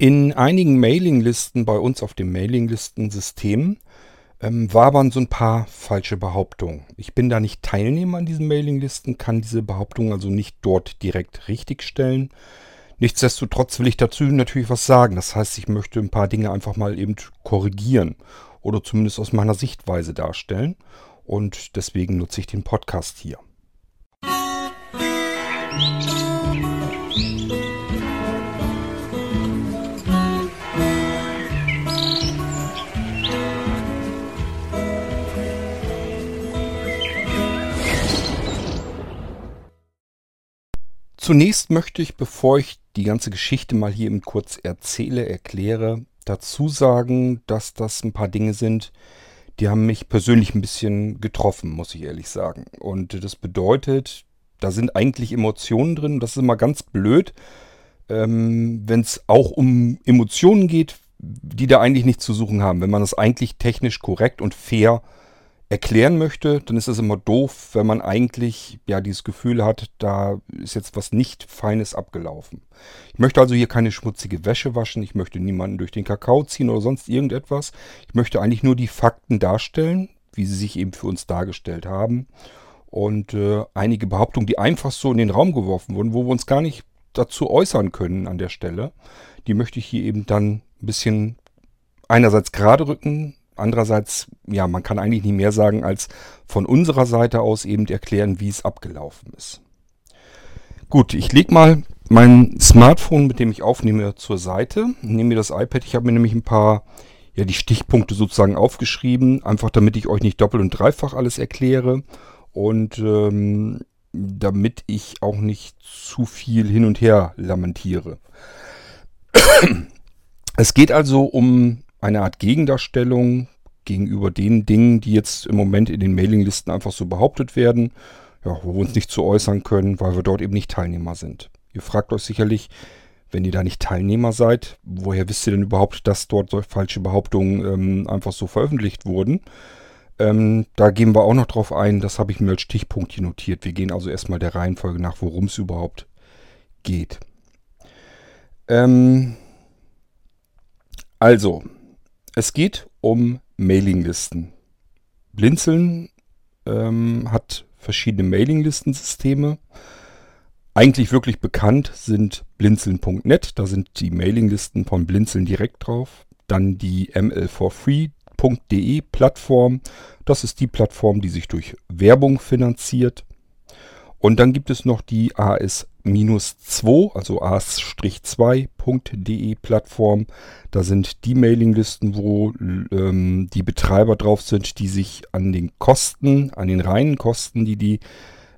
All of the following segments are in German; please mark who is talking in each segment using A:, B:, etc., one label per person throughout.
A: In einigen Mailinglisten bei uns auf dem Mailinglistensystem ähm, wabern so ein paar falsche Behauptungen. Ich bin da nicht Teilnehmer an diesen Mailinglisten, kann diese Behauptungen also nicht dort direkt richtigstellen. Nichtsdestotrotz will ich dazu natürlich was sagen. Das heißt, ich möchte ein paar Dinge einfach mal eben korrigieren oder zumindest aus meiner Sichtweise darstellen. Und deswegen nutze ich den Podcast hier. Zunächst möchte ich, bevor ich die ganze Geschichte mal hier eben kurz erzähle, erkläre, dazu sagen, dass das ein paar Dinge sind, die haben mich persönlich ein bisschen getroffen, muss ich ehrlich sagen. Und das bedeutet, da sind eigentlich Emotionen drin. Das ist immer ganz blöd, ähm, wenn es auch um Emotionen geht, die da eigentlich nichts zu suchen haben. Wenn man das eigentlich technisch korrekt und fair erklären möchte, dann ist es immer doof, wenn man eigentlich ja dieses Gefühl hat, da ist jetzt was nicht Feines abgelaufen. Ich möchte also hier keine schmutzige Wäsche waschen, ich möchte niemanden durch den Kakao ziehen oder sonst irgendetwas. Ich möchte eigentlich nur die Fakten darstellen, wie sie sich eben für uns dargestellt haben. Und äh, einige Behauptungen, die einfach so in den Raum geworfen wurden, wo wir uns gar nicht dazu äußern können an der Stelle, die möchte ich hier eben dann ein bisschen einerseits gerade rücken, andererseits, ja, man kann eigentlich nicht mehr sagen, als von unserer Seite aus eben erklären, wie es abgelaufen ist. Gut, ich lege mal mein Smartphone, mit dem ich aufnehme, zur Seite. Nehme mir das iPad. Ich habe mir nämlich ein paar, ja, die Stichpunkte sozusagen aufgeschrieben, einfach damit ich euch nicht doppelt und dreifach alles erkläre und ähm, damit ich auch nicht zu viel hin und her lamentiere. Es geht also um eine Art Gegendarstellung gegenüber den Dingen, die jetzt im Moment in den Mailinglisten einfach so behauptet werden, ja, wo wir uns nicht zu äußern können, weil wir dort eben nicht Teilnehmer sind. Ihr fragt euch sicherlich, wenn ihr da nicht Teilnehmer seid, woher wisst ihr denn überhaupt, dass dort solche falsche Behauptungen ähm, einfach so veröffentlicht wurden? Ähm, da gehen wir auch noch drauf ein, das habe ich mir als Stichpunkt hier notiert. Wir gehen also erstmal der Reihenfolge nach, worum es überhaupt geht. Ähm, also, es geht um Mailinglisten. Blinzeln ähm, hat verschiedene Mailinglistensysteme. Eigentlich wirklich bekannt sind blinzeln.net, da sind die Mailinglisten von Blinzeln direkt drauf. Dann die ml4free.de Plattform, das ist die Plattform, die sich durch Werbung finanziert. Und dann gibt es noch die AS-2, also as-2.de Plattform. Da sind die Mailinglisten, wo ähm, die Betreiber drauf sind, die sich an den Kosten, an den reinen Kosten, die die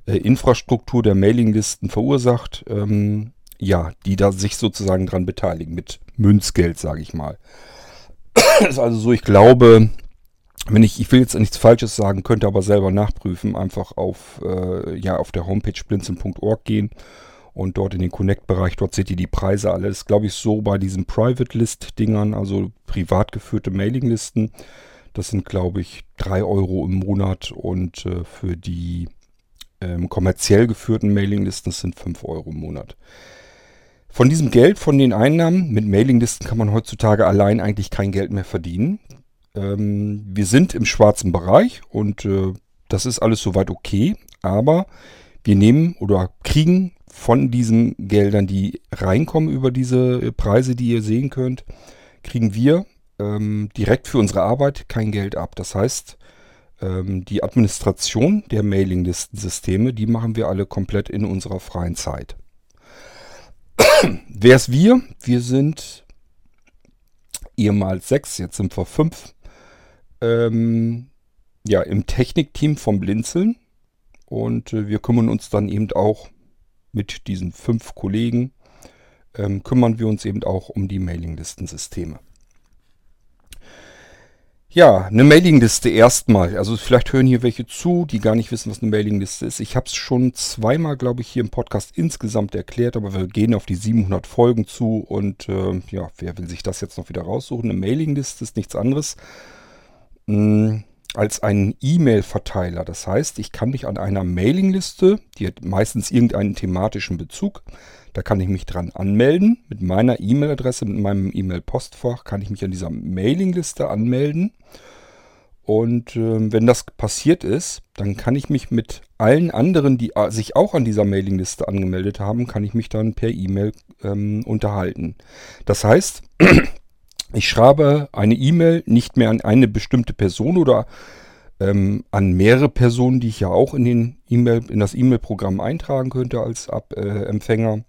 A: äh, Infrastruktur der Mailinglisten verursacht, ähm, ja, die da sich sozusagen dran beteiligen, mit Münzgeld, sage ich mal. Ist also so, ich glaube, wenn ich, ich will jetzt nichts Falsches sagen, könnte aber selber nachprüfen, einfach auf, äh, ja, auf der Homepage blinzeln.org gehen und dort in den Connect-Bereich, dort seht ihr die Preise alle. Das ist, glaube ich, so bei diesen Private-List-Dingern, also privat geführte Mailinglisten. Das sind, glaube ich, 3 Euro im Monat und äh, für die ähm, kommerziell geführten Mailinglisten sind 5 Euro im Monat. Von diesem Geld, von den Einnahmen mit Mailinglisten kann man heutzutage allein eigentlich kein Geld mehr verdienen. Ähm, wir sind im schwarzen Bereich und äh, das ist alles soweit okay, aber wir nehmen oder kriegen von diesen Geldern, die reinkommen über diese äh, Preise, die ihr sehen könnt, kriegen wir ähm, direkt für unsere Arbeit kein Geld ab. Das heißt, ähm, die Administration der Mailinglistensysteme, die machen wir alle komplett in unserer freien Zeit. Wer ist wir? Wir sind ehemals sechs, jetzt sind wir fünf ähm, ja, im Technikteam vom Blinzeln. Und äh, wir kümmern uns dann eben auch mit diesen fünf Kollegen, ähm, kümmern wir uns eben auch um die Mailinglistensysteme. Ja, eine Mailingliste erstmal. Also vielleicht hören hier welche zu, die gar nicht wissen, was eine Mailingliste ist. Ich habe es schon zweimal, glaube ich, hier im Podcast insgesamt erklärt, aber wir gehen auf die 700 Folgen zu und äh, ja, wer will sich das jetzt noch wieder raussuchen? Eine Mailingliste ist nichts anderes hm, als einen E-Mail-Verteiler. Das heißt, ich kann mich an einer Mailingliste, die hat meistens irgendeinen thematischen Bezug, da kann ich mich dran anmelden. Mit meiner E-Mail-Adresse, mit meinem E-Mail-Postfach kann ich mich an dieser Mailingliste anmelden. Und äh, wenn das passiert ist, dann kann ich mich mit allen anderen, die äh, sich auch an dieser Mailingliste angemeldet haben, kann ich mich dann per E-Mail ähm, unterhalten. Das heißt, ich schreibe eine E-Mail nicht mehr an eine bestimmte Person oder ähm, an mehrere Personen, die ich ja auch in, den e in das E-Mail-Programm eintragen könnte als Ab äh, Empfänger,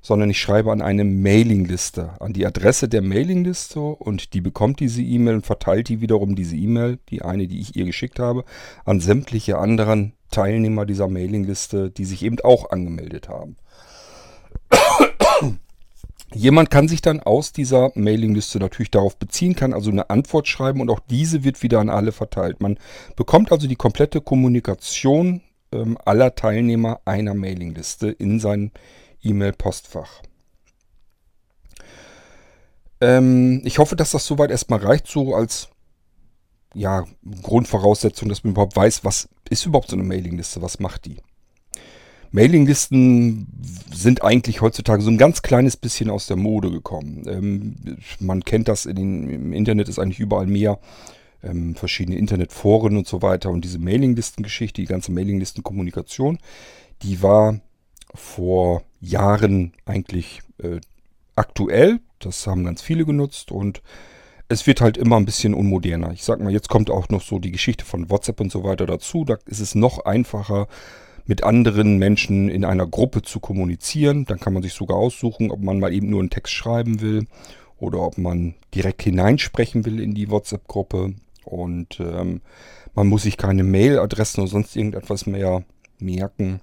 A: sondern ich schreibe an eine Mailingliste, an die Adresse der Mailingliste und die bekommt diese E-Mail und verteilt die wiederum, diese E-Mail, die eine, die ich ihr geschickt habe, an sämtliche anderen Teilnehmer dieser Mailingliste, die sich eben auch angemeldet haben. Jemand kann sich dann aus dieser Mailingliste natürlich darauf beziehen, kann also eine Antwort schreiben und auch diese wird wieder an alle verteilt. Man bekommt also die komplette Kommunikation ähm, aller Teilnehmer einer Mailingliste in sein E-Mail-Postfach. Ähm, ich hoffe, dass das soweit erstmal reicht, so als ja, Grundvoraussetzung, dass man überhaupt weiß, was ist überhaupt so eine Mailingliste, was macht die. Mailinglisten sind eigentlich heutzutage so ein ganz kleines bisschen aus der Mode gekommen. Ähm, man kennt das in den, im Internet, ist eigentlich überall mehr. Ähm, verschiedene Internetforen und so weiter. Und diese Mailinglistengeschichte, die ganze Mailinglistenkommunikation, die war vor Jahren eigentlich äh, aktuell. Das haben ganz viele genutzt und es wird halt immer ein bisschen unmoderner. Ich sag mal, jetzt kommt auch noch so die Geschichte von WhatsApp und so weiter dazu. Da ist es noch einfacher, mit anderen Menschen in einer Gruppe zu kommunizieren. Dann kann man sich sogar aussuchen, ob man mal eben nur einen Text schreiben will oder ob man direkt hineinsprechen will in die WhatsApp-Gruppe. Und ähm, man muss sich keine Mailadressen oder sonst irgendetwas mehr merken.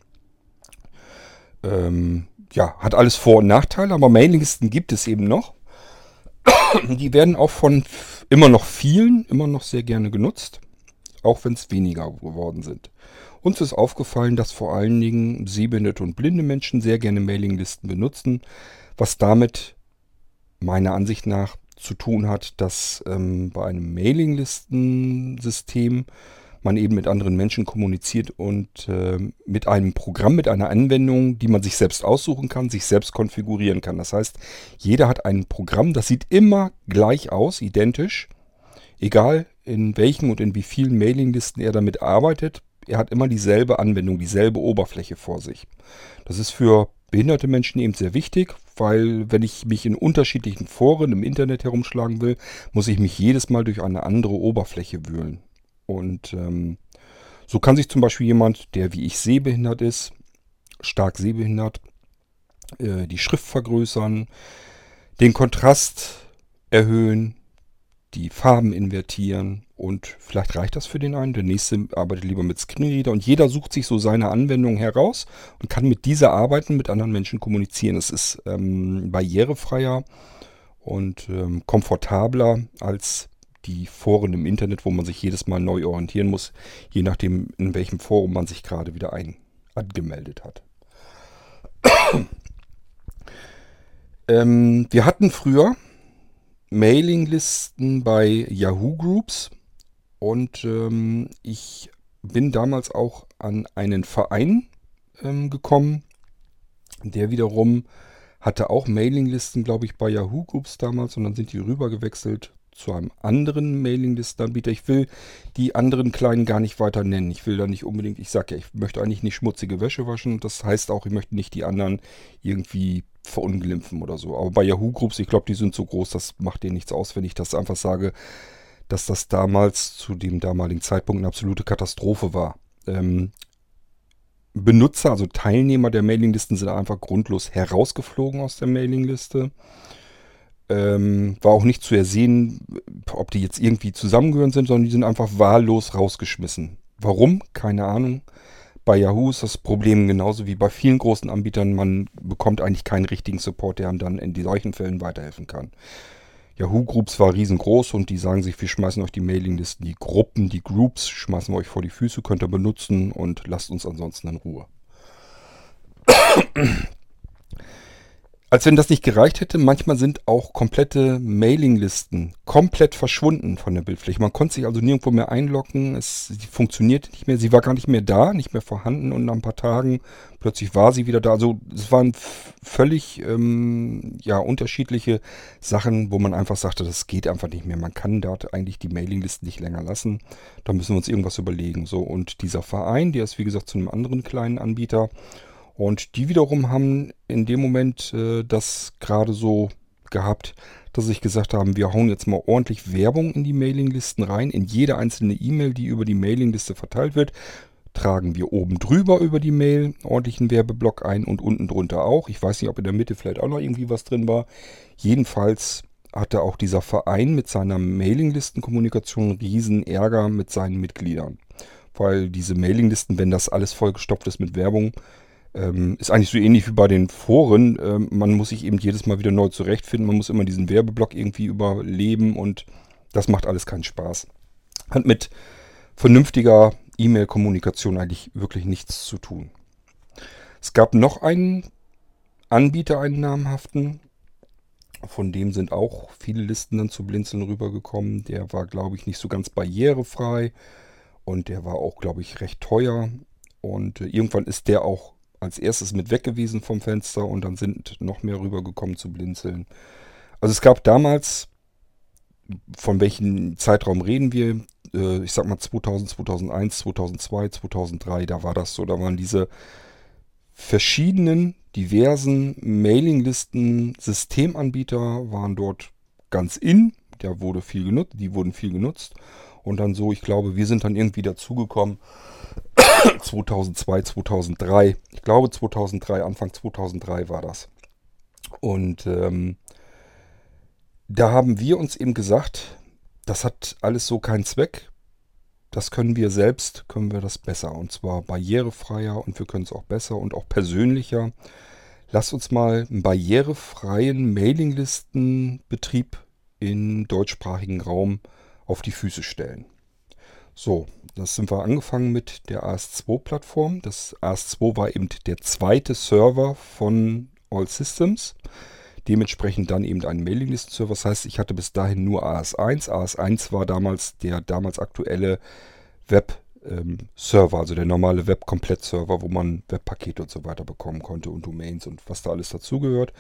A: Ähm, ja, hat alles Vor- und Nachteile, aber Mailinglisten gibt es eben noch. Die werden auch von immer noch vielen immer noch sehr gerne genutzt, auch wenn es weniger geworden sind. Uns ist aufgefallen, dass vor allen Dingen sehbehinderte und blinde Menschen sehr gerne Mailinglisten benutzen, was damit meiner Ansicht nach zu tun hat, dass ähm, bei einem Mailinglistensystem man eben mit anderen Menschen kommuniziert und äh, mit einem Programm, mit einer Anwendung, die man sich selbst aussuchen kann, sich selbst konfigurieren kann. Das heißt, jeder hat ein Programm, das sieht immer gleich aus, identisch. Egal in welchen und in wie vielen Mailinglisten er damit arbeitet, er hat immer dieselbe Anwendung, dieselbe Oberfläche vor sich. Das ist für behinderte Menschen eben sehr wichtig, weil wenn ich mich in unterschiedlichen Foren im Internet herumschlagen will, muss ich mich jedes Mal durch eine andere Oberfläche wühlen. Und ähm, so kann sich zum Beispiel jemand, der wie ich sehbehindert ist, stark sehbehindert, äh, die Schrift vergrößern, den Kontrast erhöhen, die Farben invertieren und vielleicht reicht das für den einen. Der nächste arbeitet lieber mit Screenreader und jeder sucht sich so seine Anwendung heraus und kann mit dieser arbeiten, mit anderen Menschen kommunizieren. Es ist ähm, barrierefreier und ähm, komfortabler als die Foren im Internet, wo man sich jedes Mal neu orientieren muss, je nachdem, in welchem Forum man sich gerade wieder ein angemeldet hat. ähm, wir hatten früher Mailinglisten bei Yahoo Groups. Und ähm, ich bin damals auch an einen Verein ähm, gekommen, der wiederum hatte auch Mailinglisten, glaube ich, bei Yahoo Groups damals. Und dann sind die rüber gewechselt zu einem anderen Mailinglistenanbieter. Ich will die anderen kleinen gar nicht weiter nennen. Ich will da nicht unbedingt, ich sage ja, ich möchte eigentlich nicht schmutzige Wäsche waschen. Das heißt auch, ich möchte nicht die anderen irgendwie verunglimpfen oder so. Aber bei Yahoo Groups, ich glaube, die sind so groß, das macht denen nichts aus, wenn ich das einfach sage, dass das damals zu dem damaligen Zeitpunkt eine absolute Katastrophe war. Ähm, Benutzer, also Teilnehmer der Mailinglisten sind einfach grundlos herausgeflogen aus der Mailingliste. Ähm, war auch nicht zu ersehen, ob die jetzt irgendwie zusammengehören sind, sondern die sind einfach wahllos rausgeschmissen. Warum? Keine Ahnung. Bei Yahoo ist das Problem genauso wie bei vielen großen Anbietern. Man bekommt eigentlich keinen richtigen Support, der einem dann in solchen Fällen weiterhelfen kann. Yahoo Groups war riesengroß und die sagen sich, wir schmeißen euch die Mailinglisten, die Gruppen, die Groups, schmeißen wir euch vor die Füße, könnt ihr benutzen und lasst uns ansonsten in Ruhe. Als wenn das nicht gereicht hätte, manchmal sind auch komplette Mailinglisten komplett verschwunden von der Bildfläche. Man konnte sich also nirgendwo mehr einloggen, es sie funktionierte nicht mehr, sie war gar nicht mehr da, nicht mehr vorhanden und nach ein paar Tagen plötzlich war sie wieder da. Also es waren völlig ähm, ja, unterschiedliche Sachen, wo man einfach sagte, das geht einfach nicht mehr. Man kann dort eigentlich die Mailinglisten nicht länger lassen. Da müssen wir uns irgendwas überlegen. So, und dieser Verein, der ist wie gesagt zu einem anderen kleinen Anbieter und die wiederum haben in dem Moment äh, das gerade so gehabt, dass sich gesagt haben, wir hauen jetzt mal ordentlich Werbung in die Mailinglisten rein. In jede einzelne E-Mail, die über die Mailingliste verteilt wird, tragen wir oben drüber über die Mail ordentlichen Werbeblock ein und unten drunter auch. Ich weiß nicht, ob in der Mitte vielleicht auch noch irgendwie was drin war. Jedenfalls hatte auch dieser Verein mit seiner Mailinglistenkommunikation riesen Ärger mit seinen Mitgliedern. Weil diese Mailinglisten, wenn das alles vollgestopft ist mit Werbung, ähm, ist eigentlich so ähnlich wie bei den Foren. Ähm, man muss sich eben jedes Mal wieder neu zurechtfinden. Man muss immer diesen Werbeblock irgendwie überleben und das macht alles keinen Spaß. Hat mit vernünftiger E-Mail-Kommunikation eigentlich wirklich nichts zu tun. Es gab noch einen Anbieter, einen namhaften. Von dem sind auch viele Listen dann zu Blinzeln rübergekommen. Der war, glaube ich, nicht so ganz barrierefrei und der war auch, glaube ich, recht teuer. Und äh, irgendwann ist der auch als erstes mit weg gewesen vom Fenster und dann sind noch mehr rübergekommen zu blinzeln. Also es gab damals, von welchem Zeitraum reden wir? Äh, ich sag mal 2000, 2001, 2002, 2003, da war das so. Da waren diese verschiedenen, diversen Mailinglisten, Systemanbieter waren dort ganz in. Der wurde viel genutzt, die wurden viel genutzt. Und dann so, ich glaube, wir sind dann irgendwie dazugekommen. 2002, 2003. Ich glaube 2003, Anfang 2003 war das. Und ähm, da haben wir uns eben gesagt, das hat alles so keinen Zweck. Das können wir selbst, können wir das besser. Und zwar barrierefreier und wir können es auch besser und auch persönlicher. Lass uns mal einen barrierefreien Mailinglistenbetrieb im deutschsprachigen Raum auf die Füße stellen. So, das sind wir angefangen mit der AS2-Plattform. Das AS2 war eben der zweite Server von All Systems. Dementsprechend dann eben ein Mailinglisten-Server. Das heißt, ich hatte bis dahin nur AS1. AS1 war damals der damals aktuelle Web-Server, also der normale Web-Komplett-Server, wo man Webpakete und so weiter bekommen konnte und Domains und was da alles dazugehört.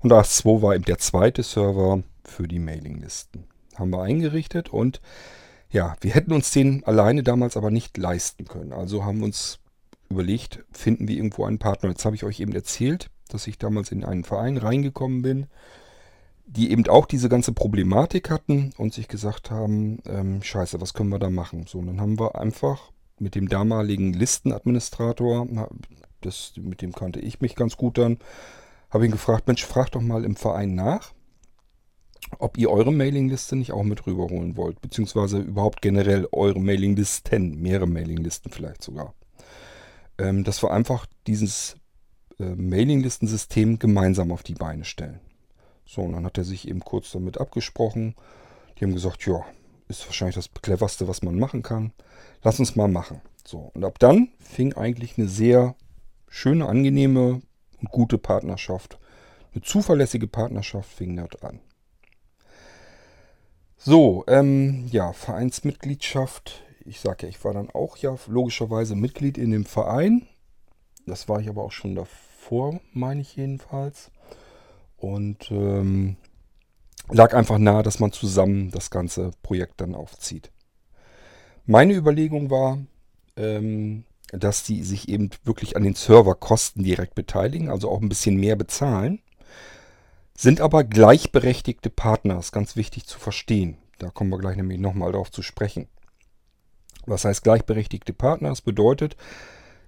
A: Und AS2 war eben der zweite Server für die Mailinglisten. Haben wir eingerichtet und ja, wir hätten uns den alleine damals aber nicht leisten können. Also haben wir uns überlegt, finden wir irgendwo einen Partner. Jetzt habe ich euch eben erzählt, dass ich damals in einen Verein reingekommen bin, die eben auch diese ganze Problematik hatten und sich gesagt haben, ähm, scheiße, was können wir da machen? So, und dann haben wir einfach mit dem damaligen Listenadministrator, das, mit dem kannte ich mich ganz gut dann, habe ihn gefragt, Mensch, frag doch mal im Verein nach ob ihr eure Mailingliste nicht auch mit rüberholen wollt, beziehungsweise überhaupt generell eure Mailinglisten, mehrere Mailinglisten vielleicht sogar. Ähm, dass wir einfach dieses äh, Mailinglistensystem gemeinsam auf die Beine stellen. So, und dann hat er sich eben kurz damit abgesprochen. Die haben gesagt, ja, ist wahrscheinlich das cleverste, was man machen kann. Lass uns mal machen. So, und ab dann fing eigentlich eine sehr schöne, angenehme und gute Partnerschaft, eine zuverlässige Partnerschaft fing dort an. So, ähm, ja, Vereinsmitgliedschaft. Ich sage ja, ich war dann auch ja logischerweise Mitglied in dem Verein. Das war ich aber auch schon davor, meine ich jedenfalls. Und ähm, lag einfach nahe, dass man zusammen das ganze Projekt dann aufzieht. Meine Überlegung war, ähm, dass die sich eben wirklich an den Serverkosten direkt beteiligen, also auch ein bisschen mehr bezahlen sind aber gleichberechtigte Partner, ist ganz wichtig zu verstehen. Da kommen wir gleich nämlich nochmal darauf zu sprechen. Was heißt gleichberechtigte Partner? Das bedeutet,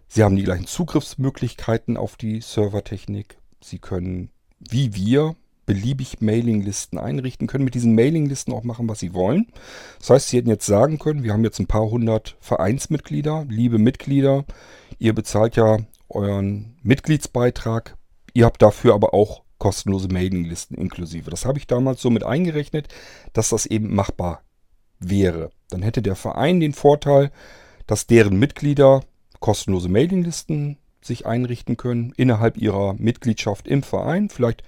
A: sie haben die gleichen Zugriffsmöglichkeiten auf die Servertechnik. Sie können, wie wir, beliebig Mailinglisten einrichten, können mit diesen Mailinglisten auch machen, was sie wollen. Das heißt, sie hätten jetzt sagen können, wir haben jetzt ein paar hundert Vereinsmitglieder, liebe Mitglieder, ihr bezahlt ja euren Mitgliedsbeitrag, ihr habt dafür aber auch kostenlose Mailinglisten inklusive. Das habe ich damals so mit eingerechnet, dass das eben machbar wäre. Dann hätte der Verein den Vorteil, dass deren Mitglieder kostenlose Mailinglisten sich einrichten können innerhalb ihrer Mitgliedschaft im Verein. Vielleicht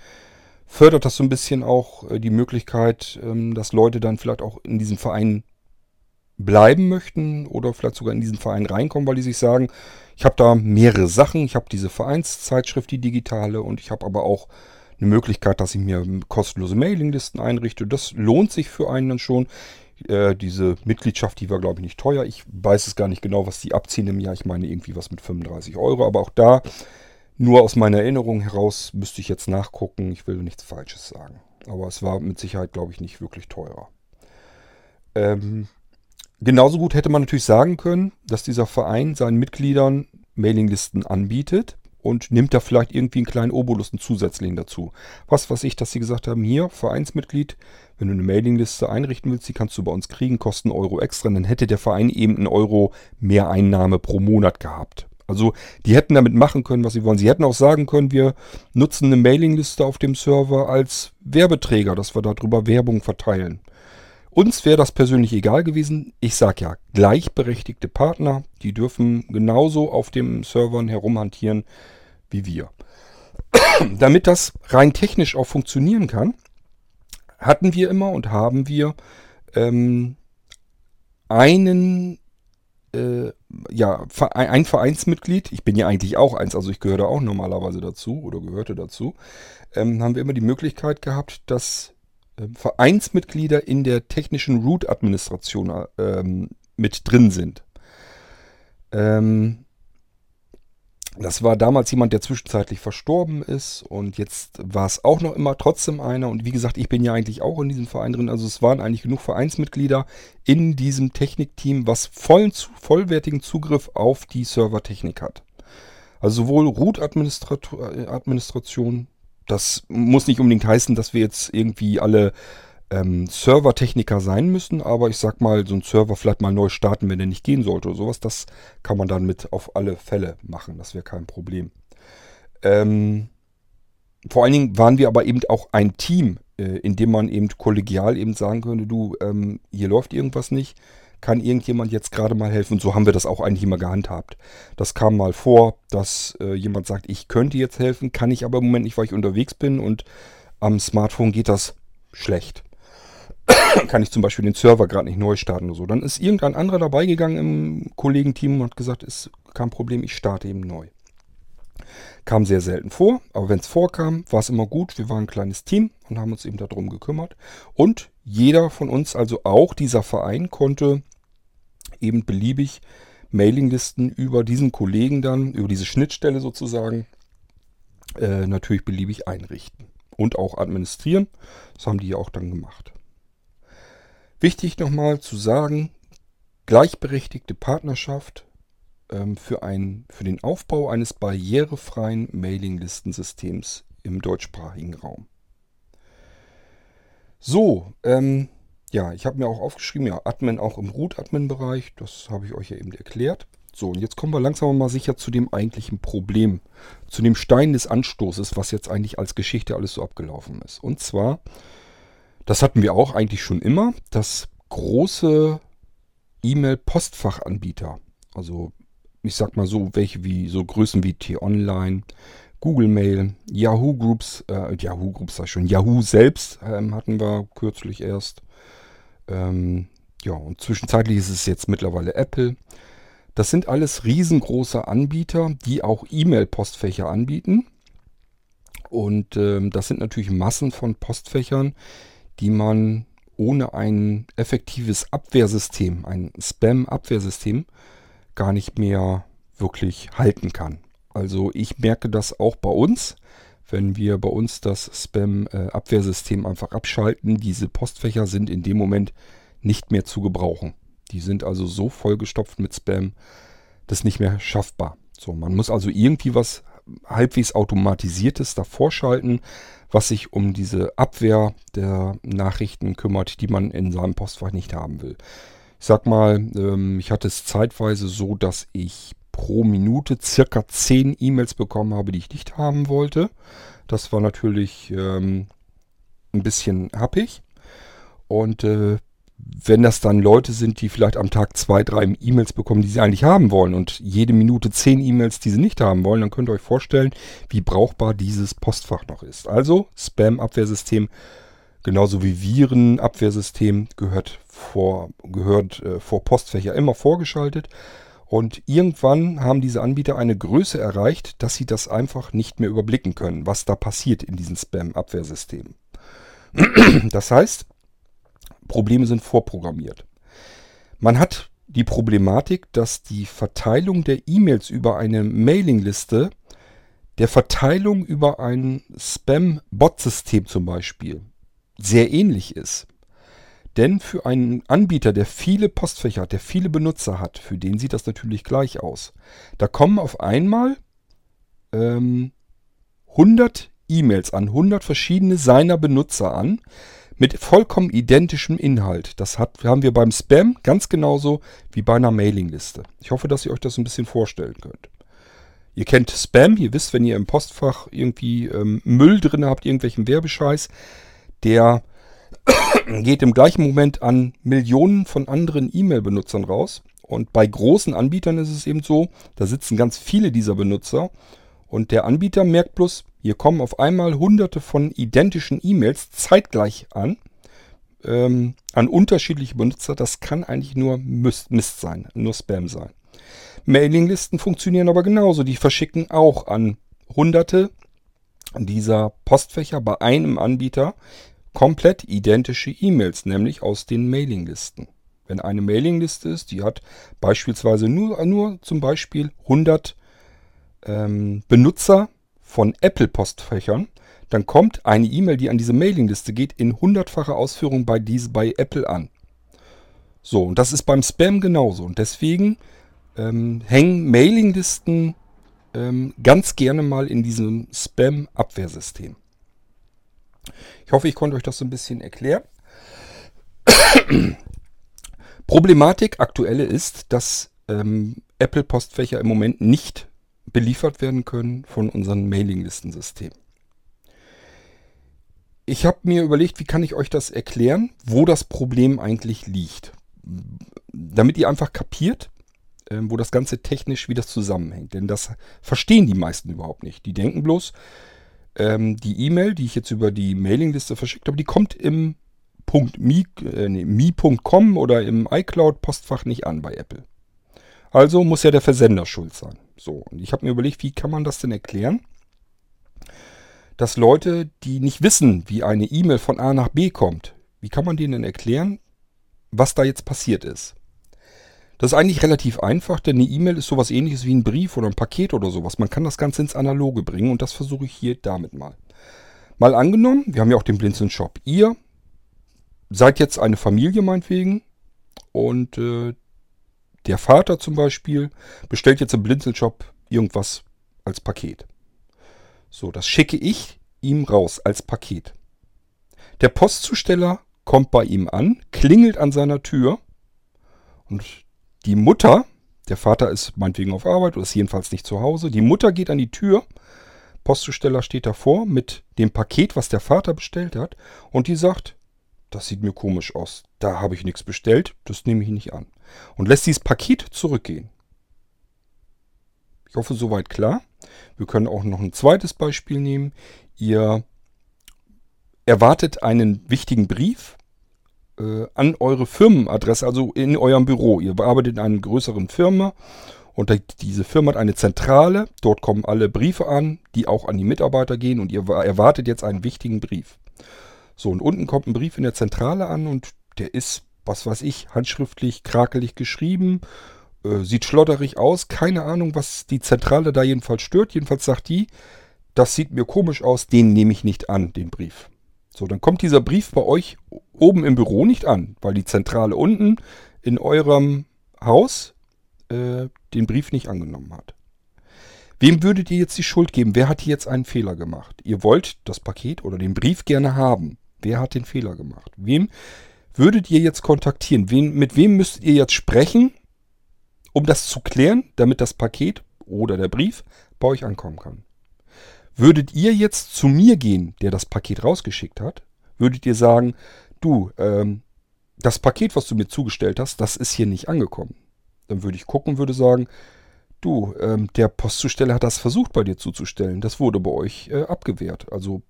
A: fördert das so ein bisschen auch äh, die Möglichkeit, ähm, dass Leute dann vielleicht auch in diesem Verein bleiben möchten oder vielleicht sogar in diesen Verein reinkommen, weil die sich sagen, ich habe da mehrere Sachen. Ich habe diese Vereinszeitschrift, die digitale, und ich habe aber auch eine Möglichkeit, dass ich mir kostenlose Mailinglisten einrichte. Das lohnt sich für einen dann schon. Äh, diese Mitgliedschaft, die war, glaube ich, nicht teuer. Ich weiß es gar nicht genau, was die abziehen im Jahr. Ich meine irgendwie was mit 35 Euro. Aber auch da, nur aus meiner Erinnerung heraus, müsste ich jetzt nachgucken. Ich will nichts Falsches sagen. Aber es war mit Sicherheit, glaube ich, nicht wirklich teurer. Ähm, genauso gut hätte man natürlich sagen können, dass dieser Verein seinen Mitgliedern Mailinglisten anbietet und nimmt da vielleicht irgendwie einen kleinen Obolus, einen zusätzlichen dazu. Was weiß ich, dass sie gesagt haben, hier, Vereinsmitglied, wenn du eine Mailingliste einrichten willst, die kannst du bei uns kriegen, kosten Euro extra, dann hätte der Verein eben einen Euro mehr Einnahme pro Monat gehabt. Also die hätten damit machen können, was sie wollen. Sie hätten auch sagen können, wir nutzen eine Mailingliste auf dem Server als Werbeträger, dass wir darüber Werbung verteilen. Uns wäre das persönlich egal gewesen. Ich sage ja, gleichberechtigte Partner, die dürfen genauso auf den Servern herumhantieren wie wir. Damit das rein technisch auch funktionieren kann, hatten wir immer und haben wir ähm, einen äh, ja, ein Vereinsmitglied, ich bin ja eigentlich auch eins, also ich gehöre auch normalerweise dazu oder gehörte dazu, ähm, haben wir immer die Möglichkeit gehabt, dass Vereinsmitglieder in der technischen Root-Administration ähm, mit drin sind. Ähm, das war damals jemand, der zwischenzeitlich verstorben ist und jetzt war es auch noch immer trotzdem einer. Und wie gesagt, ich bin ja eigentlich auch in diesem Verein drin. Also es waren eigentlich genug Vereinsmitglieder in diesem Technikteam, was vollen, vollwertigen Zugriff auf die Servertechnik hat. Also sowohl Root-Administration das muss nicht unbedingt heißen, dass wir jetzt irgendwie alle ähm, Servertechniker sein müssen, aber ich sag mal, so ein Server vielleicht mal neu starten, wenn der nicht gehen sollte oder sowas, das kann man dann mit auf alle Fälle machen. Das wäre kein Problem. Ähm, vor allen Dingen waren wir aber eben auch ein Team, äh, in dem man eben kollegial eben sagen könnte, du, ähm, hier läuft irgendwas nicht kann irgendjemand jetzt gerade mal helfen? Und so haben wir das auch eigentlich immer gehandhabt. Das kam mal vor, dass äh, jemand sagt, ich könnte jetzt helfen, kann ich aber im Moment nicht, weil ich unterwegs bin und am Smartphone geht das schlecht. kann ich zum Beispiel den Server gerade nicht neu starten oder so. Dann ist irgendein anderer dabei gegangen im Kollegenteam und hat gesagt, ist kein Problem, ich starte eben neu. Kam sehr selten vor, aber wenn es vorkam, war es immer gut. Wir waren ein kleines Team und haben uns eben darum gekümmert. Und jeder von uns, also auch dieser Verein, konnte eben beliebig Mailinglisten über diesen Kollegen dann, über diese Schnittstelle sozusagen, äh, natürlich beliebig einrichten und auch administrieren. Das haben die ja auch dann gemacht. Wichtig nochmal zu sagen, gleichberechtigte Partnerschaft ähm, für, ein, für den Aufbau eines barrierefreien Mailinglistensystems im deutschsprachigen Raum. So, ähm, ja, ich habe mir auch aufgeschrieben, ja, Admin auch im Root-Admin-Bereich. Das habe ich euch ja eben erklärt. So, und jetzt kommen wir langsam mal sicher zu dem eigentlichen Problem. Zu dem Stein des Anstoßes, was jetzt eigentlich als Geschichte alles so abgelaufen ist. Und zwar, das hatten wir auch eigentlich schon immer, dass große E-Mail-Postfachanbieter, also ich sag mal so, welche wie so Größen wie T-Online, Google Mail, Yahoo Groups, äh, Yahoo Groups sag ich schon, Yahoo selbst ähm, hatten wir kürzlich erst, ähm, ja, und zwischenzeitlich ist es jetzt mittlerweile Apple. Das sind alles riesengroße Anbieter, die auch E-Mail-Postfächer anbieten. Und ähm, das sind natürlich Massen von Postfächern, die man ohne ein effektives Abwehrsystem, ein Spam-Abwehrsystem, gar nicht mehr wirklich halten kann. Also ich merke das auch bei uns wenn wir bei uns das Spam-Abwehrsystem einfach abschalten. Diese Postfächer sind in dem Moment nicht mehr zu gebrauchen. Die sind also so vollgestopft mit Spam, das ist nicht mehr schaffbar. So, man muss also irgendwie was halbwegs automatisiertes davor schalten, was sich um diese Abwehr der Nachrichten kümmert, die man in seinem Postfach nicht haben will. Ich sag mal, ähm, ich hatte es zeitweise so, dass ich pro Minute circa 10 E-Mails bekommen habe, die ich nicht haben wollte. Das war natürlich ähm, ein bisschen happig. Und äh, wenn das dann Leute sind, die vielleicht am Tag zwei, drei E-Mails bekommen, die sie eigentlich haben wollen und jede Minute zehn E-Mails, die sie nicht haben wollen, dann könnt ihr euch vorstellen, wie brauchbar dieses Postfach noch ist. Also Spam-Abwehrsystem, genauso wie Viren-Abwehrsystem, gehört vor, gehört äh, vor Postfächer immer vorgeschaltet. Und irgendwann haben diese Anbieter eine Größe erreicht, dass sie das einfach nicht mehr überblicken können, was da passiert in diesen Spam-Abwehrsystemen. Das heißt, Probleme sind vorprogrammiert. Man hat die Problematik, dass die Verteilung der E-Mails über eine Mailingliste der Verteilung über ein Spam-Bot-System zum Beispiel sehr ähnlich ist. Denn für einen Anbieter, der viele Postfächer hat, der viele Benutzer hat, für den sieht das natürlich gleich aus. Da kommen auf einmal ähm, 100 E-Mails an, 100 verschiedene seiner Benutzer an, mit vollkommen identischem Inhalt. Das hat, haben wir beim Spam ganz genauso wie bei einer Mailingliste. Ich hoffe, dass ihr euch das ein bisschen vorstellen könnt. Ihr kennt Spam, ihr wisst, wenn ihr im Postfach irgendwie ähm, Müll drin habt, irgendwelchen Werbescheiß, der geht im gleichen Moment an Millionen von anderen E-Mail-Benutzern raus. Und bei großen Anbietern ist es eben so, da sitzen ganz viele dieser Benutzer und der Anbieter merkt bloß, hier kommen auf einmal hunderte von identischen E-Mails zeitgleich an, ähm, an unterschiedliche Benutzer. Das kann eigentlich nur Mist, Mist sein, nur Spam sein. Mailinglisten funktionieren aber genauso. Die verschicken auch an hunderte dieser Postfächer bei einem Anbieter komplett identische E-Mails, nämlich aus den Mailinglisten. Wenn eine Mailingliste ist, die hat beispielsweise nur, nur zum Beispiel 100 ähm, Benutzer von Apple-Postfächern, dann kommt eine E-Mail, die an diese Mailingliste geht, in hundertfacher Ausführung bei, diese, bei Apple an. So, und das ist beim Spam genauso. Und deswegen ähm, hängen Mailinglisten ähm, ganz gerne mal in diesem Spam-Abwehrsystem. Ich hoffe, ich konnte euch das so ein bisschen erklären. Problematik aktuelle ist, dass ähm, Apple-Postfächer im Moment nicht beliefert werden können von unserem Mailinglistensystem. Ich habe mir überlegt, wie kann ich euch das erklären, wo das Problem eigentlich liegt. Damit ihr einfach kapiert, ähm, wo das Ganze technisch, wie das zusammenhängt. Denn das verstehen die meisten überhaupt nicht. Die denken bloß, ähm, die E-Mail, die ich jetzt über die Mailingliste verschickt habe, die kommt im .me, äh, nee, me.com oder im iCloud-Postfach nicht an bei Apple. Also muss ja der Versender schuld sein. So, und ich habe mir überlegt, wie kann man das denn erklären? Dass Leute, die nicht wissen, wie eine E-Mail von A nach B kommt, wie kann man denen erklären, was da jetzt passiert ist? Das ist eigentlich relativ einfach, denn eine E-Mail ist sowas ähnliches wie ein Brief oder ein Paket oder sowas. Man kann das Ganze ins Analoge bringen und das versuche ich hier damit mal. Mal angenommen, wir haben ja auch den Blinzeln Shop. Ihr seid jetzt eine Familie meinetwegen und äh, der Vater zum Beispiel bestellt jetzt im Blinzelshop irgendwas als Paket. So, das schicke ich ihm raus als Paket. Der Postzusteller kommt bei ihm an, klingelt an seiner Tür und die Mutter, der Vater ist meinetwegen auf Arbeit oder ist jedenfalls nicht zu Hause, die Mutter geht an die Tür, Postzusteller steht davor mit dem Paket, was der Vater bestellt hat und die sagt, das sieht mir komisch aus. Da habe ich nichts bestellt, das nehme ich nicht an. Und lässt dieses Paket zurückgehen. Ich hoffe, soweit klar. Wir können auch noch ein zweites Beispiel nehmen. Ihr erwartet einen wichtigen Brief äh, an eure Firmenadresse, also in eurem Büro. Ihr arbeitet in einer größeren Firma und diese Firma hat eine Zentrale. Dort kommen alle Briefe an, die auch an die Mitarbeiter gehen und ihr erwartet jetzt einen wichtigen Brief. So, und unten kommt ein Brief in der Zentrale an und der ist, was weiß ich, handschriftlich, krakelig geschrieben, äh, sieht schlotterig aus. Keine Ahnung, was die Zentrale da jedenfalls stört. Jedenfalls sagt die, das sieht mir komisch aus, den nehme ich nicht an, den Brief. So, dann kommt dieser Brief bei euch oben im Büro nicht an, weil die Zentrale unten in eurem Haus äh, den Brief nicht angenommen hat. Wem würdet ihr jetzt die Schuld geben? Wer hat hier jetzt einen Fehler gemacht? Ihr wollt das Paket oder den Brief gerne haben. Wer hat den Fehler gemacht? Wem würdet ihr jetzt kontaktieren? Wen, mit wem müsst ihr jetzt sprechen, um das zu klären, damit das Paket oder der Brief bei euch ankommen kann? Würdet ihr jetzt zu mir gehen, der das Paket rausgeschickt hat? Würdet ihr sagen, du, ähm, das Paket, was du mir zugestellt hast, das ist hier nicht angekommen. Dann würde ich gucken, würde sagen, du, ähm, der Postzusteller hat das versucht bei dir zuzustellen. Das wurde bei euch äh, abgewehrt. Also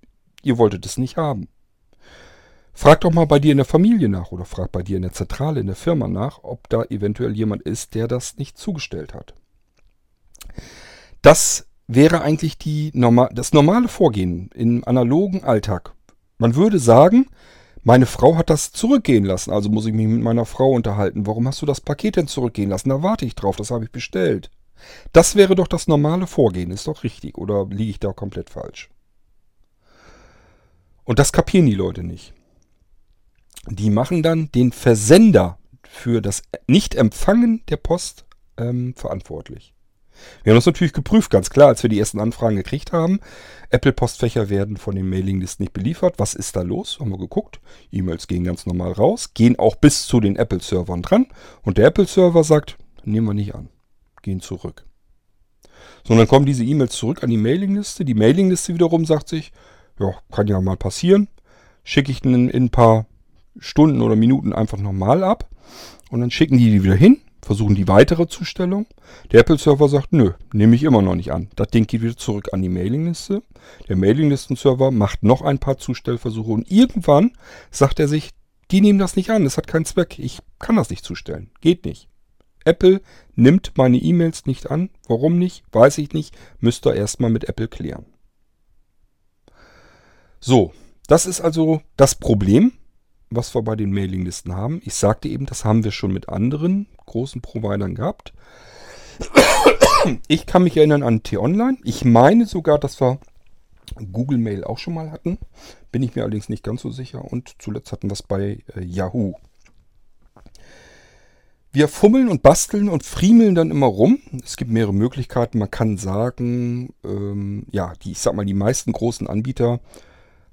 A: ihr wolltet es nicht haben. Frag doch mal bei dir in der Familie nach oder frag bei dir in der Zentrale, in der Firma nach, ob da eventuell jemand ist, der das nicht zugestellt hat. Das wäre eigentlich die normal, das normale Vorgehen im analogen Alltag. Man würde sagen, meine Frau hat das zurückgehen lassen, also muss ich mich mit meiner Frau unterhalten. Warum hast du das Paket denn zurückgehen lassen? Da warte ich drauf, das habe ich bestellt. Das wäre doch das normale Vorgehen, ist doch richtig, oder liege ich da komplett falsch? Und das kapieren die Leute nicht. Die machen dann den Versender für das Nicht-Empfangen der Post ähm, verantwortlich. Wir haben das natürlich geprüft, ganz klar, als wir die ersten Anfragen gekriegt haben. Apple-Postfächer werden von den Mailinglisten nicht beliefert. Was ist da los? Haben wir geguckt. E-Mails gehen ganz normal raus, gehen auch bis zu den Apple-Servern dran. Und der Apple-Server sagt, nehmen wir nicht an, gehen zurück. So, und dann kommen diese E-Mails zurück an die Mailingliste. Die Mailingliste wiederum sagt sich, ja, kann ja mal passieren. Schicke ich in, in ein paar Stunden oder Minuten einfach nochmal ab. Und dann schicken die die wieder hin versuchen die weitere Zustellung. Der Apple-Server sagt, nö, nehme ich immer noch nicht an. Das Ding geht wieder zurück an die Mailingliste. Der Mailinglisten-Server macht noch ein paar Zustellversuche und irgendwann sagt er sich, die nehmen das nicht an, das hat keinen Zweck, ich kann das nicht zustellen, geht nicht. Apple nimmt meine E-Mails nicht an. Warum nicht? Weiß ich nicht. Müsst ihr erstmal mit Apple klären. So, das ist also das Problem was wir bei den Mailinglisten haben. Ich sagte eben, das haben wir schon mit anderen großen Providern gehabt. Ich kann mich erinnern an T-Online. Ich meine sogar, dass wir Google Mail auch schon mal hatten. Bin ich mir allerdings nicht ganz so sicher. Und zuletzt hatten wir es bei äh, Yahoo. Wir fummeln und basteln und friemeln dann immer rum. Es gibt mehrere Möglichkeiten. Man kann sagen, ähm, ja, die, ich sag mal, die meisten großen Anbieter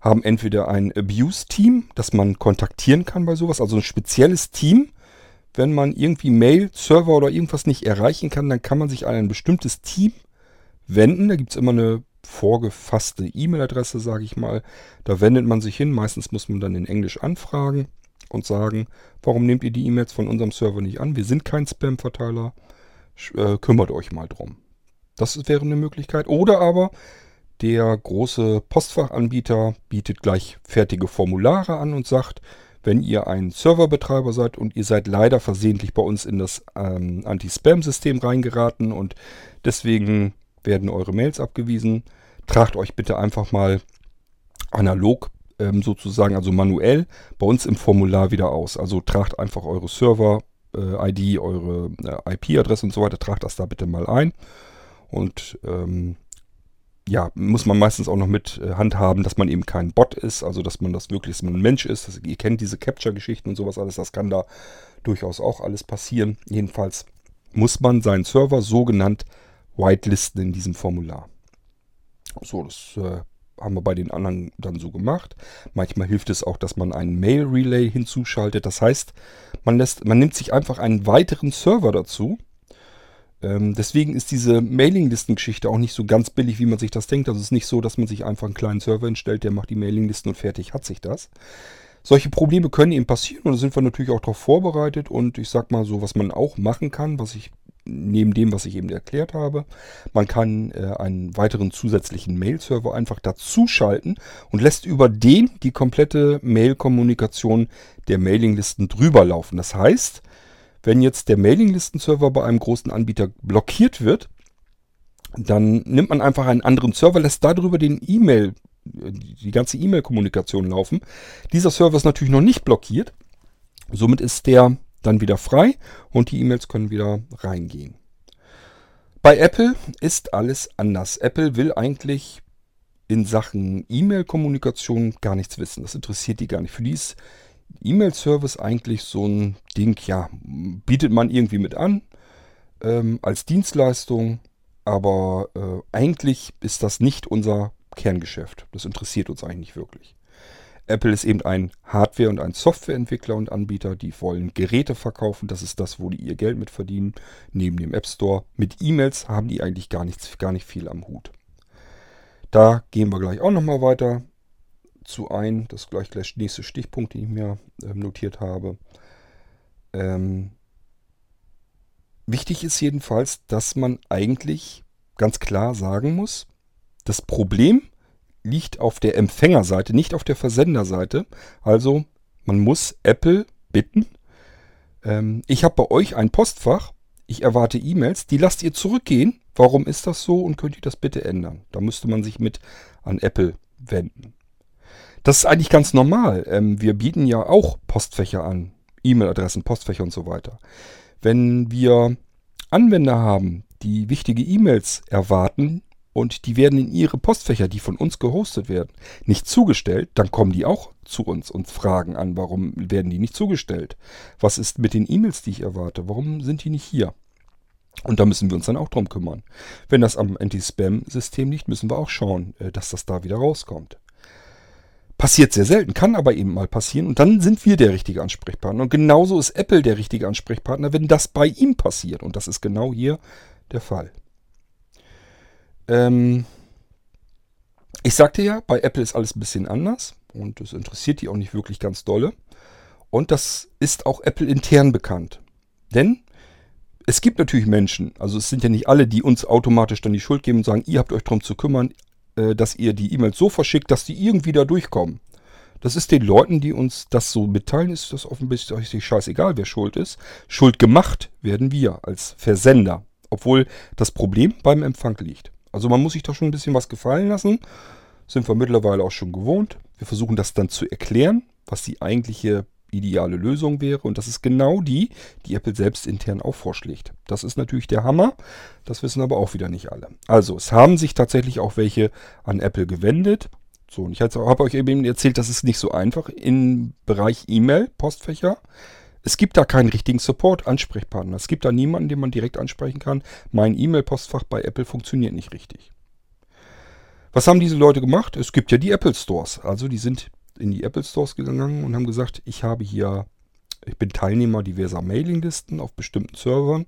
A: haben entweder ein Abuse-Team, das man kontaktieren kann bei sowas, also ein spezielles Team. Wenn man irgendwie Mail, Server oder irgendwas nicht erreichen kann, dann kann man sich an ein bestimmtes Team wenden. Da gibt es immer eine vorgefasste E-Mail-Adresse, sage ich mal. Da wendet man sich hin. Meistens muss man dann in Englisch anfragen und sagen, warum nehmt ihr die E-Mails von unserem Server nicht an? Wir sind kein Spam-Verteiler. Äh, kümmert euch mal drum. Das wäre eine Möglichkeit. Oder aber der große Postfachanbieter bietet gleich fertige Formulare an und sagt, wenn ihr ein Serverbetreiber seid und ihr seid leider versehentlich bei uns in das ähm, Anti-Spam-System reingeraten und deswegen werden eure Mails abgewiesen, tragt euch bitte einfach mal analog ähm, sozusagen, also manuell, bei uns im Formular wieder aus. Also tragt einfach eure Server-ID, äh, eure äh, IP-Adresse und so weiter, tragt das da bitte mal ein. Und ähm, ja, muss man meistens auch noch mit äh, handhaben, dass man eben kein Bot ist, also dass man das wirklich ein Mensch ist. Das, ihr kennt diese Capture-Geschichten und sowas alles, das kann da durchaus auch alles passieren. Jedenfalls muss man seinen Server sogenannt whitelisten in diesem Formular. So, das äh, haben wir bei den anderen dann so gemacht. Manchmal hilft es auch, dass man einen Mail-Relay hinzuschaltet. Das heißt, man, lässt, man nimmt sich einfach einen weiteren Server dazu ähm, deswegen ist diese Mailinglisten-Geschichte auch nicht so ganz billig, wie man sich das denkt. Also es ist nicht so, dass man sich einfach einen kleinen Server hinstellt, der macht die Mailinglisten und fertig hat sich das. Solche Probleme können eben passieren und da sind wir natürlich auch darauf vorbereitet. Und ich sag mal so, was man auch machen kann, was ich neben dem, was ich eben erklärt habe, man kann äh, einen weiteren zusätzlichen Mail-Server einfach dazuschalten und lässt über den die komplette Mail-Kommunikation der Mailinglisten drüber laufen. Das heißt, wenn jetzt der Mailinglisten-Server bei einem großen Anbieter blockiert wird, dann nimmt man einfach einen anderen Server, lässt darüber den E-Mail, die ganze E-Mail-Kommunikation laufen. Dieser Server ist natürlich noch nicht blockiert. Somit ist der dann wieder frei und die E-Mails können wieder reingehen. Bei Apple ist alles anders. Apple will eigentlich in Sachen E-Mail-Kommunikation gar nichts wissen. Das interessiert die gar nicht. Für die ist E-Mail-Service eigentlich so ein Ding, ja, bietet man irgendwie mit an ähm, als Dienstleistung, aber äh, eigentlich ist das nicht unser Kerngeschäft. Das interessiert uns eigentlich nicht wirklich. Apple ist eben ein Hardware- und ein Softwareentwickler und Anbieter, die wollen Geräte verkaufen. Das ist das, wo die ihr Geld mit verdienen. Neben dem App Store. Mit E-Mails haben die eigentlich gar nichts, gar nicht viel am Hut. Da gehen wir gleich auch nochmal weiter zu ein. Das ist gleich der nächste Stichpunkt, den ich mir äh, notiert habe. Ähm, wichtig ist jedenfalls, dass man eigentlich ganz klar sagen muss, das Problem liegt auf der Empfängerseite, nicht auf der Versenderseite. Also man muss Apple bitten, ähm, ich habe bei euch ein Postfach, ich erwarte E-Mails, die lasst ihr zurückgehen. Warum ist das so und könnt ihr das bitte ändern? Da müsste man sich mit an Apple wenden. Das ist eigentlich ganz normal. Ähm, wir bieten ja auch Postfächer an, E-Mail-Adressen, Postfächer und so weiter. Wenn wir Anwender haben, die wichtige E-Mails erwarten und die werden in ihre Postfächer, die von uns gehostet werden, nicht zugestellt, dann kommen die auch zu uns und fragen an, warum werden die nicht zugestellt? Was ist mit den E-Mails, die ich erwarte? Warum sind die nicht hier? Und da müssen wir uns dann auch drum kümmern. Wenn das am Anti-Spam-System liegt, müssen wir auch schauen, äh, dass das da wieder rauskommt. Passiert sehr selten, kann aber eben mal passieren und dann sind wir der richtige Ansprechpartner. Und genauso ist Apple der richtige Ansprechpartner, wenn das bei ihm passiert. Und das ist genau hier der Fall. Ähm ich sagte ja, bei Apple ist alles ein bisschen anders und es interessiert die auch nicht wirklich ganz dolle. Und das ist auch Apple intern bekannt. Denn es gibt natürlich Menschen, also es sind ja nicht alle, die uns automatisch dann die Schuld geben und sagen, ihr habt euch darum zu kümmern, äh, dass ihr die E-Mails so verschickt, dass die irgendwie da durchkommen. Das ist den Leuten, die uns das so mitteilen, ist das offensichtlich scheißegal, wer schuld ist. Schuld gemacht werden wir als Versender, obwohl das Problem beim Empfang liegt. Also man muss sich da schon ein bisschen was gefallen lassen. Sind wir mittlerweile auch schon gewohnt. Wir versuchen das dann zu erklären, was die eigentliche ideale Lösung wäre. Und das ist genau die, die Apple selbst intern auch vorschlägt. Das ist natürlich der Hammer. Das wissen aber auch wieder nicht alle. Also, es haben sich tatsächlich auch welche an Apple gewendet. So, und ich habe euch eben erzählt, das ist nicht so einfach im Bereich E-Mail, Postfächer. Es gibt da keinen richtigen Support-Ansprechpartner. Es gibt da niemanden, den man direkt ansprechen kann. Mein E-Mail-Postfach bei Apple funktioniert nicht richtig. Was haben diese Leute gemacht? Es gibt ja die Apple Stores. Also die sind in die Apple Stores gegangen und haben gesagt, ich habe hier, ich bin Teilnehmer diverser Mailinglisten auf bestimmten Servern.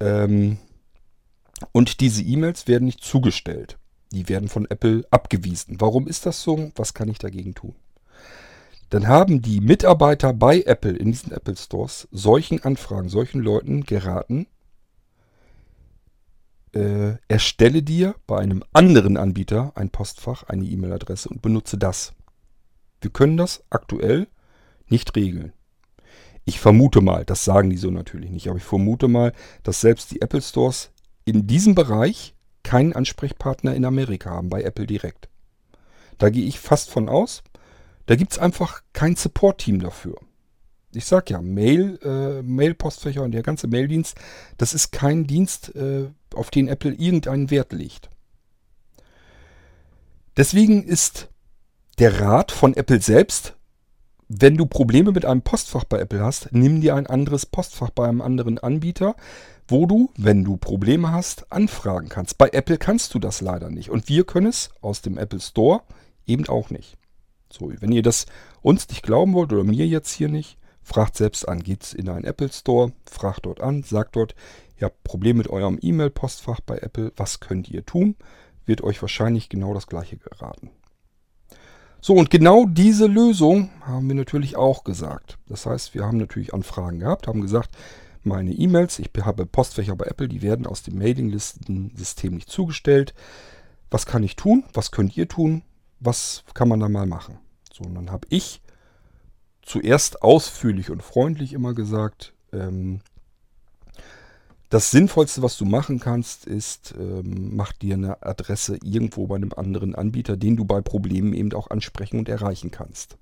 A: Ähm, und diese E-Mails werden nicht zugestellt. Die werden von Apple abgewiesen. Warum ist das so? Was kann ich dagegen tun? Dann haben die Mitarbeiter bei Apple in diesen Apple Stores solchen Anfragen, solchen Leuten geraten, äh, erstelle dir bei einem anderen Anbieter ein Postfach, eine E-Mail-Adresse und benutze das. Wir können das aktuell nicht regeln. Ich vermute mal, das sagen die so natürlich nicht, aber ich vermute mal, dass selbst die Apple Stores in diesem Bereich keinen Ansprechpartner in Amerika haben, bei Apple direkt. Da gehe ich fast von aus. Da gibt es einfach kein Support-Team dafür. Ich sag ja, Mail, äh, Mail-Postfächer und der ganze Maildienst, das ist kein Dienst, äh, auf den Apple irgendeinen Wert legt. Deswegen ist der Rat von Apple selbst, wenn du Probleme mit einem Postfach bei Apple hast, nimm dir ein anderes Postfach bei einem anderen Anbieter, wo du, wenn du Probleme hast, anfragen kannst. Bei Apple kannst du das leider nicht. Und wir können es aus dem Apple Store eben auch nicht. So, wenn ihr das uns nicht glauben wollt oder mir jetzt hier nicht, fragt selbst an. Geht's in einen Apple Store, fragt dort an, sagt dort, ihr habt Probleme mit eurem E-Mail-Postfach bei Apple, was könnt ihr tun? Wird euch wahrscheinlich genau das gleiche geraten. So, und genau diese Lösung haben wir natürlich auch gesagt. Das heißt, wir haben natürlich Anfragen gehabt, haben gesagt, meine E-Mails, ich habe Postfächer bei Apple, die werden aus dem Mailinglistensystem nicht zugestellt. Was kann ich tun? Was könnt ihr tun? Was kann man da mal machen? So, und dann habe ich zuerst ausführlich und freundlich immer gesagt, ähm, das Sinnvollste, was du machen kannst, ist, ähm, mach dir eine Adresse irgendwo bei einem anderen Anbieter, den du bei Problemen eben auch ansprechen und erreichen kannst.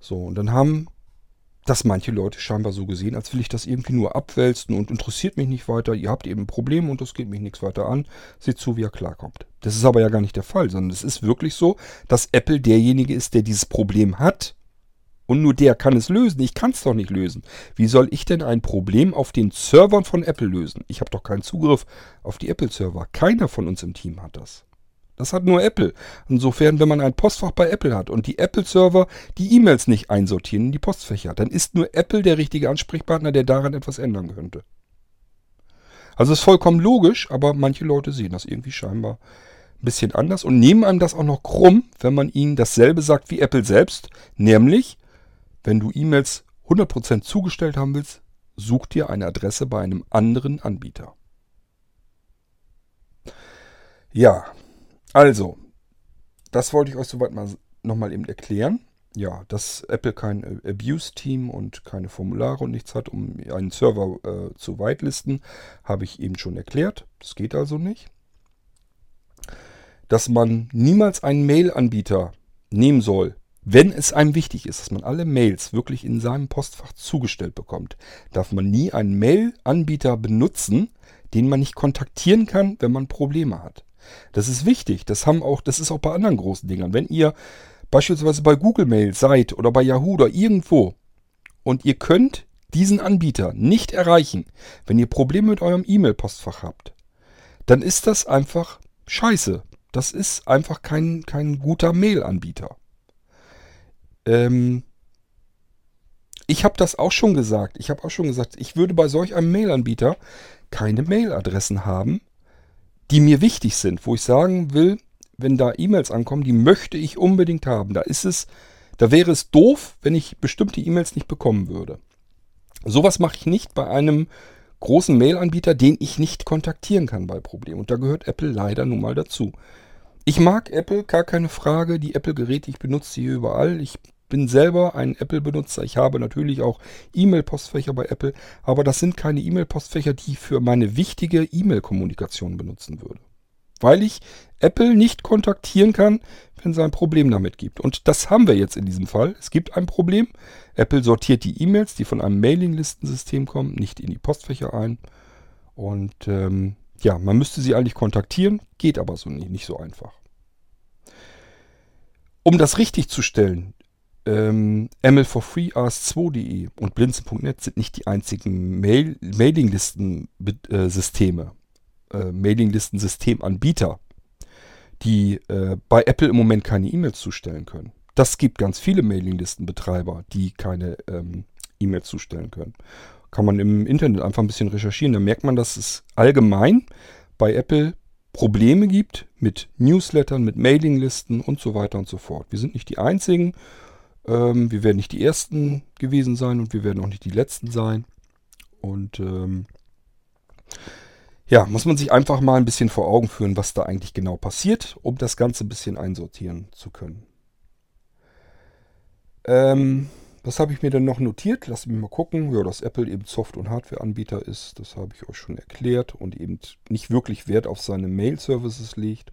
A: So, und dann haben das manche Leute scheinbar so gesehen, als will ich das irgendwie nur abwälzen und interessiert mich nicht weiter. Ihr habt eben ein Problem und das geht mich nichts weiter an. Seht zu, wie er klarkommt. Das ist aber ja gar nicht der Fall, sondern es ist wirklich so, dass Apple derjenige ist, der dieses Problem hat und nur der kann es lösen. Ich kann es doch nicht lösen. Wie soll ich denn ein Problem auf den Servern von Apple lösen? Ich habe doch keinen Zugriff auf die Apple-Server. Keiner von uns im Team hat das. Das hat nur Apple. Insofern, wenn man ein Postfach bei Apple hat und die Apple-Server die E-Mails nicht einsortieren in die Postfächer, dann ist nur Apple der richtige Ansprechpartner, der daran etwas ändern könnte. Also ist vollkommen logisch, aber manche Leute sehen das irgendwie scheinbar ein bisschen anders und nehmen einem das auch noch krumm, wenn man ihnen dasselbe sagt wie Apple selbst, nämlich, wenn du E-Mails 100% zugestellt haben willst, such dir eine Adresse bei einem anderen Anbieter. Ja, also, das wollte ich euch soweit mal nochmal eben erklären. Ja, dass Apple kein Abuse-Team und keine Formulare und nichts hat, um einen Server äh, zu whitelisten, habe ich eben schon erklärt. Das geht also nicht. Dass man niemals einen Mail-Anbieter nehmen soll, wenn es einem wichtig ist, dass man alle Mails wirklich in seinem Postfach zugestellt bekommt, darf man nie einen Mail-Anbieter benutzen, den man nicht kontaktieren kann, wenn man Probleme hat. Das ist wichtig. Das haben auch, das ist auch bei anderen großen Dingern. Wenn ihr beispielsweise bei Google Mail seid oder bei Yahoo oder irgendwo und ihr könnt diesen Anbieter nicht erreichen, wenn ihr Probleme mit eurem E-Mail-Postfach habt, dann ist das einfach scheiße. Das ist einfach kein, kein guter Mail-Anbieter. Ähm, ich habe das auch schon gesagt. Ich habe auch schon gesagt, ich würde bei solch einem Mail-Anbieter keine Mailadressen haben, die mir wichtig sind, wo ich sagen will, wenn da E-Mails ankommen, die möchte ich unbedingt haben. Da ist es, da wäre es doof, wenn ich bestimmte E-Mails nicht bekommen würde. Sowas mache ich nicht bei einem großen Mail-Anbieter, den ich nicht kontaktieren kann bei Problemen. Und da gehört Apple leider nun mal dazu. Ich mag Apple, gar keine Frage. Die Apple-Geräte, ich benutze sie überall. Ich bin selber ein Apple-Benutzer. Ich habe natürlich auch E-Mail-Postfächer bei Apple, aber das sind keine E-Mail-Postfächer, die ich für meine wichtige E-Mail-Kommunikation benutzen würde. Weil ich Apple nicht kontaktieren kann, wenn es ein Problem damit gibt. Und das haben wir jetzt in diesem Fall. Es gibt ein Problem. Apple sortiert die E-Mails, die von einem Mailing-Listensystem kommen, nicht in die Postfächer ein. Und ähm, ja, man müsste sie eigentlich kontaktieren, geht aber so nicht, nicht so einfach. Um das richtig zu stellen, ähm, ML4FreeAS2.de und Blinzen.net sind nicht die einzigen Mail Mailinglisten-Systeme, äh, Mailinglisten-Systemanbieter, die äh, bei Apple im Moment keine E-Mails zustellen können. Das gibt ganz viele Mailinglistenbetreiber, die keine ähm, E-Mails zustellen können. Kann man im Internet einfach ein bisschen recherchieren. Da merkt man, dass es allgemein bei Apple Probleme gibt mit Newslettern, mit Mailinglisten und so weiter und so fort. Wir sind nicht die Einzigen ähm, wir werden nicht die Ersten gewesen sein und wir werden auch nicht die Letzten sein. Und ähm, ja, muss man sich einfach mal ein bisschen vor Augen führen, was da eigentlich genau passiert, um das Ganze ein bisschen einsortieren zu können. Ähm, was habe ich mir denn noch notiert? Lasst mich mal gucken. Ja, dass Apple eben Soft- und Hardware-Anbieter ist, das habe ich euch schon erklärt und eben nicht wirklich Wert auf seine Mail-Services legt.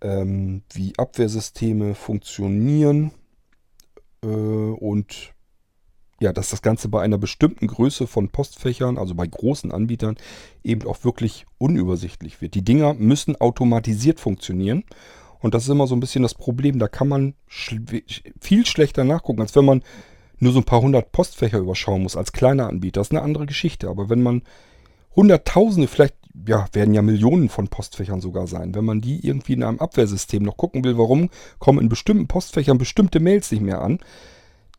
A: Ähm, wie Abwehrsysteme funktionieren äh, und ja, dass das Ganze bei einer bestimmten Größe von Postfächern, also bei großen Anbietern, eben auch wirklich unübersichtlich wird. Die Dinger müssen automatisiert funktionieren. Und das ist immer so ein bisschen das Problem. Da kann man schl viel schlechter nachgucken, als wenn man nur so ein paar hundert Postfächer überschauen muss als kleiner Anbieter. Das ist eine andere Geschichte. Aber wenn man Hunderttausende, vielleicht ja, werden ja Millionen von Postfächern sogar sein. Wenn man die irgendwie in einem Abwehrsystem noch gucken will, warum kommen in bestimmten Postfächern bestimmte Mails nicht mehr an,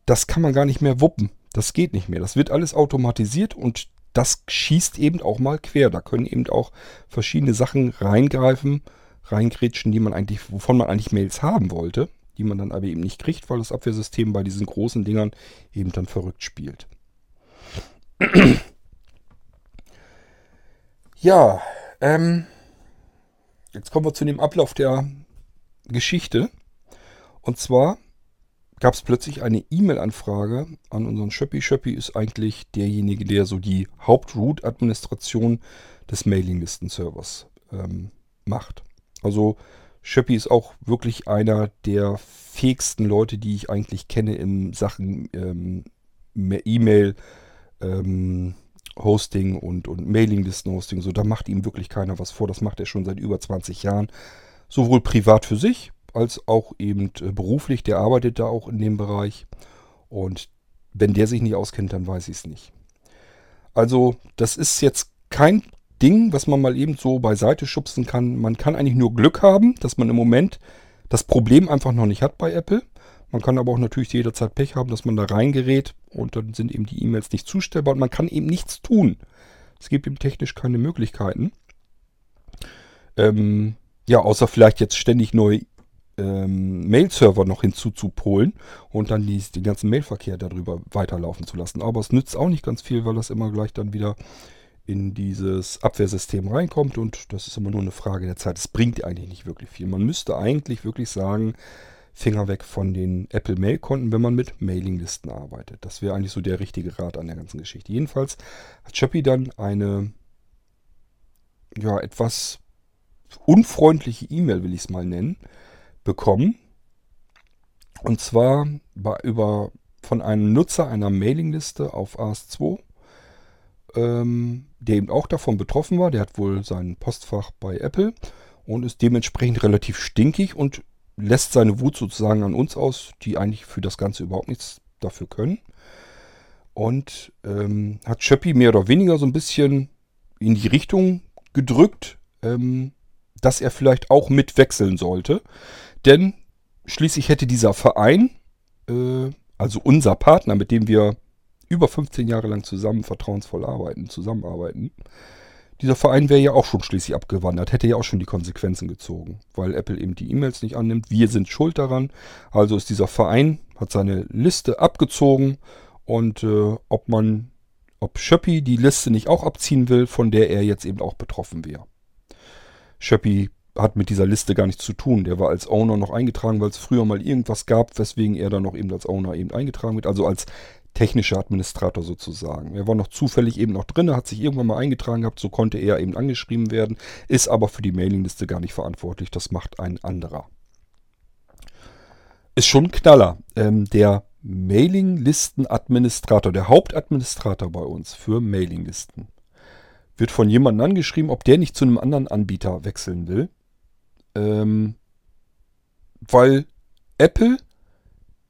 A: das kann man gar nicht mehr wuppen. Das geht nicht mehr. Das wird alles automatisiert und das schießt eben auch mal quer. Da können eben auch verschiedene Sachen reingreifen, reingrätschen, die man eigentlich, wovon man eigentlich Mails haben wollte, die man dann aber eben nicht kriegt, weil das Abwehrsystem bei diesen großen Dingern eben dann verrückt spielt. Ja, ähm, jetzt kommen wir zu dem Ablauf der Geschichte. Und zwar gab es plötzlich eine E-Mail-Anfrage an unseren Schöppi. Schöppi ist eigentlich derjenige, der so die Haupt-Root-Administration des Mailinglisten-Servers ähm, macht. Also Schöppi ist auch wirklich einer der fähigsten Leute, die ich eigentlich kenne in Sachen ähm, E-Mail, ähm, Hosting und, und Mailinglisten-Hosting. So, da macht ihm wirklich keiner was vor. Das macht er schon seit über 20 Jahren. Sowohl privat für sich als auch eben äh, beruflich. Der arbeitet da auch in dem Bereich. Und wenn der sich nicht auskennt, dann weiß ich es nicht. Also, das ist jetzt kein Ding, was man mal eben so beiseite schubsen kann. Man kann eigentlich nur Glück haben, dass man im Moment das Problem einfach noch nicht hat bei Apple. Man kann aber auch natürlich jederzeit Pech haben, dass man da reingerät und dann sind eben die E-Mails nicht zustellbar und man kann eben nichts tun. Es gibt eben technisch keine Möglichkeiten. Ähm, Ja, außer vielleicht jetzt ständig neue ähm, Mail-Server noch hinzuzupolen und dann die, den ganzen Mailverkehr darüber weiterlaufen zu lassen. Aber es nützt auch nicht ganz viel, weil das immer gleich dann wieder in dieses Abwehrsystem reinkommt und das ist immer nur eine Frage der Zeit. Es bringt eigentlich nicht wirklich viel. Man müsste eigentlich wirklich sagen, Finger weg von den Apple Mail-Konten, wenn man mit Mailinglisten arbeitet. Das wäre eigentlich so der richtige Rat an der ganzen Geschichte. Jedenfalls hat Chappie dann eine ja etwas unfreundliche E-Mail, will ich es mal nennen, bekommen. Und zwar über, von einem Nutzer einer Mailingliste auf AS2, ähm, der eben auch davon betroffen war. Der hat wohl sein Postfach bei Apple und ist dementsprechend relativ stinkig und lässt seine Wut sozusagen an uns aus, die eigentlich für das Ganze überhaupt nichts dafür können. Und ähm, hat Chöppi mehr oder weniger so ein bisschen in die Richtung gedrückt, ähm, dass er vielleicht auch mitwechseln sollte. Denn schließlich hätte dieser Verein, äh, also unser Partner, mit dem wir über 15 Jahre lang zusammen vertrauensvoll arbeiten, zusammenarbeiten, dieser Verein wäre ja auch schon schließlich abgewandert, hätte ja auch schon die Konsequenzen gezogen, weil Apple eben die E-Mails nicht annimmt. Wir sind schuld daran. Also ist dieser Verein, hat seine Liste abgezogen und äh, ob man, ob Schöppi die Liste nicht auch abziehen will, von der er jetzt eben auch betroffen wäre. Schöppi hat mit dieser Liste gar nichts zu tun. Der war als Owner noch eingetragen, weil es früher mal irgendwas gab, weswegen er dann noch eben als Owner eben eingetragen wird. Also als technischer Administrator sozusagen. Er war noch zufällig eben noch drin, hat sich irgendwann mal eingetragen gehabt, so konnte er eben angeschrieben werden, ist aber für die Mailingliste gar nicht verantwortlich, das macht ein anderer. Ist schon ein Knaller. Ähm, der Mailinglisten-Administrator, der Hauptadministrator bei uns für Mailinglisten, wird von jemandem angeschrieben, ob der nicht zu einem anderen Anbieter wechseln will. Ähm, weil Apple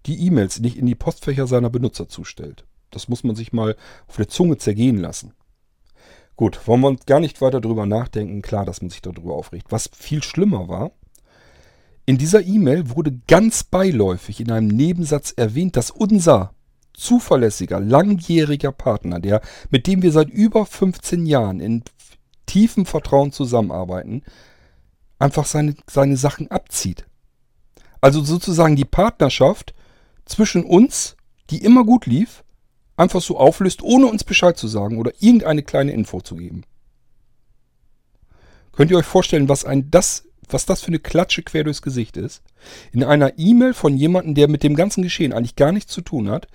A: die E-Mails nicht in die Postfächer seiner Benutzer zustellt. Das muss man sich mal auf der Zunge zergehen lassen. Gut, wollen wir uns gar nicht weiter darüber nachdenken. Klar, dass man sich darüber aufregt. Was viel schlimmer war, in dieser E-Mail wurde ganz beiläufig in einem Nebensatz erwähnt, dass unser zuverlässiger, langjähriger Partner, der, mit dem wir seit über 15 Jahren in tiefem Vertrauen zusammenarbeiten, einfach seine, seine Sachen abzieht. Also sozusagen die Partnerschaft zwischen uns, die immer gut lief, einfach so auflöst, ohne uns Bescheid zu sagen oder irgendeine kleine Info zu geben. Könnt ihr euch vorstellen, was ein das, was das für eine Klatsche quer durchs Gesicht ist? In einer E-Mail von jemandem, der mit dem ganzen Geschehen eigentlich gar nichts zu tun hat,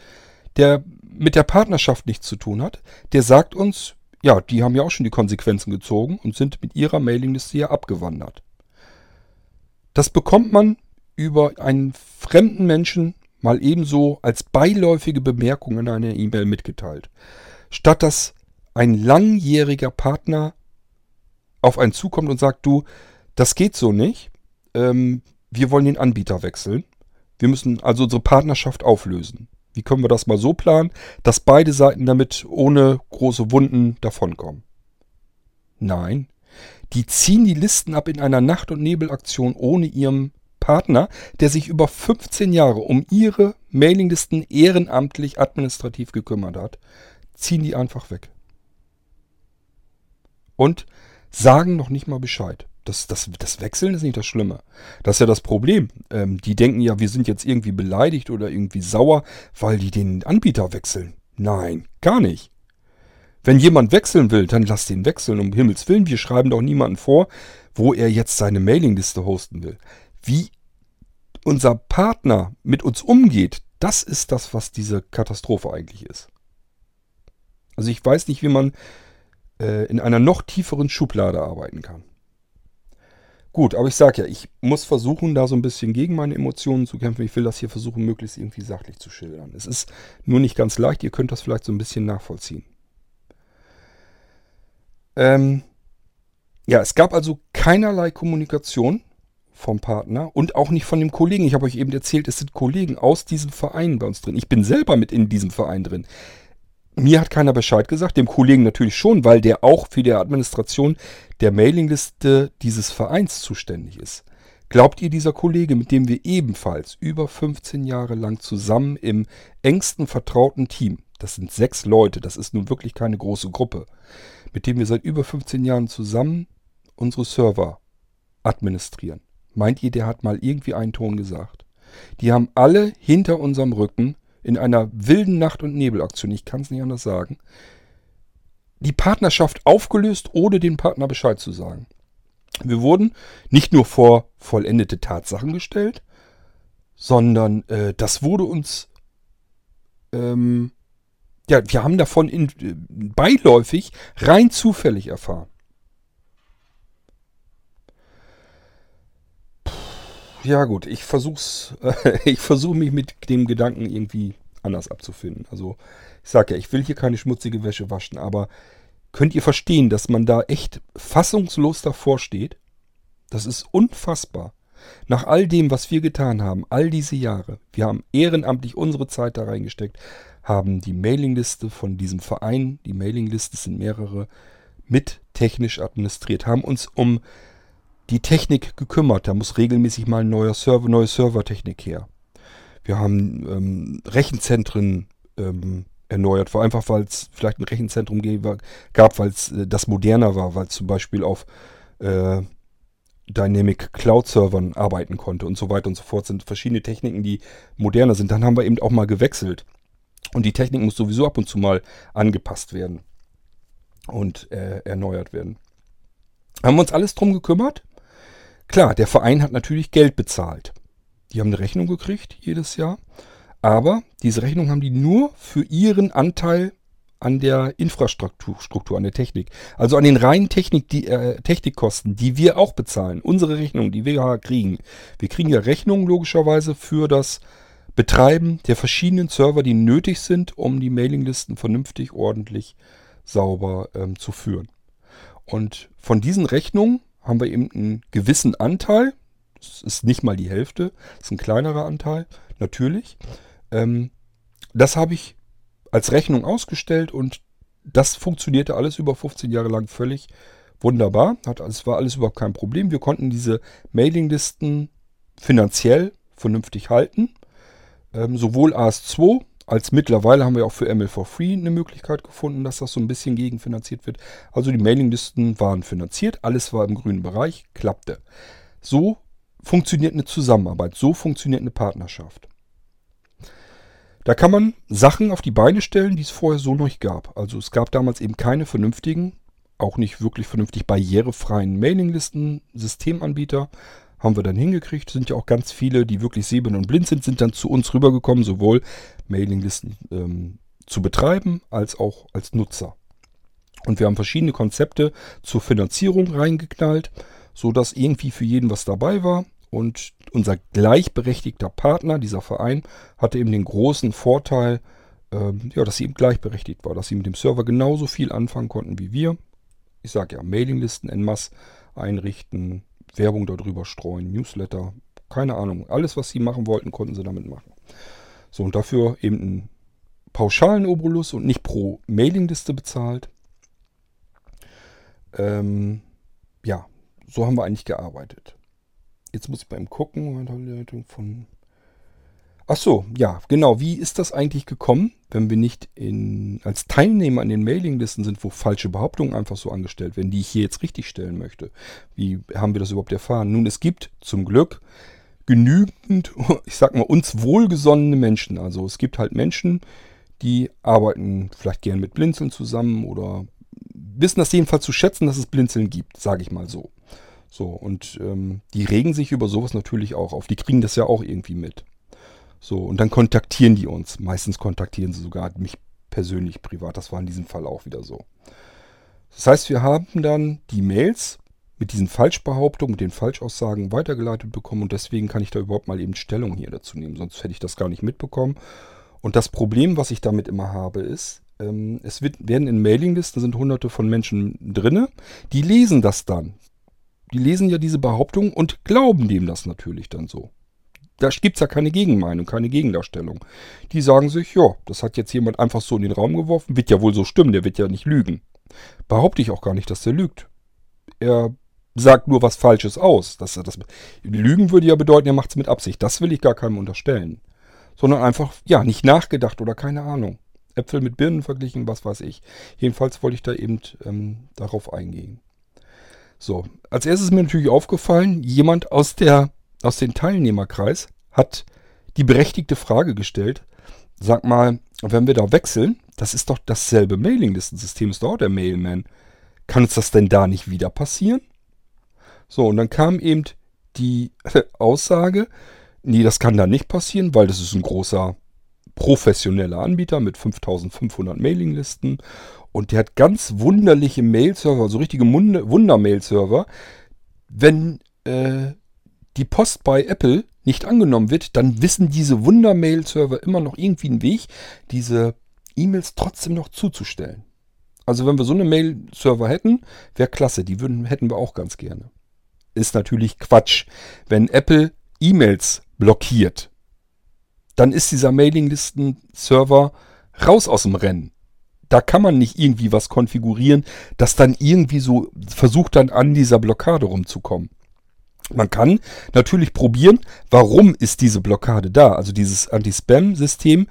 A: der mit der Partnerschaft nichts zu tun hat, der sagt uns, ja, die haben ja auch schon die Konsequenzen gezogen und sind mit ihrer Mailingliste ja abgewandert. Das bekommt man über einen fremden Menschen mal ebenso als beiläufige Bemerkung in einer E-Mail mitgeteilt. Statt dass ein langjähriger Partner auf einen zukommt und sagt, du, das geht so nicht, ähm, wir wollen den Anbieter wechseln. Wir müssen also unsere Partnerschaft auflösen. Wie können wir das mal so planen, dass beide Seiten damit ohne große Wunden davonkommen? Nein, die ziehen die Listen ab in einer Nacht- und Nebelaktion ohne ihrem Partner, der sich über 15 Jahre um ihre Mailinglisten ehrenamtlich administrativ gekümmert hat, ziehen die einfach weg. Und sagen noch nicht mal Bescheid. Das, das, das Wechseln ist nicht das Schlimme. Das ist ja das Problem. Ähm, die denken ja, wir sind jetzt irgendwie beleidigt oder irgendwie sauer, weil die den Anbieter wechseln. Nein, gar nicht. Wenn jemand wechseln will, dann lass den wechseln, um Himmels Willen. Wir schreiben doch niemanden vor, wo er jetzt seine Mailingliste hosten will. Wie unser Partner mit uns umgeht, das ist das, was diese Katastrophe eigentlich ist. Also ich weiß nicht, wie man äh, in einer noch tieferen Schublade arbeiten kann. Gut, aber ich sage ja, ich muss versuchen, da so ein bisschen gegen meine Emotionen zu kämpfen. Ich will das hier versuchen, möglichst irgendwie sachlich zu schildern. Es ist nur nicht ganz leicht. Ihr könnt das vielleicht so ein bisschen nachvollziehen. Ähm, ja, es gab also keinerlei Kommunikation vom Partner und auch nicht von dem Kollegen. Ich habe euch eben erzählt, es sind Kollegen aus diesem Verein bei uns drin. Ich bin selber mit in diesem Verein drin. Mir hat keiner Bescheid gesagt, dem Kollegen natürlich schon, weil der auch für die Administration der Mailingliste dieses Vereins zuständig ist. Glaubt ihr, dieser Kollege, mit dem wir ebenfalls über 15 Jahre lang zusammen im engsten vertrauten Team, das sind sechs Leute, das ist nun wirklich keine große Gruppe, mit dem wir seit über 15 Jahren zusammen unsere Server administrieren. Meint ihr, der hat mal irgendwie einen Ton gesagt? Die haben alle hinter unserem Rücken in einer wilden Nacht- und Nebelaktion, ich kann es nicht anders sagen, die Partnerschaft aufgelöst, ohne den Partner Bescheid zu sagen. Wir wurden nicht nur vor vollendete Tatsachen gestellt, sondern äh, das wurde uns, ähm, ja, wir haben davon in, äh, beiläufig rein zufällig erfahren. Ja gut, ich versuch's, äh, ich versuche mich mit dem Gedanken irgendwie anders abzufinden. Also ich sage ja, ich will hier keine schmutzige Wäsche waschen, aber könnt ihr verstehen, dass man da echt fassungslos davor steht? Das ist unfassbar. Nach all dem, was wir getan haben, all diese Jahre, wir haben ehrenamtlich unsere Zeit da reingesteckt, haben die Mailingliste von diesem Verein, die Mailingliste sind mehrere, mit technisch administriert, haben uns um die Technik gekümmert. Da muss regelmäßig mal ein neuer Server, neue Servertechnik her. Wir haben ähm, Rechenzentren ähm, erneuert, war einfach, weil es vielleicht ein Rechenzentrum gab, weil es äh, das moderner war, weil es zum Beispiel auf äh, Dynamic Cloud Servern arbeiten konnte und so weiter und so fort. Sind verschiedene Techniken, die moderner sind. Dann haben wir eben auch mal gewechselt. Und die Technik muss sowieso ab und zu mal angepasst werden und äh, erneuert werden. Haben wir uns alles drum gekümmert? Klar, der Verein hat natürlich Geld bezahlt. Die haben eine Rechnung gekriegt jedes Jahr. Aber diese Rechnung haben die nur für ihren Anteil an der Infrastruktur, Struktur, an der Technik. Also an den reinen Technik, die, äh, Technikkosten, die wir auch bezahlen. Unsere Rechnung, die wir kriegen. Wir kriegen ja Rechnungen logischerweise für das Betreiben der verschiedenen Server, die nötig sind, um die Mailinglisten vernünftig, ordentlich, sauber ähm, zu führen. Und von diesen Rechnungen haben wir eben einen gewissen Anteil. Das ist nicht mal die Hälfte, das ist ein kleinerer Anteil, natürlich. Ähm, das habe ich als Rechnung ausgestellt und das funktionierte alles über 15 Jahre lang völlig wunderbar. Hat, es war alles überhaupt kein Problem. Wir konnten diese Mailinglisten finanziell vernünftig halten. Ähm, sowohl AS2 als mittlerweile haben wir auch für ML for Free eine Möglichkeit gefunden, dass das so ein bisschen gegenfinanziert wird. Also die Mailinglisten waren finanziert, alles war im grünen Bereich, klappte. So funktioniert eine Zusammenarbeit, so funktioniert eine Partnerschaft. Da kann man Sachen auf die Beine stellen, die es vorher so noch nicht gab. Also es gab damals eben keine vernünftigen, auch nicht wirklich vernünftig barrierefreien Mailinglisten, Systemanbieter. Haben wir dann hingekriegt. Sind ja auch ganz viele, die wirklich sehend und blind sind, sind dann zu uns rübergekommen, sowohl Mailinglisten ähm, zu betreiben als auch als Nutzer. Und wir haben verschiedene Konzepte zur Finanzierung reingeknallt, sodass irgendwie für jeden was dabei war. Und unser gleichberechtigter Partner, dieser Verein, hatte eben den großen Vorteil, ähm, ja, dass sie eben gleichberechtigt war, dass sie mit dem Server genauso viel anfangen konnten wie wir. Ich sage ja, Mailinglisten en masse einrichten, Werbung darüber streuen, Newsletter, keine Ahnung. Alles, was sie machen wollten, konnten sie damit machen. So, und dafür eben einen pauschalen Obolus und nicht pro Mailingliste bezahlt. Ähm, ja, so haben wir eigentlich gearbeitet. Jetzt muss ich beim Gucken. Von Ach so, ja, genau. Wie ist das eigentlich gekommen, wenn wir nicht in, als Teilnehmer an den Mailinglisten sind, wo falsche Behauptungen einfach so angestellt werden, die ich hier jetzt richtig stellen möchte? Wie haben wir das überhaupt erfahren? Nun, es gibt zum Glück genügend, ich sag mal, uns wohlgesonnene Menschen. Also es gibt halt Menschen, die arbeiten vielleicht gern mit Blinzeln zusammen oder wissen das jedenfalls zu schätzen, dass es Blinzeln gibt, sage ich mal so. So, und ähm, die regen sich über sowas natürlich auch auf. Die kriegen das ja auch irgendwie mit. So, und dann kontaktieren die uns. Meistens kontaktieren sie sogar mich persönlich privat. Das war in diesem Fall auch wieder so. Das heißt, wir haben dann die Mails mit diesen Falschbehauptungen, mit den Falschaussagen weitergeleitet bekommen und deswegen kann ich da überhaupt mal eben Stellung hier dazu nehmen. Sonst hätte ich das gar nicht mitbekommen. Und das Problem, was ich damit immer habe, ist, ähm, es wird, werden in Mailinglisten sind hunderte von Menschen drinne, die lesen das dann die lesen ja diese Behauptung und glauben dem das natürlich dann so. Da gibt es ja keine Gegenmeinung, keine Gegendarstellung. Die sagen sich, ja, das hat jetzt jemand einfach so in den Raum geworfen, wird ja wohl so stimmen, der wird ja nicht lügen. Behaupte ich auch gar nicht, dass der lügt. Er sagt nur was Falsches aus. Das, das, Lügen würde ja bedeuten, er macht es mit Absicht. Das will ich gar keinem unterstellen. Sondern einfach, ja, nicht nachgedacht oder keine Ahnung. Äpfel mit Birnen verglichen, was weiß ich. Jedenfalls wollte ich da eben ähm, darauf eingehen. So, als erstes ist mir natürlich aufgefallen, jemand aus, der, aus dem Teilnehmerkreis hat die berechtigte Frage gestellt. Sag mal, wenn wir da wechseln, das ist doch dasselbe Mailinglistensystem, ist doch der Mailman. Kann uns das denn da nicht wieder passieren? So, und dann kam eben die Aussage, nee, das kann da nicht passieren, weil das ist ein großer professioneller Anbieter mit 5500 Mailinglisten und der hat ganz wunderliche Mail-Server, so richtige Wunder-Mail-Server. Wenn äh, die Post bei Apple nicht angenommen wird, dann wissen diese Wunder-Mail-Server immer noch irgendwie einen Weg, diese E-Mails trotzdem noch zuzustellen. Also wenn wir so eine Mail-Server hätten, wäre klasse. Die würden, hätten wir auch ganz gerne. Ist natürlich Quatsch. Wenn Apple E-Mails blockiert, dann ist dieser Mailinglisten-Server raus aus dem Rennen. Da kann man nicht irgendwie was konfigurieren, das dann irgendwie so versucht dann an dieser Blockade rumzukommen. Man kann natürlich probieren, warum ist diese Blockade da? Also dieses Anti-Spam-System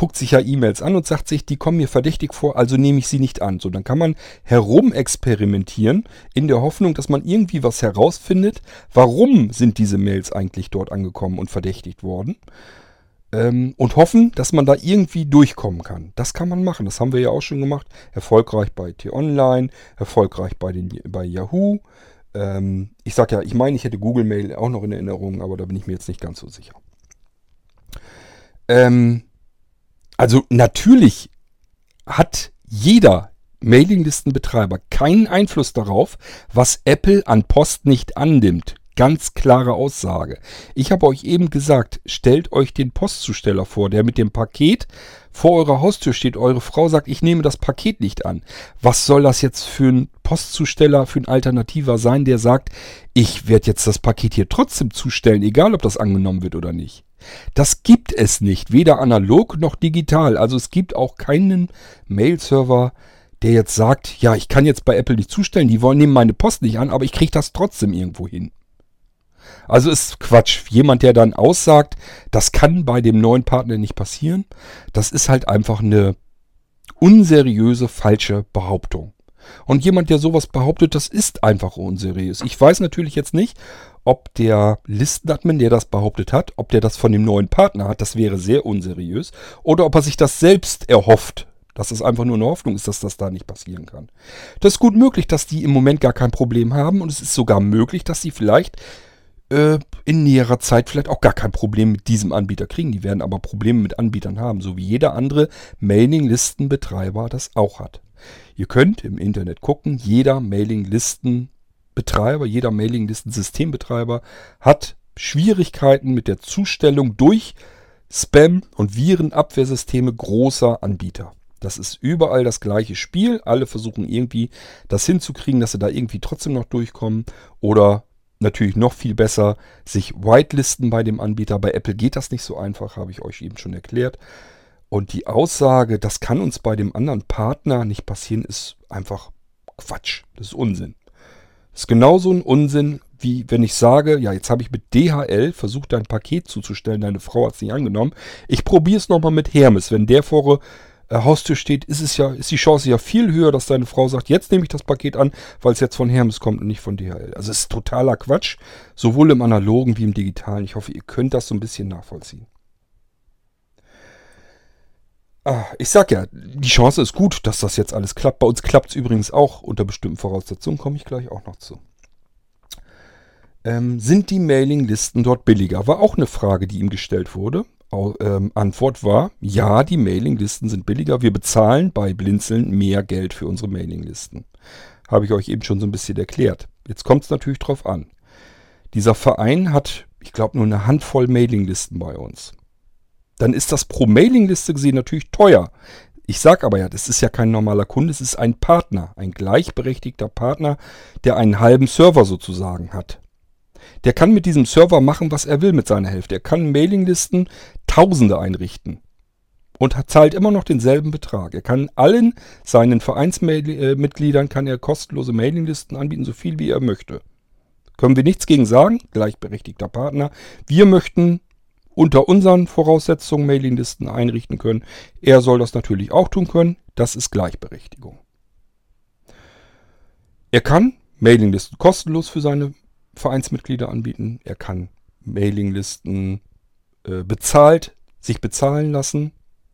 A: guckt sich ja E-Mails an und sagt sich, die kommen mir verdächtig vor, also nehme ich sie nicht an. So, dann kann man herumexperimentieren in der Hoffnung, dass man irgendwie was herausfindet, warum sind diese Mails eigentlich dort angekommen und verdächtigt worden. Ähm, und hoffen, dass man da irgendwie durchkommen kann. Das kann man machen. Das haben wir ja auch schon gemacht. Erfolgreich bei T-Online, erfolgreich bei, den, bei Yahoo. Ähm, ich sag ja, ich meine, ich hätte Google Mail auch noch in Erinnerung, aber da bin ich mir jetzt nicht ganz so sicher. Ähm, also natürlich hat jeder Mailinglistenbetreiber keinen Einfluss darauf, was Apple an Post nicht annimmt. Ganz klare Aussage. Ich habe euch eben gesagt, stellt euch den Postzusteller vor, der mit dem Paket vor eurer Haustür steht. Eure Frau sagt, ich nehme das Paket nicht an. Was soll das jetzt für ein Postzusteller, für ein Alternativer sein, der sagt, ich werde jetzt das Paket hier trotzdem zustellen, egal ob das angenommen wird oder nicht. Das gibt es nicht, weder analog noch digital. Also es gibt auch keinen Mail-Server, der jetzt sagt, ja, ich kann jetzt bei Apple nicht zustellen, die wollen nehmen meine Post nicht an, aber ich kriege das trotzdem irgendwo hin. Also ist Quatsch. Jemand, der dann aussagt, das kann bei dem neuen Partner nicht passieren, das ist halt einfach eine unseriöse, falsche Behauptung. Und jemand, der sowas behauptet, das ist einfach unseriös. Ich weiß natürlich jetzt nicht, ob der Listenadmin, der das behauptet hat, ob der das von dem neuen Partner hat, das wäre sehr unseriös, oder ob er sich das selbst erhofft, dass es einfach nur eine Hoffnung ist, dass das da nicht passieren kann. Das ist gut möglich, dass die im Moment gar kein Problem haben und es ist sogar möglich, dass sie vielleicht äh, in näherer Zeit vielleicht auch gar kein Problem mit diesem Anbieter kriegen. Die werden aber Probleme mit Anbietern haben, so wie jeder andere Mailing-Listenbetreiber das auch hat. Ihr könnt im Internet gucken, jeder Mailing-Listenbetreiber, jeder Mailing-Listen-Systembetreiber hat Schwierigkeiten mit der Zustellung durch Spam- und Virenabwehrsysteme großer Anbieter. Das ist überall das gleiche Spiel. Alle versuchen irgendwie das hinzukriegen, dass sie da irgendwie trotzdem noch durchkommen oder natürlich noch viel besser sich whitelisten bei dem Anbieter. Bei Apple geht das nicht so einfach, habe ich euch eben schon erklärt. Und die Aussage, das kann uns bei dem anderen Partner nicht passieren, ist einfach Quatsch. Das ist Unsinn. Das ist genauso ein Unsinn, wie wenn ich sage, ja, jetzt habe ich mit DHL versucht, dein Paket zuzustellen, deine Frau hat es nicht angenommen. Ich probiere es nochmal mit Hermes. Wenn der vor äh, Haustür steht, ist es ja, ist die Chance ja viel höher, dass deine Frau sagt, jetzt nehme ich das Paket an, weil es jetzt von Hermes kommt und nicht von DHL. Also es ist totaler Quatsch, sowohl im analogen wie im digitalen. Ich hoffe, ihr könnt das so ein bisschen nachvollziehen. Ah, ich sag ja, die Chance ist gut, dass das jetzt alles klappt. Bei uns klappt es übrigens auch unter bestimmten Voraussetzungen, komme ich gleich auch noch zu. Ähm, sind die Mailinglisten dort billiger? War auch eine Frage, die ihm gestellt wurde ähm, Antwort war, ja, die Mailinglisten sind billiger. Wir bezahlen bei Blinzeln mehr Geld für unsere Mailinglisten. Habe ich euch eben schon so ein bisschen erklärt. Jetzt kommt es natürlich drauf an. Dieser Verein hat, ich glaube, nur eine Handvoll Mailinglisten bei uns. Dann ist das pro Mailingliste gesehen natürlich teuer. Ich sage aber ja, das ist ja kein normaler Kunde, es ist ein Partner, ein gleichberechtigter Partner, der einen halben Server sozusagen hat. Der kann mit diesem Server machen, was er will mit seiner Hälfte. Er kann Mailinglisten Tausende einrichten und zahlt immer noch denselben Betrag. Er kann allen seinen Vereinsmitgliedern kann er kostenlose Mailinglisten anbieten, so viel wie er möchte. Können wir nichts gegen sagen, gleichberechtigter Partner. Wir möchten unter unseren Voraussetzungen Mailinglisten einrichten können. Er soll das natürlich auch tun können. Das ist Gleichberechtigung. Er kann Mailinglisten kostenlos für seine Vereinsmitglieder anbieten. Er kann Mailinglisten äh, bezahlt, sich bezahlen lassen.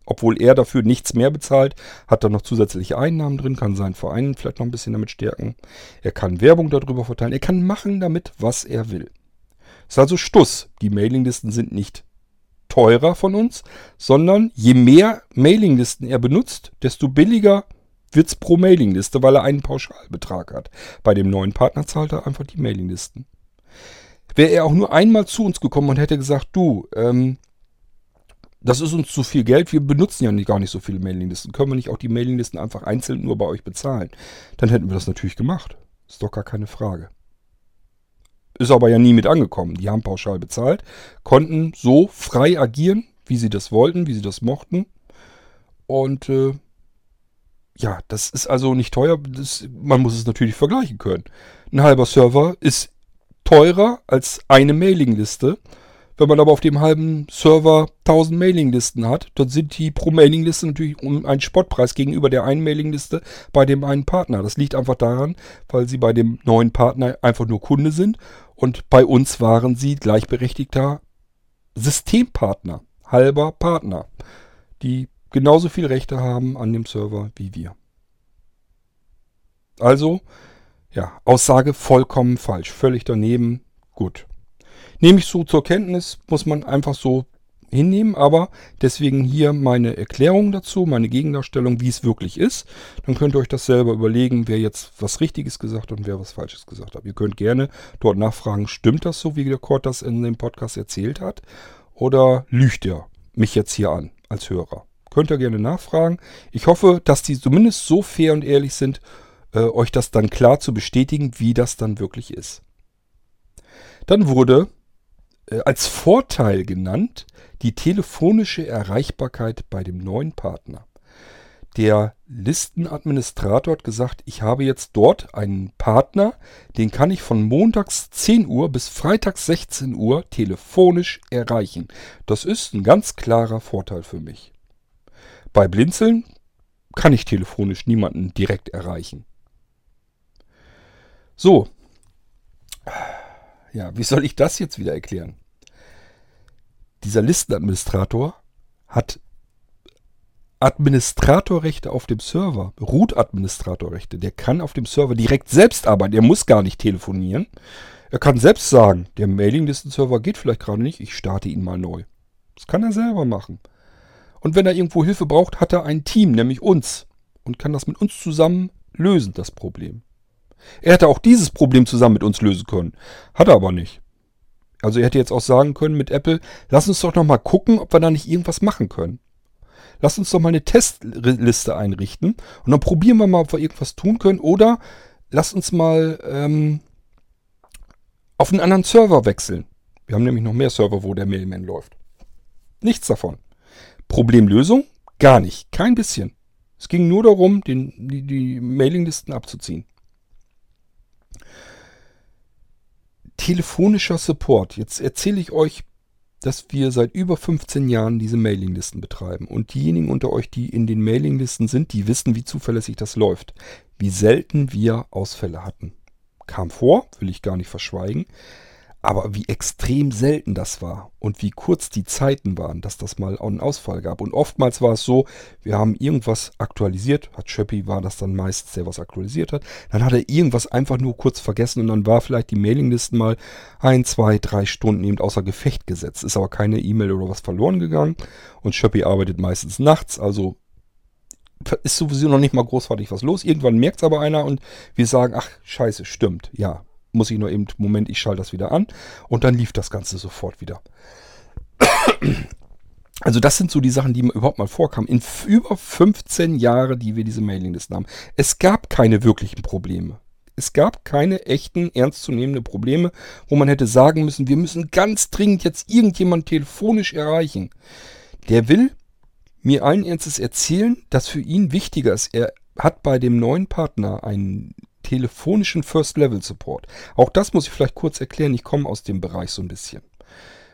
A: Obwohl er dafür nichts mehr bezahlt, hat er noch zusätzliche Einnahmen drin, kann seinen Verein vielleicht noch ein bisschen damit stärken. Er kann Werbung darüber verteilen. Er kann machen damit, was er will. Ist also Stuss. Die Mailinglisten sind nicht teurer von uns, sondern je mehr Mailinglisten er benutzt, desto billiger wird es pro Mailingliste, weil er einen Pauschalbetrag hat. Bei dem neuen Partner zahlt er einfach die Mailinglisten. Wäre er auch nur einmal zu uns gekommen und hätte gesagt, du, ähm, das ist uns zu viel Geld, wir benutzen ja nicht, gar nicht so viele Mailinglisten. Können wir nicht auch die Mailinglisten einfach einzeln nur bei euch bezahlen? Dann hätten wir das natürlich gemacht. Ist doch gar keine Frage. Ist aber ja nie mit angekommen. Die haben pauschal bezahlt, konnten so frei agieren, wie sie das wollten, wie sie das mochten. Und äh, ja, das ist also nicht teuer. Das, man muss es natürlich vergleichen können. Ein halber Server ist teurer als eine Mailingliste. Wenn man aber auf dem halben Server 1000 Mailinglisten hat, dann sind die pro Mailingliste natürlich um einen Spottpreis gegenüber der einen Mailingliste bei dem einen Partner. Das liegt einfach daran, weil sie bei dem neuen Partner einfach nur Kunde sind und bei uns waren sie gleichberechtigter Systempartner, halber Partner, die genauso viel Rechte haben an dem Server wie wir. Also, ja, Aussage vollkommen falsch, völlig daneben, gut. Nehme ich so zur Kenntnis, muss man einfach so hinnehmen, aber deswegen hier meine Erklärung dazu, meine Gegendarstellung, wie es wirklich ist. Dann könnt ihr euch das selber überlegen, wer jetzt was Richtiges gesagt hat und wer was Falsches gesagt hat. Ihr könnt gerne dort nachfragen, stimmt das so, wie der Kurt das in dem Podcast erzählt hat? Oder lügt er mich jetzt hier an als Hörer? Könnt ihr gerne nachfragen. Ich hoffe, dass die zumindest so fair und ehrlich sind, äh, euch das dann klar zu bestätigen, wie das dann wirklich ist. Dann wurde als Vorteil genannt die telefonische Erreichbarkeit bei dem neuen Partner. Der Listenadministrator hat gesagt, ich habe jetzt dort einen Partner, den kann ich von montags 10 Uhr bis freitags 16 Uhr telefonisch erreichen. Das ist ein ganz klarer Vorteil für mich. Bei Blinzeln kann ich telefonisch niemanden direkt erreichen. So, ja, wie soll ich das jetzt wieder erklären? Dieser Listenadministrator hat Administratorrechte auf dem Server, Root-Administratorrechte. Der kann auf dem Server direkt selbst arbeiten. Er muss gar nicht telefonieren. Er kann selbst sagen, der Mailinglisten-Server geht vielleicht gerade nicht, ich starte ihn mal neu. Das kann er selber machen. Und wenn er irgendwo Hilfe braucht, hat er ein Team, nämlich uns. Und kann das mit uns zusammen lösen, das Problem. Er hätte auch dieses Problem zusammen mit uns lösen können. Hat er aber nicht. Also er hätte jetzt auch sagen können mit Apple, lass uns doch noch mal gucken, ob wir da nicht irgendwas machen können. Lass uns doch mal eine Testliste einrichten und dann probieren wir mal, ob wir irgendwas tun können. Oder lass uns mal ähm, auf einen anderen Server wechseln. Wir haben nämlich noch mehr Server, wo der Mailman läuft. Nichts davon. Problemlösung? Gar nicht. Kein bisschen. Es ging nur darum, den, die, die Mailinglisten abzuziehen. Telefonischer Support. Jetzt erzähle ich euch, dass wir seit über 15 Jahren diese Mailinglisten betreiben. Und diejenigen unter euch, die in den Mailinglisten sind, die wissen, wie zuverlässig das läuft. Wie selten wir Ausfälle hatten. Kam vor, will ich gar nicht verschweigen. Aber wie extrem selten das war und wie kurz die Zeiten waren, dass das mal einen Ausfall gab. Und oftmals war es so, wir haben irgendwas aktualisiert, hat Schöppi war das dann meistens, der was aktualisiert hat. Dann hat er irgendwas einfach nur kurz vergessen und dann war vielleicht die Mailinglisten mal ein, zwei, drei Stunden eben außer Gefecht gesetzt. Ist aber keine E-Mail oder was verloren gegangen. Und Schöppi arbeitet meistens nachts, also ist sowieso noch nicht mal großartig was los. Irgendwann merkt es aber einer und wir sagen, ach scheiße, stimmt, ja, muss ich nur eben, Moment, ich schalte das wieder an und dann lief das Ganze sofort wieder. Also das sind so die Sachen, die mir überhaupt mal vorkamen. In über 15 Jahren, die wir diese Mailinglisten haben. Es gab keine wirklichen Probleme. Es gab keine echten, ernstzunehmende Probleme, wo man hätte sagen müssen, wir müssen ganz dringend jetzt irgendjemand telefonisch erreichen. Der will mir allen Ernstes erzählen, dass für ihn wichtiger ist. Er hat bei dem neuen Partner einen telefonischen First-Level-Support. Auch das muss ich vielleicht kurz erklären. Ich komme aus dem Bereich so ein bisschen.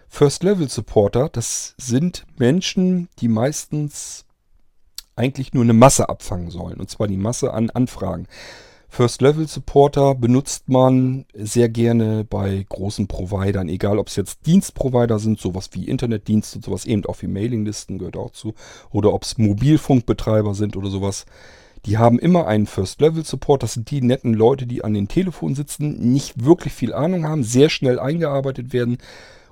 A: First-Level-Supporter, das sind Menschen, die meistens eigentlich nur eine Masse abfangen sollen. Und zwar die Masse an Anfragen. First-Level-Supporter benutzt man sehr gerne bei großen Providern, egal ob es jetzt Dienstprovider sind, sowas wie Internetdienste und sowas, eben auch wie Mailinglisten gehört auch zu, oder ob es Mobilfunkbetreiber sind oder sowas. Die haben immer einen First-Level-Support. Das sind die netten Leute, die an den Telefonen sitzen, nicht wirklich viel Ahnung haben, sehr schnell eingearbeitet werden,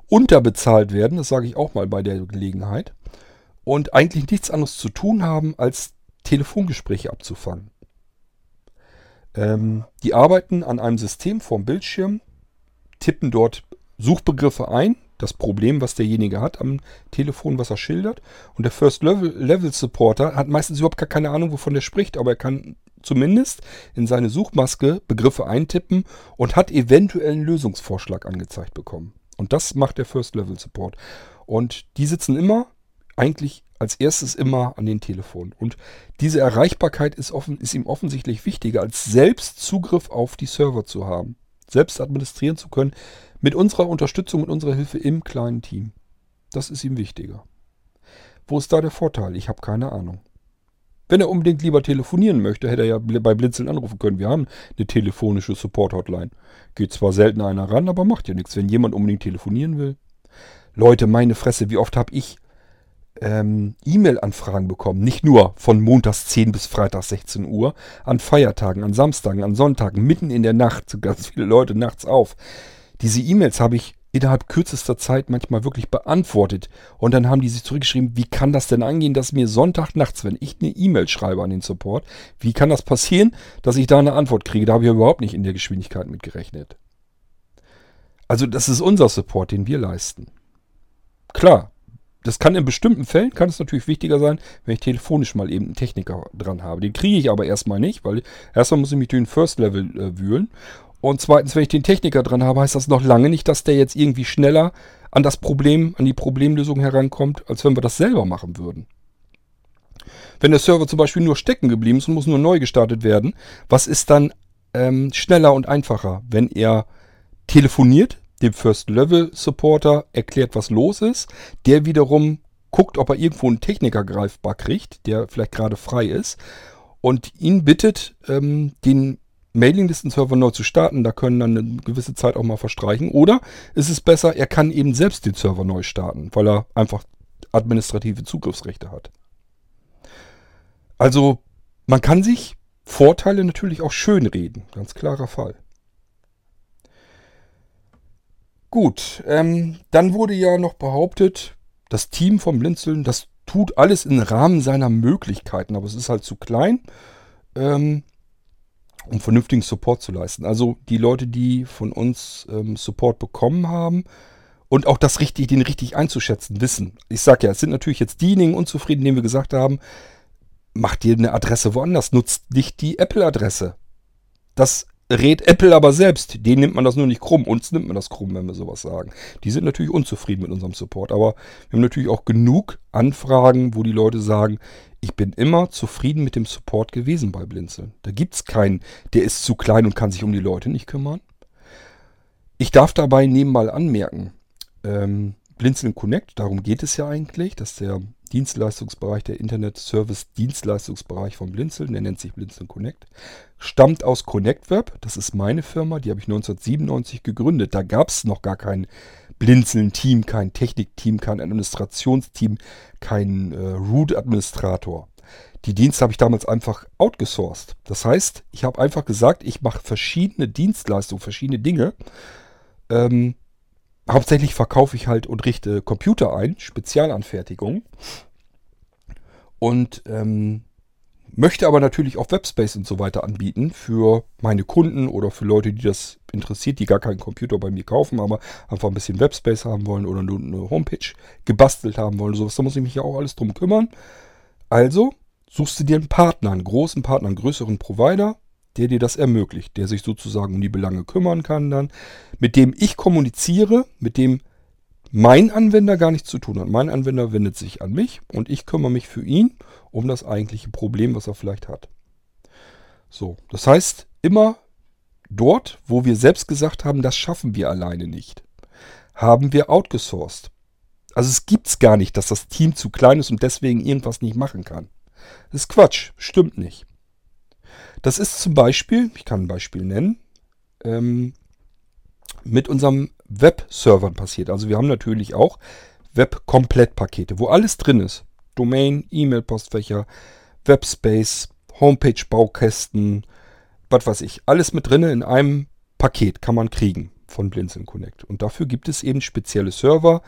A: unterbezahlt werden, das sage ich auch mal bei der Gelegenheit, und eigentlich nichts anderes zu tun haben, als Telefongespräche abzufangen. Ähm, die arbeiten an einem System vorm Bildschirm, tippen dort Suchbegriffe ein, das Problem, was derjenige hat am Telefon, was er schildert. Und der First-Level-Supporter hat meistens überhaupt gar keine Ahnung, wovon er spricht, aber er kann zumindest in seine Suchmaske Begriffe eintippen und hat eventuell einen Lösungsvorschlag angezeigt bekommen. Und das macht der First-Level-Support. Und die sitzen immer, eigentlich als erstes immer an den Telefonen. Und diese Erreichbarkeit ist, offen, ist ihm offensichtlich wichtiger, als selbst Zugriff auf die Server zu haben. Selbst administrieren zu können, mit unserer Unterstützung, mit unserer Hilfe im kleinen Team. Das ist ihm wichtiger. Wo ist da der Vorteil? Ich habe keine Ahnung. Wenn er unbedingt lieber telefonieren möchte, hätte er ja bei Blinzeln anrufen können. Wir haben eine telefonische Support-Hotline. Geht zwar selten einer ran, aber macht ja nichts, wenn jemand unbedingt telefonieren will. Leute, meine Fresse, wie oft habe ich ähm, E-Mail-Anfragen bekommen. Nicht nur von montags 10 bis freitags 16 Uhr, an Feiertagen, an Samstagen, an Sonntagen, mitten in der Nacht, ganz viele Leute nachts auf. Diese E-Mails habe ich innerhalb kürzester Zeit manchmal wirklich beantwortet. Und dann haben die sich zurückgeschrieben, wie kann das denn angehen, dass mir Sonntag nachts, wenn ich eine E-Mail schreibe an den Support, wie kann das passieren, dass ich da eine Antwort kriege? Da habe ich überhaupt nicht in der Geschwindigkeit mit gerechnet. Also das ist unser Support, den wir leisten. Klar, das kann in bestimmten Fällen, kann es natürlich wichtiger sein, wenn ich telefonisch mal eben einen Techniker dran habe. Den kriege ich aber erstmal nicht, weil erstmal muss ich mich durch den First Level äh, wühlen. Und zweitens, wenn ich den Techniker dran habe, heißt das noch lange nicht, dass der jetzt irgendwie schneller an das Problem, an die Problemlösung herankommt, als wenn wir das selber machen würden. Wenn der Server zum Beispiel nur stecken geblieben ist und muss nur neu gestartet werden, was ist dann ähm, schneller und einfacher, wenn er telefoniert, dem First-Level-Supporter erklärt, was los ist, der wiederum guckt, ob er irgendwo einen Techniker greifbar kriegt, der vielleicht gerade frei ist, und ihn bittet, ähm, den Mailinglisten-Server neu zu starten. Da können dann eine gewisse Zeit auch mal verstreichen. Oder ist es besser, er kann eben selbst den Server neu starten, weil er einfach administrative Zugriffsrechte hat. Also man kann sich Vorteile natürlich auch schönreden. Ganz klarer Fall. Gut, ähm, dann wurde ja noch behauptet, das Team vom Blinzeln, das tut alles im Rahmen seiner Möglichkeiten, aber es ist halt zu klein. Ähm, um vernünftigen Support zu leisten. Also die Leute, die von uns ähm, Support bekommen haben und auch das richtig, den richtig einzuschätzen wissen. Ich sage ja, es sind natürlich jetzt diejenigen unzufrieden, denen wir gesagt haben, mach dir eine Adresse woanders, nutzt nicht die Apple-Adresse. Das rät Apple aber selbst. Denen nimmt man das nur nicht krumm. Uns nimmt man das krumm, wenn wir sowas sagen. Die sind natürlich unzufrieden mit unserem Support. Aber wir haben natürlich auch genug Anfragen, wo die Leute sagen, ich bin immer zufrieden mit dem Support gewesen bei Blinzeln. Da gibt es keinen, der ist zu klein und kann sich um die Leute nicht kümmern. Ich darf dabei nebenbei anmerken, ähm, Blinzeln Connect, darum geht es ja eigentlich, dass der Dienstleistungsbereich, der Internet Service Dienstleistungsbereich von Blinzeln, der nennt sich Blinzeln Connect, stammt aus Connect Web. Das ist meine Firma, die habe ich 1997 gegründet. Da gab es noch gar kein Blinzeln-Team, kein Technik-Team, kein Administrationsteam, kein äh, Root-Administrator. Die Dienste habe ich damals einfach outgesourced. Das heißt, ich habe einfach gesagt, ich mache verschiedene Dienstleistungen, verschiedene Dinge. Ähm, hauptsächlich verkaufe ich halt und richte Computer ein, Spezialanfertigung. Und ähm, möchte aber natürlich auch Webspace und so weiter anbieten für meine Kunden oder für Leute, die das interessiert, die gar keinen Computer bei mir kaufen, aber einfach ein bisschen Webspace haben wollen oder nur eine Homepage gebastelt haben wollen. Sowas, da muss ich mich ja auch alles drum kümmern. Also suchst du dir einen Partner, einen großen Partner, einen größeren Provider, der dir das ermöglicht, der sich sozusagen um die Belange kümmern kann dann, mit dem ich kommuniziere, mit dem mein Anwender gar nichts zu tun hat. Mein Anwender wendet sich an mich und ich kümmere mich für ihn um das eigentliche Problem, was er vielleicht hat. So, das heißt, immer dort, wo wir selbst gesagt haben, das schaffen wir alleine nicht, haben wir outgesourced. Also es gibt es gar nicht, dass das Team zu klein ist und deswegen irgendwas nicht machen kann. Das ist Quatsch, stimmt nicht. Das ist zum Beispiel, ich kann ein Beispiel nennen, ähm, mit unserem Webservern passiert. Also wir haben natürlich auch Web-Komplettpakete, wo alles drin ist. Domain, E-Mail-Postfächer, Webspace, Homepage-Baukästen, was weiß ich. Alles mit drin in einem Paket kann man kriegen von Blinzeln Connect. Und dafür gibt es eben spezielle Server,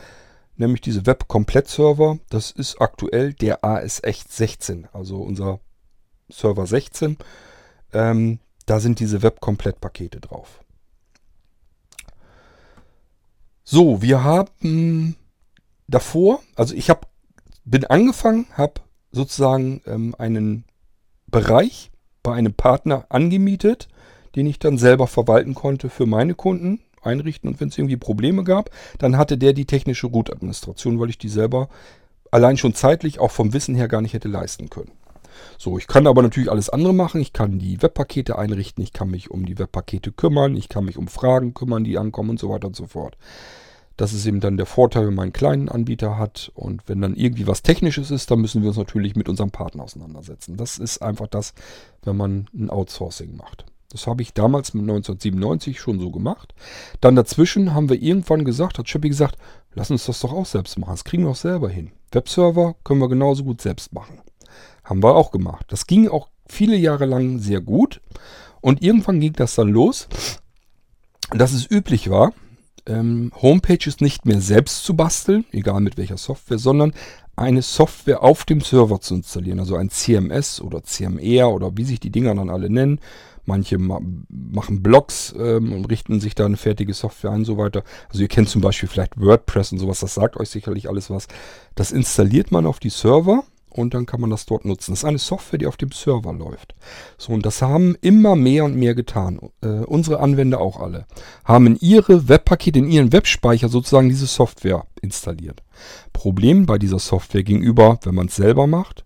A: nämlich diese Web-Komplett-Server. Das ist aktuell der AS16, also unser Server 16. Ähm, da sind diese Web-Komplett-Pakete drauf. So, wir haben davor, also ich habe bin angefangen, habe sozusagen ähm, einen Bereich bei einem Partner angemietet, den ich dann selber verwalten konnte für meine Kunden einrichten und wenn es irgendwie Probleme gab, dann hatte der die technische Root-Administration, weil ich die selber allein schon zeitlich auch vom Wissen her gar nicht hätte leisten können. So, ich kann aber natürlich alles andere machen. Ich kann die Webpakete einrichten, ich kann mich um die Webpakete kümmern, ich kann mich um Fragen kümmern, die ankommen und so weiter und so fort. Das ist eben dann der Vorteil, wenn man einen kleinen Anbieter hat. Und wenn dann irgendwie was Technisches ist, dann müssen wir uns natürlich mit unserem Partner auseinandersetzen. Das ist einfach das, wenn man ein Outsourcing macht. Das habe ich damals mit 1997 schon so gemacht. Dann dazwischen haben wir irgendwann gesagt, hat Chippy gesagt, lass uns das doch auch selbst machen. Das kriegen wir auch selber hin. Webserver können wir genauso gut selbst machen. Haben wir auch gemacht. Das ging auch viele Jahre lang sehr gut. Und irgendwann ging das dann los, dass es üblich war, ähm, Homepages nicht mehr selbst zu basteln, egal mit welcher Software, sondern eine Software auf dem Server zu installieren. Also ein CMS oder CMR oder wie sich die Dinger dann alle nennen. Manche ma machen Blogs ähm, und richten sich da eine fertige Software ein und so weiter. Also ihr kennt zum Beispiel vielleicht WordPress und sowas, das sagt euch sicherlich alles was. Das installiert man auf die Server und dann kann man das dort nutzen. Das ist eine Software, die auf dem Server läuft. So, und das haben immer mehr und mehr getan. Äh, unsere Anwender auch alle. Haben in ihre Webpakete, in ihren Webspeicher sozusagen diese Software installiert. Problem bei dieser Software gegenüber, wenn man es selber macht,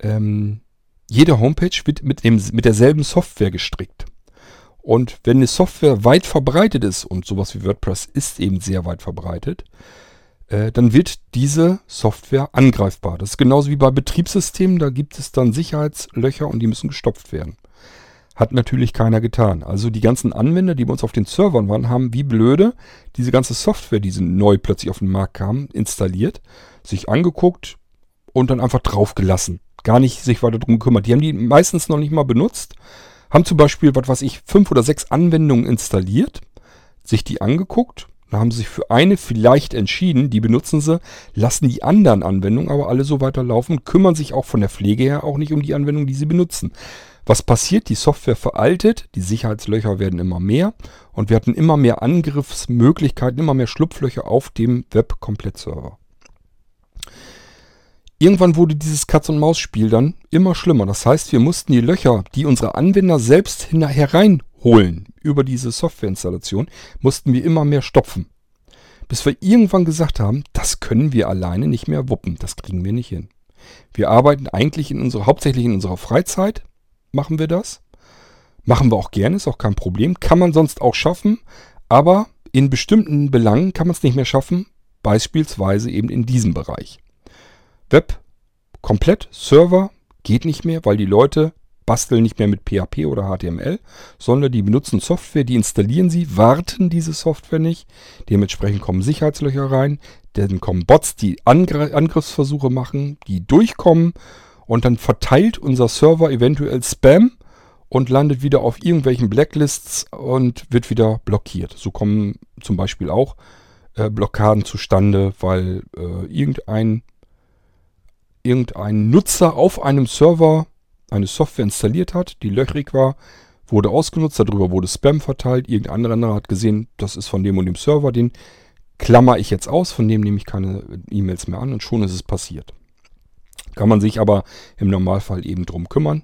A: ähm, jede Homepage wird mit, dem, mit derselben Software gestrickt. Und wenn eine Software weit verbreitet ist, und sowas wie WordPress ist eben sehr weit verbreitet, äh, dann wird diese Software angreifbar. Das ist genauso wie bei Betriebssystemen, da gibt es dann Sicherheitslöcher und die müssen gestopft werden. Hat natürlich keiner getan. Also die ganzen Anwender, die bei uns auf den Servern waren, haben wie blöde diese ganze Software, die neu plötzlich auf den Markt kam, installiert, sich angeguckt und dann einfach draufgelassen. Gar nicht sich weiter drum gekümmert. Die haben die meistens noch nicht mal benutzt, haben zum Beispiel, was weiß ich, fünf oder sechs Anwendungen installiert, sich die angeguckt, da haben sie sich für eine vielleicht entschieden, die benutzen sie, lassen die anderen Anwendungen aber alle so weiterlaufen kümmern sich auch von der Pflege her auch nicht um die Anwendungen, die sie benutzen. Was passiert? Die Software veraltet, die Sicherheitslöcher werden immer mehr und wir hatten immer mehr Angriffsmöglichkeiten, immer mehr Schlupflöcher auf dem Web-Komplettserver. Irgendwann wurde dieses Katz-und-Maus-Spiel dann immer schlimmer. Das heißt, wir mussten die Löcher, die unsere Anwender selbst hereinholen über diese Softwareinstallation, mussten wir immer mehr stopfen. Bis wir irgendwann gesagt haben, das können wir alleine nicht mehr wuppen. Das kriegen wir nicht hin. Wir arbeiten eigentlich in unserer, hauptsächlich in unserer Freizeit, machen wir das. Machen wir auch gerne, ist auch kein Problem. Kann man sonst auch schaffen, aber in bestimmten Belangen kann man es nicht mehr schaffen, beispielsweise eben in diesem Bereich. Web komplett, Server geht nicht mehr, weil die Leute basteln nicht mehr mit PHP oder HTML, sondern die benutzen Software, die installieren sie, warten diese Software nicht. Dementsprechend kommen Sicherheitslöcher rein, dann kommen Bots, die Angr Angriffsversuche machen, die durchkommen und dann verteilt unser Server eventuell Spam und landet wieder auf irgendwelchen Blacklists und wird wieder blockiert. So kommen zum Beispiel auch äh, Blockaden zustande, weil äh, irgendein irgendein Nutzer auf einem Server eine Software installiert hat, die löchrig war, wurde ausgenutzt, darüber wurde Spam verteilt, irgendein anderer hat gesehen, das ist von dem und dem Server, den klammer ich jetzt aus, von dem nehme ich keine E-Mails mehr an und schon ist es passiert. Kann man sich aber im Normalfall eben drum kümmern.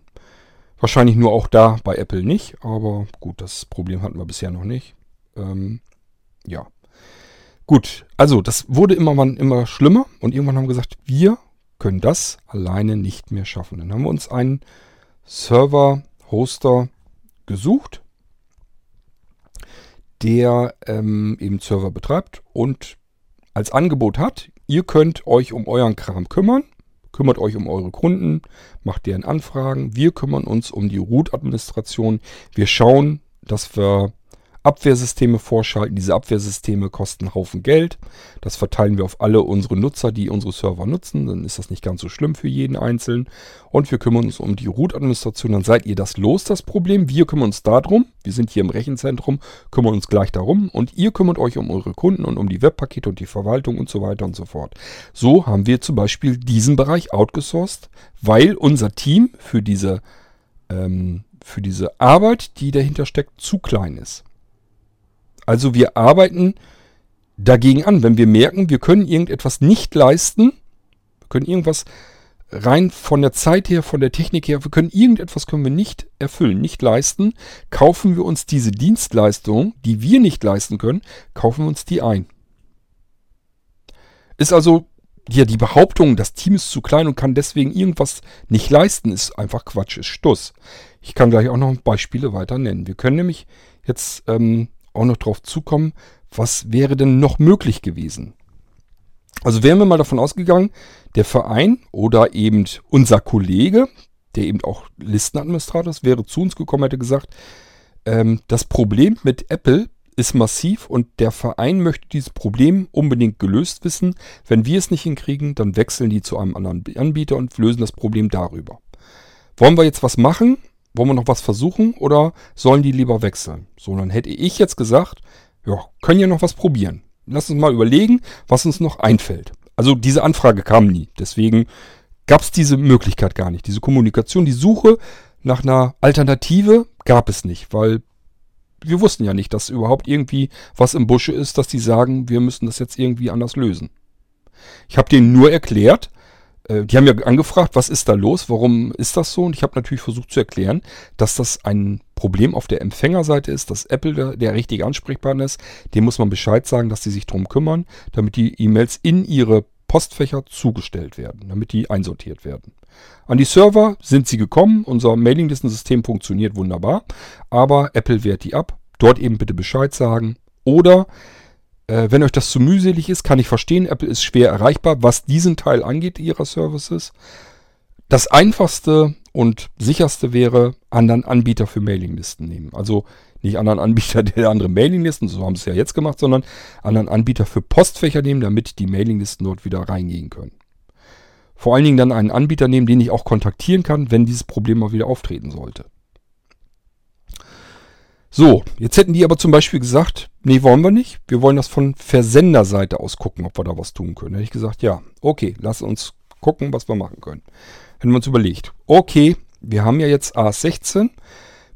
A: Wahrscheinlich nur auch da bei Apple nicht, aber gut, das Problem hatten wir bisher noch nicht. Ähm, ja. Gut, also das wurde immer, immer schlimmer und irgendwann haben wir gesagt, wir können das alleine nicht mehr schaffen. Dann haben wir uns einen Server-Hoster gesucht, der ähm, eben Server betreibt und als Angebot hat, ihr könnt euch um euren Kram kümmern, kümmert euch um eure Kunden, macht deren Anfragen. Wir kümmern uns um die Root-Administration. Wir schauen, dass wir Abwehrsysteme vorschalten. Diese Abwehrsysteme kosten einen Haufen Geld. Das verteilen wir auf alle unsere Nutzer, die unsere Server nutzen. Dann ist das nicht ganz so schlimm für jeden Einzelnen. Und wir kümmern uns um die Root-Administration. Dann seid ihr das los, das Problem. Wir kümmern uns darum. Wir sind hier im Rechenzentrum, kümmern uns gleich darum. Und ihr kümmert euch um eure Kunden und um die Webpakete und die Verwaltung und so weiter und so fort. So haben wir zum Beispiel diesen Bereich outgesourced, weil unser Team für diese, ähm, für diese Arbeit, die dahinter steckt, zu klein ist. Also wir arbeiten dagegen an. Wenn wir merken, wir können irgendetwas nicht leisten, wir können irgendwas rein von der Zeit her, von der Technik her, wir können irgendetwas können wir nicht erfüllen, nicht leisten, kaufen wir uns diese Dienstleistung, die wir nicht leisten können, kaufen wir uns die ein. Ist also ja die Behauptung, das Team ist zu klein und kann deswegen irgendwas nicht leisten, ist einfach Quatsch, ist Stuss. Ich kann gleich auch noch Beispiele weiter nennen. Wir können nämlich jetzt ähm, auch noch drauf zukommen, was wäre denn noch möglich gewesen? Also wären wir mal davon ausgegangen, der Verein oder eben unser Kollege, der eben auch Listenadministrator ist, wäre zu uns gekommen, hätte gesagt, ähm, das Problem mit Apple ist massiv und der Verein möchte dieses Problem unbedingt gelöst wissen. Wenn wir es nicht hinkriegen, dann wechseln die zu einem anderen Anbieter und lösen das Problem darüber. Wollen wir jetzt was machen? Wollen wir noch was versuchen oder sollen die lieber wechseln? So, dann hätte ich jetzt gesagt, ja, können ja noch was probieren. Lass uns mal überlegen, was uns noch einfällt. Also diese Anfrage kam nie. Deswegen gab es diese Möglichkeit gar nicht. Diese Kommunikation, die Suche nach einer Alternative gab es nicht, weil wir wussten ja nicht, dass überhaupt irgendwie was im Busche ist, dass die sagen, wir müssen das jetzt irgendwie anders lösen. Ich habe denen nur erklärt, äh, die haben ja angefragt, was ist da los, warum ist das so? Und ich habe natürlich versucht zu erklären, dass das ein Problem auf der Empfängerseite ist, dass Apple der, der richtige Ansprechpartner ist. Dem muss man Bescheid sagen, dass sie sich drum kümmern, damit die E-Mails in ihre Postfächer zugestellt werden, damit die einsortiert werden. An die Server sind sie gekommen, unser Mailinglistensystem funktioniert wunderbar, aber Apple wehrt die ab. Dort eben bitte Bescheid sagen. Oder äh, wenn euch das zu mühselig ist, kann ich verstehen, Apple ist schwer erreichbar, was diesen Teil angeht ihrer Services. Das einfachste und sicherste wäre, anderen Anbieter für Mailinglisten nehmen. Also nicht anderen Anbieter der andere Mailinglisten, so haben sie es ja jetzt gemacht, sondern anderen Anbieter für Postfächer nehmen, damit die Mailinglisten dort wieder reingehen können. Vor allen Dingen dann einen Anbieter nehmen, den ich auch kontaktieren kann, wenn dieses Problem mal wieder auftreten sollte. So, jetzt hätten die aber zum Beispiel gesagt, nee, wollen wir nicht. Wir wollen das von Versenderseite aus gucken, ob wir da was tun können. Hätte ich gesagt, ja, okay, lass uns gucken, was wir machen können. Hätten wir uns überlegt, okay, wir haben ja jetzt AS16.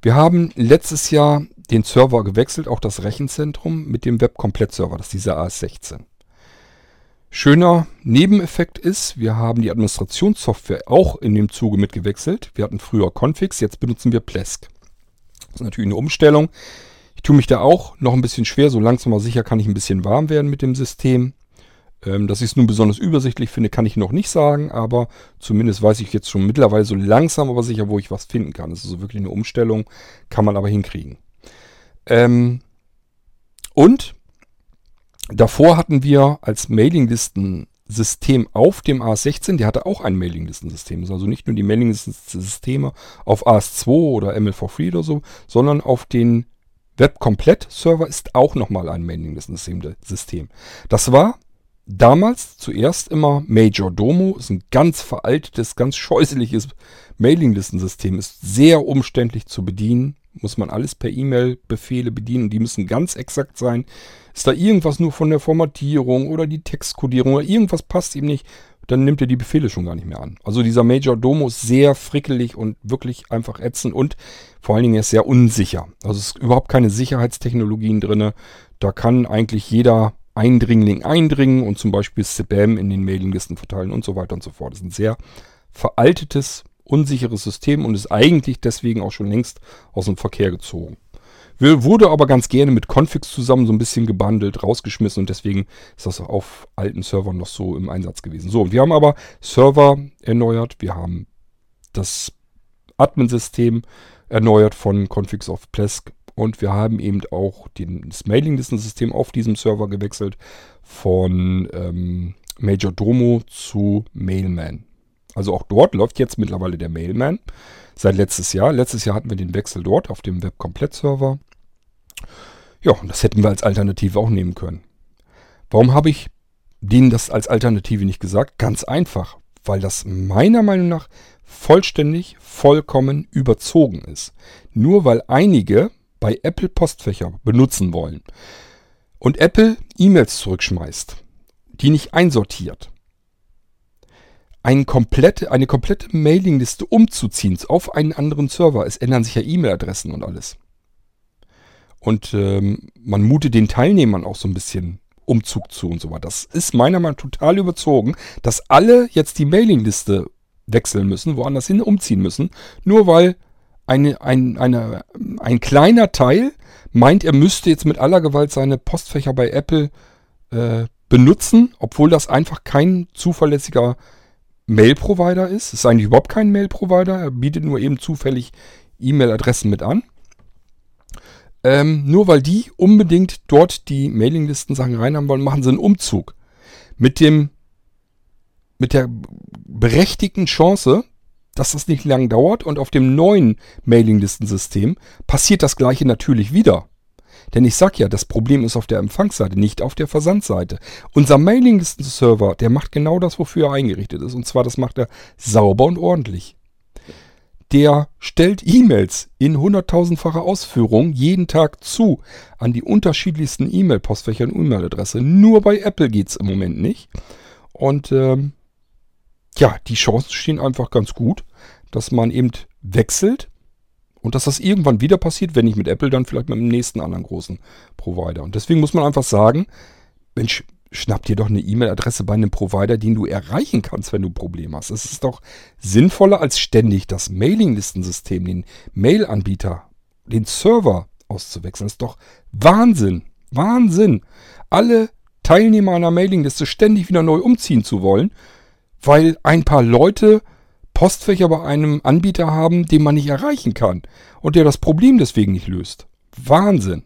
A: Wir haben letztes Jahr den Server gewechselt, auch das Rechenzentrum mit dem Web-Komplett-Server, das ist dieser AS16. Schöner Nebeneffekt ist, wir haben die Administrationssoftware auch in dem Zuge mitgewechselt. Wir hatten früher Configs, jetzt benutzen wir Plesk. Das ist natürlich eine Umstellung. Ich tue mich da auch noch ein bisschen schwer. So langsam aber sicher kann ich ein bisschen warm werden mit dem System. Ähm, dass ich es nun besonders übersichtlich finde, kann ich noch nicht sagen, aber zumindest weiß ich jetzt schon mittlerweile so langsam aber sicher, wo ich was finden kann. Das ist also wirklich eine Umstellung, kann man aber hinkriegen. Ähm, und davor hatten wir als Mailinglisten System auf dem AS16, der hatte auch ein Mailinglistensystem. Also nicht nur die Mailinglistensysteme auf AS2 oder ML4Free oder so, sondern auf den Web-Komplett-Server ist auch nochmal ein Mailinglistensystem. Das war damals zuerst immer Major Domo, ist ein ganz veraltetes, ganz scheußliches Mailinglistensystem, ist sehr umständlich zu bedienen, muss man alles per E-Mail-Befehle bedienen, die müssen ganz exakt sein. Ist da irgendwas nur von der Formatierung oder die Textkodierung oder irgendwas passt ihm nicht, dann nimmt er die Befehle schon gar nicht mehr an. Also dieser Major Domo ist sehr frickelig und wirklich einfach ätzend und vor allen Dingen ist sehr unsicher. Also es ist überhaupt keine Sicherheitstechnologien drin. Da kann eigentlich jeder Eindringling eindringen und zum Beispiel Spam in den Mailinglisten verteilen und so weiter und so fort. Das ist ein sehr veraltetes, unsicheres System und ist eigentlich deswegen auch schon längst aus dem Verkehr gezogen. Wurde aber ganz gerne mit Configs zusammen so ein bisschen gebundelt, rausgeschmissen und deswegen ist das auf alten Servern noch so im Einsatz gewesen. So, wir haben aber Server erneuert, wir haben das Admin-System erneuert von Configs of Plesk und wir haben eben auch den, das Mailinglistensystem auf diesem Server gewechselt von ähm, Major Domo zu Mailman. Also auch dort läuft jetzt mittlerweile der Mailman. Seit letztes Jahr. Letztes Jahr hatten wir den Wechsel dort auf dem Web-Komplett-Server. Ja, das hätten wir als Alternative auch nehmen können. Warum habe ich denen das als Alternative nicht gesagt? Ganz einfach, weil das meiner Meinung nach vollständig, vollkommen überzogen ist. Nur weil einige bei Apple Postfächer benutzen wollen und Apple E-Mails zurückschmeißt, die nicht einsortiert, eine komplette, eine komplette Mailingliste umzuziehen auf einen anderen Server. Es ändern sich ja E-Mail-Adressen und alles. Und ähm, man mutet den Teilnehmern auch so ein bisschen Umzug zu und so weiter. Das ist meiner Meinung nach total überzogen, dass alle jetzt die Mailingliste wechseln müssen, woanders hin umziehen müssen, nur weil eine, ein, eine, ein kleiner Teil meint, er müsste jetzt mit aller Gewalt seine Postfächer bei Apple äh, benutzen, obwohl das einfach kein zuverlässiger Mail-Provider ist. Es ist eigentlich überhaupt kein Mail-Provider. Er bietet nur eben zufällig E-Mail-Adressen mit an. Ähm, nur weil die unbedingt dort die Mailinglisten-Sachen reinhaben wollen, machen sie einen Umzug. Mit dem, mit der berechtigten Chance, dass das nicht lang dauert und auf dem neuen Mailinglistensystem passiert das gleiche natürlich wieder. Denn ich sag ja, das Problem ist auf der Empfangsseite, nicht auf der Versandseite. Unser Mailinglisten-Server, der macht genau das, wofür er eingerichtet ist. Und zwar, das macht er sauber und ordentlich der stellt E-Mails in hunderttausendfacher Ausführung jeden Tag zu an die unterschiedlichsten E-Mail-Postfächer und E-Mail-Adresse. Nur bei Apple geht es im Moment nicht. Und ähm, ja, die Chancen stehen einfach ganz gut, dass man eben wechselt und dass das irgendwann wieder passiert, wenn nicht mit Apple, dann vielleicht mit dem nächsten anderen großen Provider. Und deswegen muss man einfach sagen, Mensch, schnapp dir doch eine E-Mail-Adresse bei einem Provider, den du erreichen kannst, wenn du Probleme hast. Es ist doch sinnvoller, als ständig das Mailinglistensystem, den Mail-Anbieter, den Server auszuwechseln. Das ist doch Wahnsinn. Wahnsinn. Alle Teilnehmer einer Mailingliste ständig wieder neu umziehen zu wollen, weil ein paar Leute Postfächer bei einem Anbieter haben, den man nicht erreichen kann und der das Problem deswegen nicht löst. Wahnsinn.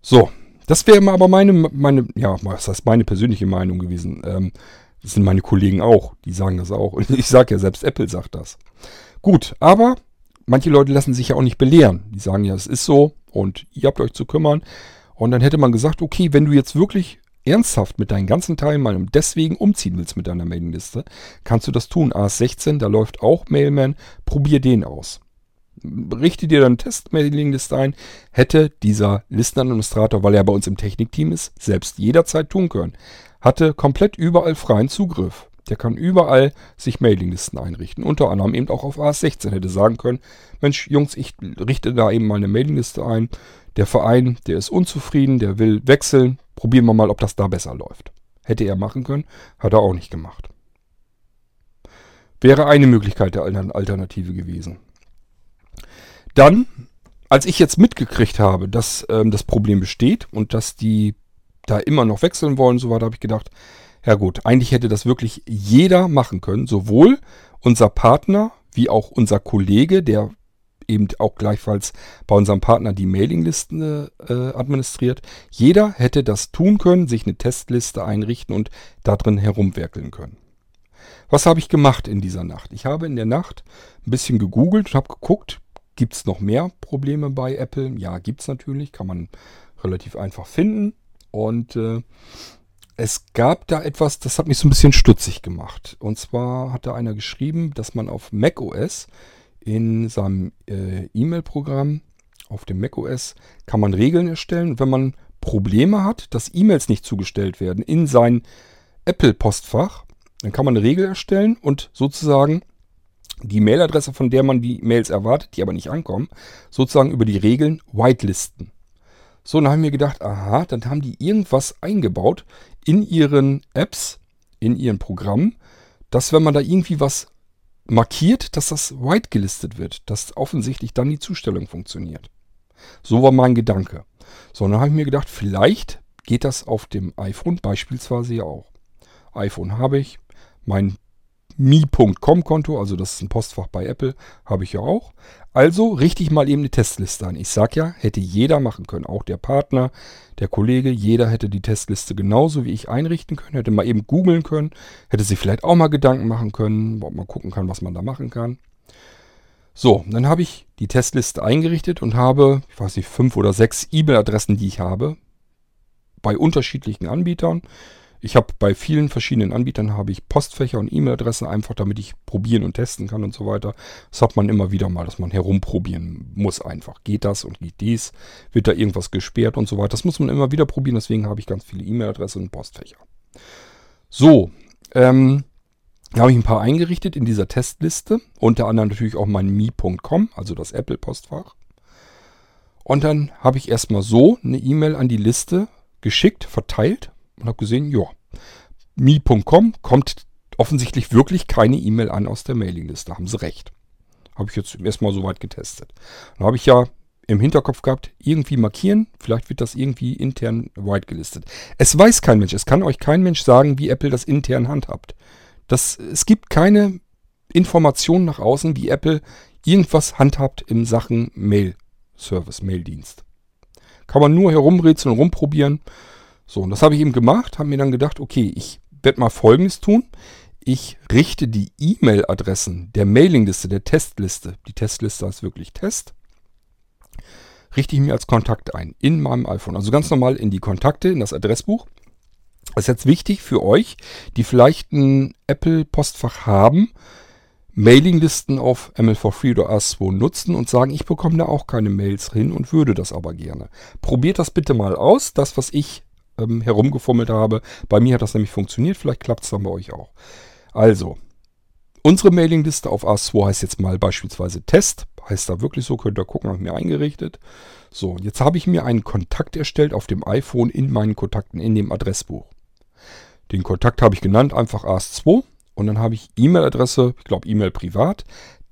A: So, das wäre aber meine, meine, ja, was heißt meine persönliche Meinung gewesen. Ähm, das sind meine Kollegen auch, die sagen das auch. Und ich sage ja, selbst Apple sagt das. Gut, aber manche Leute lassen sich ja auch nicht belehren. Die sagen ja, es ist so und ihr habt euch zu kümmern. Und dann hätte man gesagt, okay, wenn du jetzt wirklich ernsthaft mit deinen ganzen Teilnehmern deswegen umziehen willst mit deiner Mailingliste, kannst du das tun. AS16, da läuft auch Mailman, probier den aus richte dir dann Test-Mailing-Liste ein, hätte dieser Listenadministrator, weil er bei uns im Technikteam ist, selbst jederzeit tun können. Hatte komplett überall freien Zugriff. Der kann überall sich Mailinglisten einrichten. Unter anderem eben auch auf AS16 hätte sagen können, Mensch, Jungs, ich richte da eben mal eine Mailingliste ein. Der Verein, der ist unzufrieden, der will wechseln. Probieren wir mal, ob das da besser läuft. Hätte er machen können, hat er auch nicht gemacht. Wäre eine Möglichkeit der Alternative gewesen. Dann, als ich jetzt mitgekriegt habe, dass ähm, das Problem besteht und dass die da immer noch wechseln wollen, so weiter, habe ich gedacht, ja gut, eigentlich hätte das wirklich jeder machen können, sowohl unser Partner wie auch unser Kollege, der eben auch gleichfalls bei unserem Partner die Mailinglisten äh, administriert. Jeder hätte das tun können, sich eine Testliste einrichten und da drin herumwerkeln können. Was habe ich gemacht in dieser Nacht? Ich habe in der Nacht ein bisschen gegoogelt und habe geguckt, Gibt es noch mehr Probleme bei Apple? Ja, gibt es natürlich. Kann man relativ einfach finden. Und äh, es gab da etwas, das hat mich so ein bisschen stutzig gemacht. Und zwar hat da einer geschrieben, dass man auf macOS in seinem äh, E-Mail-Programm, auf dem macOS, kann man Regeln erstellen. Wenn man Probleme hat, dass E-Mails nicht zugestellt werden in sein Apple-Postfach, dann kann man eine Regel erstellen und sozusagen die Mailadresse, von der man die Mails erwartet, die aber nicht ankommen, sozusagen über die Regeln whitelisten. So, dann haben wir gedacht, aha, dann haben die irgendwas eingebaut in ihren Apps, in ihren Programmen, dass wenn man da irgendwie was markiert, dass das white gelistet wird, dass offensichtlich dann die Zustellung funktioniert. So war mein Gedanke. So, dann habe ich mir gedacht, vielleicht geht das auf dem iPhone beispielsweise ja auch. iPhone habe ich, mein Mi.com-Konto, also das ist ein Postfach bei Apple, habe ich ja auch. Also richte ich mal eben eine Testliste an. Ich sag ja, hätte jeder machen können. Auch der Partner, der Kollege, jeder hätte die Testliste genauso wie ich einrichten können. Hätte mal eben googeln können. Hätte sich vielleicht auch mal Gedanken machen können, ob man gucken kann, was man da machen kann. So, dann habe ich die Testliste eingerichtet und habe, ich weiß nicht, fünf oder sechs E-Mail-Adressen, die ich habe, bei unterschiedlichen Anbietern. Ich habe bei vielen verschiedenen Anbietern habe ich Postfächer und E-Mail-Adressen, einfach damit ich probieren und testen kann und so weiter. Das hat man immer wieder mal, dass man herumprobieren muss einfach. Geht das und geht dies? Wird da irgendwas gesperrt und so weiter? Das muss man immer wieder probieren, deswegen habe ich ganz viele E-Mail-Adressen und Postfächer. So, ähm, da habe ich ein paar eingerichtet in dieser Testliste. Unter anderem natürlich auch mein mi.com, also das Apple-Postfach. Und dann habe ich erstmal so eine E-Mail an die Liste geschickt, verteilt und habe gesehen, ja, mi.com kommt offensichtlich wirklich keine E-Mail an aus der Mailingliste. Haben sie recht. Habe ich jetzt erstmal soweit getestet. Dann habe ich ja im Hinterkopf gehabt, irgendwie markieren. Vielleicht wird das irgendwie intern white gelistet. Es weiß kein Mensch. Es kann euch kein Mensch sagen, wie Apple das intern handhabt. Das, es gibt keine Informationen nach außen, wie Apple irgendwas handhabt in Sachen Mail-Service, Mail-Dienst. Kann man nur herumrätseln und rumprobieren. So, und das habe ich eben gemacht, habe mir dann gedacht, okay, ich werde mal Folgendes tun. Ich richte die E-Mail-Adressen der Mailingliste, der Testliste, die Testliste ist wirklich Test, richte ich mir als Kontakt ein in meinem iPhone. Also ganz normal in die Kontakte, in das Adressbuch. Das ist jetzt wichtig für euch, die vielleicht ein Apple-Postfach haben, Mailinglisten auf ML4Free oder AS2 nutzen und sagen, ich bekomme da auch keine Mails hin und würde das aber gerne. Probiert das bitte mal aus. Das, was ich ähm, herumgefummelt habe. Bei mir hat das nämlich funktioniert, vielleicht klappt es dann bei euch auch. Also, unsere Mailingliste auf AS2 heißt jetzt mal beispielsweise Test. Heißt da wirklich so, könnt ihr gucken, habe ich mir eingerichtet. So, jetzt habe ich mir einen Kontakt erstellt auf dem iPhone in meinen Kontakten in dem Adressbuch. Den Kontakt habe ich genannt, einfach AS2. Und dann habe ich E-Mail-Adresse, ich glaube E-Mail privat,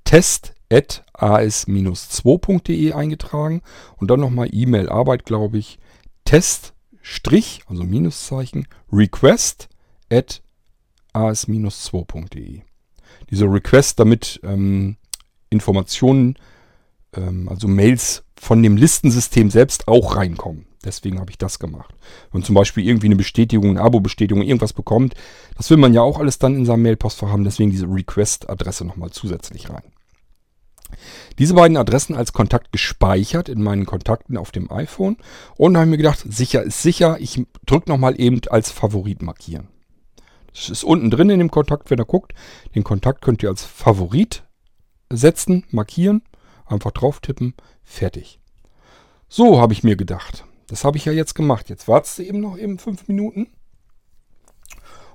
A: test.as-2.de eingetragen und dann nochmal E-Mail-Arbeit, glaube ich, test Strich, also Minuszeichen, request at as-2.de. Dieser Request, damit ähm, Informationen, ähm, also Mails von dem Listensystem selbst auch reinkommen. Deswegen habe ich das gemacht. Wenn zum Beispiel irgendwie eine Bestätigung, eine Abo-Bestätigung, irgendwas bekommt, das will man ja auch alles dann in seinem Mailpostfach haben. Deswegen diese Request-Adresse nochmal zusätzlich rein. Diese beiden Adressen als Kontakt gespeichert in meinen Kontakten auf dem iPhone. Und habe ich mir gedacht, sicher ist sicher. Ich drücke nochmal eben als Favorit markieren. Das ist unten drin in dem Kontakt, wenn ihr guckt. Den Kontakt könnt ihr als Favorit setzen, markieren, einfach drauf tippen, fertig. So habe ich mir gedacht. Das habe ich ja jetzt gemacht. Jetzt wartest du eben noch eben fünf Minuten.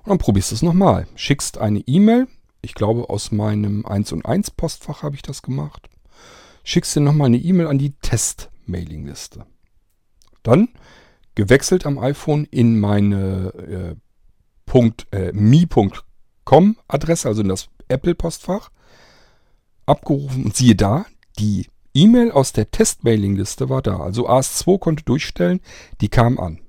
A: Und dann probierst du es nochmal. Schickst eine E-Mail ich glaube, aus meinem 1 und 1 Postfach habe ich das gemacht. Schickst dir nochmal eine E-Mail an die Test-Mailing-Liste. Dann gewechselt am iPhone in meine äh, äh, mi.com Adresse, also in das Apple-Postfach, abgerufen und siehe da, die E-Mail aus der Test-Mailing-Liste war da. Also AS2 konnte durchstellen, die kam an.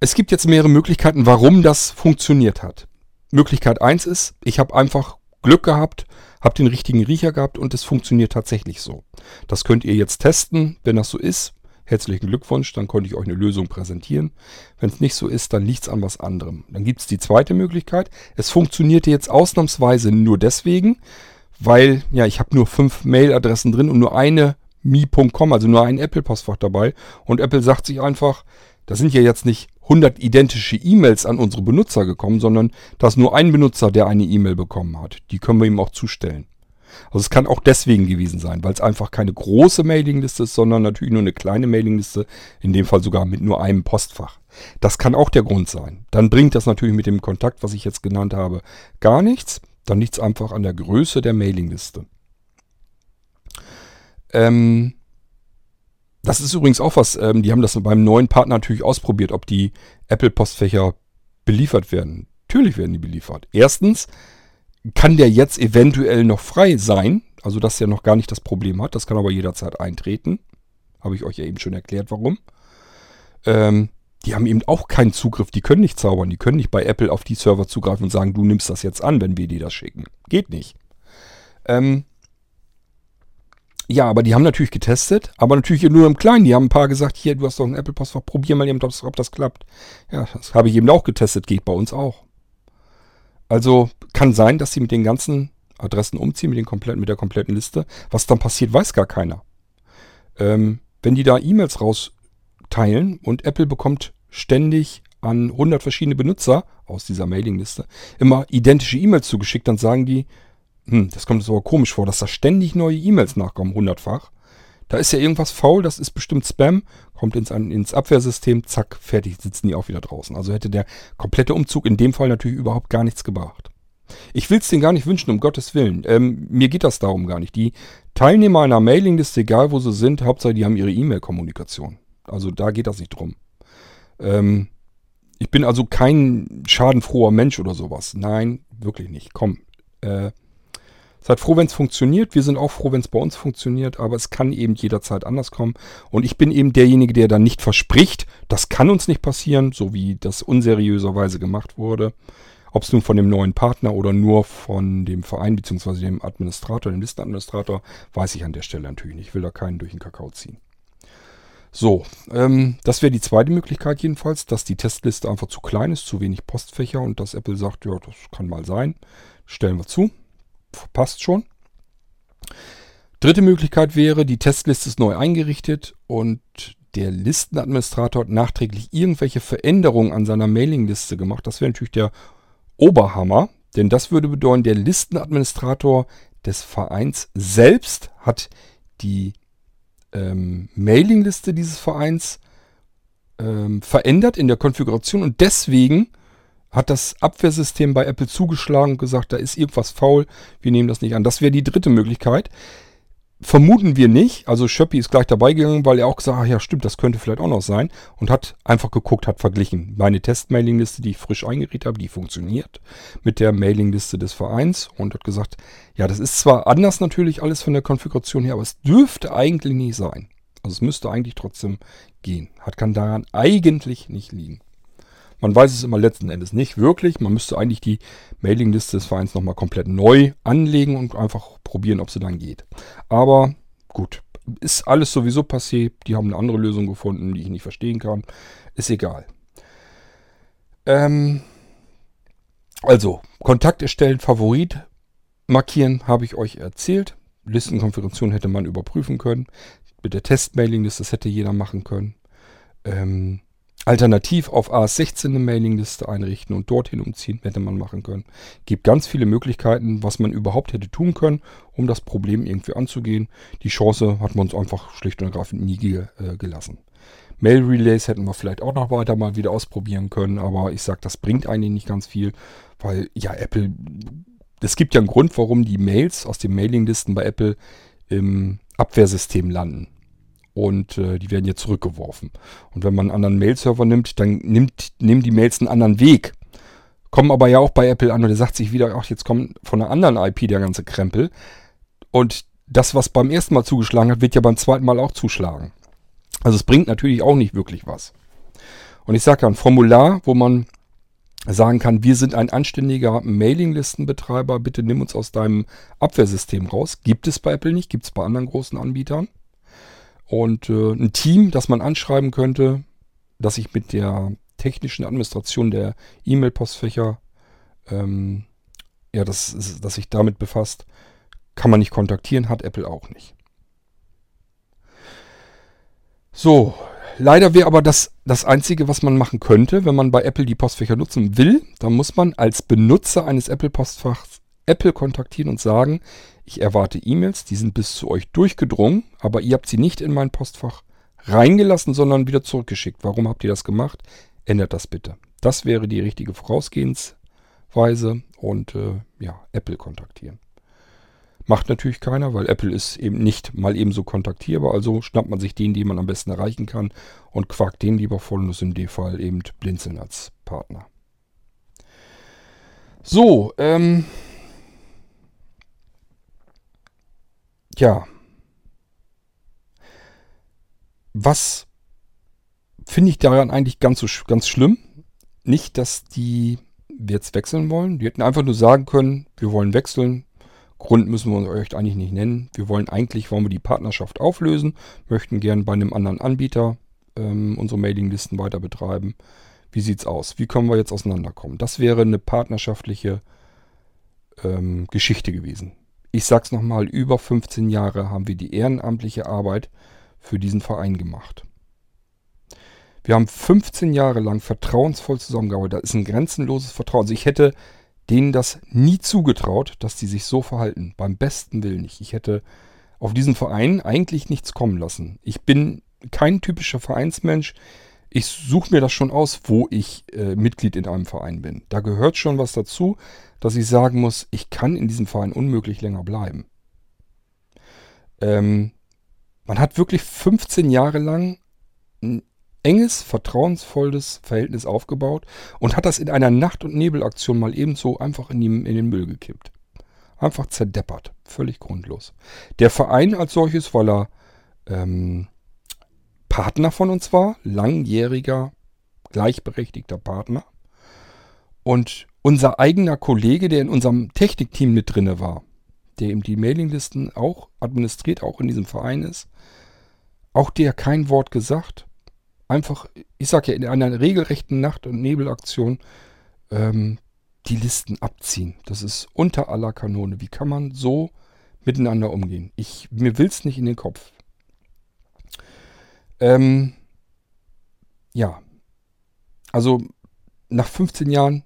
A: Es gibt jetzt mehrere Möglichkeiten, warum das funktioniert hat. Möglichkeit 1 ist, ich habe einfach Glück gehabt, habe den richtigen Riecher gehabt und es funktioniert tatsächlich so. Das könnt ihr jetzt testen. Wenn das so ist, herzlichen Glückwunsch, dann konnte ich euch eine Lösung präsentieren. Wenn es nicht so ist, dann liegt es an was anderem. Dann gibt es die zweite Möglichkeit. Es funktionierte jetzt ausnahmsweise nur deswegen, weil ja, ich habe nur fünf Mailadressen drin und nur eine mi.com, also nur ein Apple-Postfach dabei. Und Apple sagt sich einfach, das sind ja jetzt nicht 100 identische E-Mails an unsere Benutzer gekommen, sondern da ist nur ein Benutzer, der eine E-Mail bekommen hat. Die können wir ihm auch zustellen. Also es kann auch deswegen gewesen sein, weil es einfach keine große Mailingliste ist, sondern natürlich nur eine kleine Mailingliste, in dem Fall sogar mit nur einem Postfach. Das kann auch der Grund sein. Dann bringt das natürlich mit dem Kontakt, was ich jetzt genannt habe, gar nichts. Dann liegt es einfach an der Größe der Mailingliste. Ähm, das ist übrigens auch was, ähm, die haben das beim neuen Partner natürlich ausprobiert, ob die Apple-Postfächer beliefert werden. Natürlich werden die beliefert. Erstens kann der jetzt eventuell noch frei sein, also dass er noch gar nicht das Problem hat. Das kann aber jederzeit eintreten. Habe ich euch ja eben schon erklärt, warum. Ähm, die haben eben auch keinen Zugriff, die können nicht zaubern, die können nicht bei Apple auf die Server zugreifen und sagen, du nimmst das jetzt an, wenn wir dir das schicken. Geht nicht. Ähm, ja, aber die haben natürlich getestet, aber natürlich nur im Kleinen. Die haben ein paar gesagt, hier, du hast doch ein Apple-Postfach, probier mal eben, ob das, ob das klappt. Ja, das habe ich eben auch getestet, geht bei uns auch. Also kann sein, dass sie mit den ganzen Adressen umziehen, mit, den kompletten, mit der kompletten Liste. Was dann passiert, weiß gar keiner. Ähm, wenn die da E-Mails rausteilen und Apple bekommt ständig an 100 verschiedene Benutzer aus dieser Mailingliste immer identische E-Mails zugeschickt, dann sagen die, hm, das kommt uns aber komisch vor, dass da ständig neue E-Mails nachkommen, hundertfach. Da ist ja irgendwas faul, das ist bestimmt Spam, kommt ins, ins Abwehrsystem, zack, fertig, sitzen die auch wieder draußen. Also hätte der komplette Umzug in dem Fall natürlich überhaupt gar nichts gebracht. Ich will es denen gar nicht wünschen, um Gottes Willen. Ähm, mir geht das darum gar nicht. Die Teilnehmer einer Mailingliste, egal wo sie sind, Hauptsache die haben ihre E-Mail-Kommunikation. Also da geht das nicht drum. Ähm, ich bin also kein schadenfroher Mensch oder sowas. Nein, wirklich nicht. Komm, äh, Seid froh, wenn es funktioniert. Wir sind auch froh, wenn es bei uns funktioniert, aber es kann eben jederzeit anders kommen. Und ich bin eben derjenige, der dann nicht verspricht, das kann uns nicht passieren, so wie das unseriöserweise gemacht wurde. Ob es nun von dem neuen Partner oder nur von dem Verein bzw. dem Administrator, dem Listenadministrator, weiß ich an der Stelle natürlich nicht. Ich will da keinen durch den Kakao ziehen. So, ähm, das wäre die zweite Möglichkeit jedenfalls, dass die Testliste einfach zu klein ist, zu wenig Postfächer und dass Apple sagt, ja, das kann mal sein. Stellen wir zu passt schon. Dritte Möglichkeit wäre, die Testliste ist neu eingerichtet und der Listenadministrator hat nachträglich irgendwelche Veränderungen an seiner Mailingliste gemacht. Das wäre natürlich der Oberhammer, denn das würde bedeuten, der Listenadministrator des Vereins selbst hat die ähm, Mailingliste dieses Vereins ähm, verändert in der Konfiguration und deswegen hat das Abwehrsystem bei Apple zugeschlagen und gesagt, da ist irgendwas faul, wir nehmen das nicht an. Das wäre die dritte Möglichkeit. Vermuten wir nicht. Also Schöppi ist gleich dabei gegangen, weil er auch gesagt hat, ja stimmt, das könnte vielleicht auch noch sein. Und hat einfach geguckt, hat verglichen. Meine Test-Mailing-Liste, die ich frisch eingerichtet habe, die funktioniert mit der Mailing-Liste des Vereins. Und hat gesagt, ja, das ist zwar anders natürlich alles von der Konfiguration her, aber es dürfte eigentlich nicht sein. Also es müsste eigentlich trotzdem gehen. Hat kann daran eigentlich nicht liegen. Man weiß es immer letzten Endes nicht wirklich. Man müsste eigentlich die Mailingliste des Vereins nochmal komplett neu anlegen und einfach probieren, ob sie dann geht. Aber gut, ist alles sowieso passiert. Die haben eine andere Lösung gefunden, die ich nicht verstehen kann. Ist egal. Ähm, also, Kontakt erstellen, Favorit markieren, habe ich euch erzählt. Listenkonfiguration hätte man überprüfen können. Mit der Testmailingliste, das hätte jeder machen können. Ähm, Alternativ auf AS16 eine Mailingliste einrichten und dorthin umziehen, hätte man machen können. Gibt ganz viele Möglichkeiten, was man überhaupt hätte tun können, um das Problem irgendwie anzugehen. Die Chance hat man uns einfach schlicht und ergreifend nie ge äh, gelassen. Mail Relays hätten wir vielleicht auch noch weiter mal wieder ausprobieren können, aber ich sage, das bringt eigentlich nicht ganz viel, weil ja Apple, es gibt ja einen Grund, warum die Mails aus den Mailinglisten bei Apple im Abwehrsystem landen und äh, die werden jetzt zurückgeworfen. Und wenn man einen anderen Mail-Server nimmt, dann nimmt, nehmen die Mails einen anderen Weg. Kommen aber ja auch bei Apple an und der sagt sich wieder, ach, jetzt kommt von einer anderen IP der ganze Krempel. Und das, was beim ersten Mal zugeschlagen hat, wird ja beim zweiten Mal auch zuschlagen. Also es bringt natürlich auch nicht wirklich was. Und ich sage ja, ein Formular, wo man sagen kann, wir sind ein anständiger Mailinglistenbetreiber, bitte nimm uns aus deinem Abwehrsystem raus. Gibt es bei Apple nicht, gibt es bei anderen großen Anbietern und äh, ein Team, das man anschreiben könnte, das sich mit der technischen Administration der E-Mail-Postfächer, ähm, ja, das, das sich damit befasst, kann man nicht kontaktieren, hat Apple auch nicht. So, leider wäre aber das das Einzige, was man machen könnte, wenn man bei Apple die Postfächer nutzen will. Dann muss man als Benutzer eines Apple-Postfachs Apple kontaktieren und sagen, ich erwarte E-Mails, die sind bis zu euch durchgedrungen, aber ihr habt sie nicht in mein Postfach reingelassen, sondern wieder zurückgeschickt. Warum habt ihr das gemacht? Ändert das bitte. Das wäre die richtige Vorausgehensweise und äh, ja, Apple kontaktieren. Macht natürlich keiner, weil Apple ist eben nicht mal ebenso kontaktierbar. Also schnappt man sich den, den man am besten erreichen kann und quakt den lieber voll und ist in dem Fall eben Blinzeln als Partner. So, ähm, ja. Was finde ich daran eigentlich ganz, so, ganz schlimm. Nicht, dass die jetzt wechseln wollen. Die hätten einfach nur sagen können, wir wollen wechseln. Grund müssen wir euch eigentlich nicht nennen. Wir wollen eigentlich, wollen wir die Partnerschaft auflösen, möchten gern bei einem anderen Anbieter ähm, unsere Mailinglisten weiter betreiben. Wie sieht's aus? Wie können wir jetzt auseinanderkommen? Das wäre eine partnerschaftliche ähm, Geschichte gewesen. Ich sag's nochmal, über 15 Jahre haben wir die ehrenamtliche Arbeit für diesen Verein gemacht. Wir haben 15 Jahre lang vertrauensvoll zusammengearbeitet. Das ist ein grenzenloses Vertrauen. Also ich hätte denen das nie zugetraut, dass die sich so verhalten. Beim besten Willen nicht. Ich hätte auf diesen Verein eigentlich nichts kommen lassen. Ich bin kein typischer Vereinsmensch. Ich suche mir das schon aus, wo ich äh, Mitglied in einem Verein bin. Da gehört schon was dazu, dass ich sagen muss, ich kann in diesem Verein unmöglich länger bleiben. Ähm, man hat wirklich 15 Jahre lang enges, vertrauensvolles Verhältnis aufgebaut und hat das in einer Nacht- und Nebelaktion mal ebenso einfach in, die, in den Müll gekippt. Einfach zerdeppert. Völlig grundlos. Der Verein als solches, weil er ähm, Partner von uns war, langjähriger, gleichberechtigter Partner. Und unser eigener Kollege, der in unserem Technikteam mit drinne war, der eben die Mailinglisten auch administriert, auch in diesem Verein ist, auch der kein Wort gesagt, einfach, ich sag ja, in einer regelrechten Nacht- und Nebelaktion ähm, die Listen abziehen. Das ist unter aller Kanone. Wie kann man so miteinander umgehen? Ich, mir will es nicht in den Kopf. Ähm, ja. Also nach 15 Jahren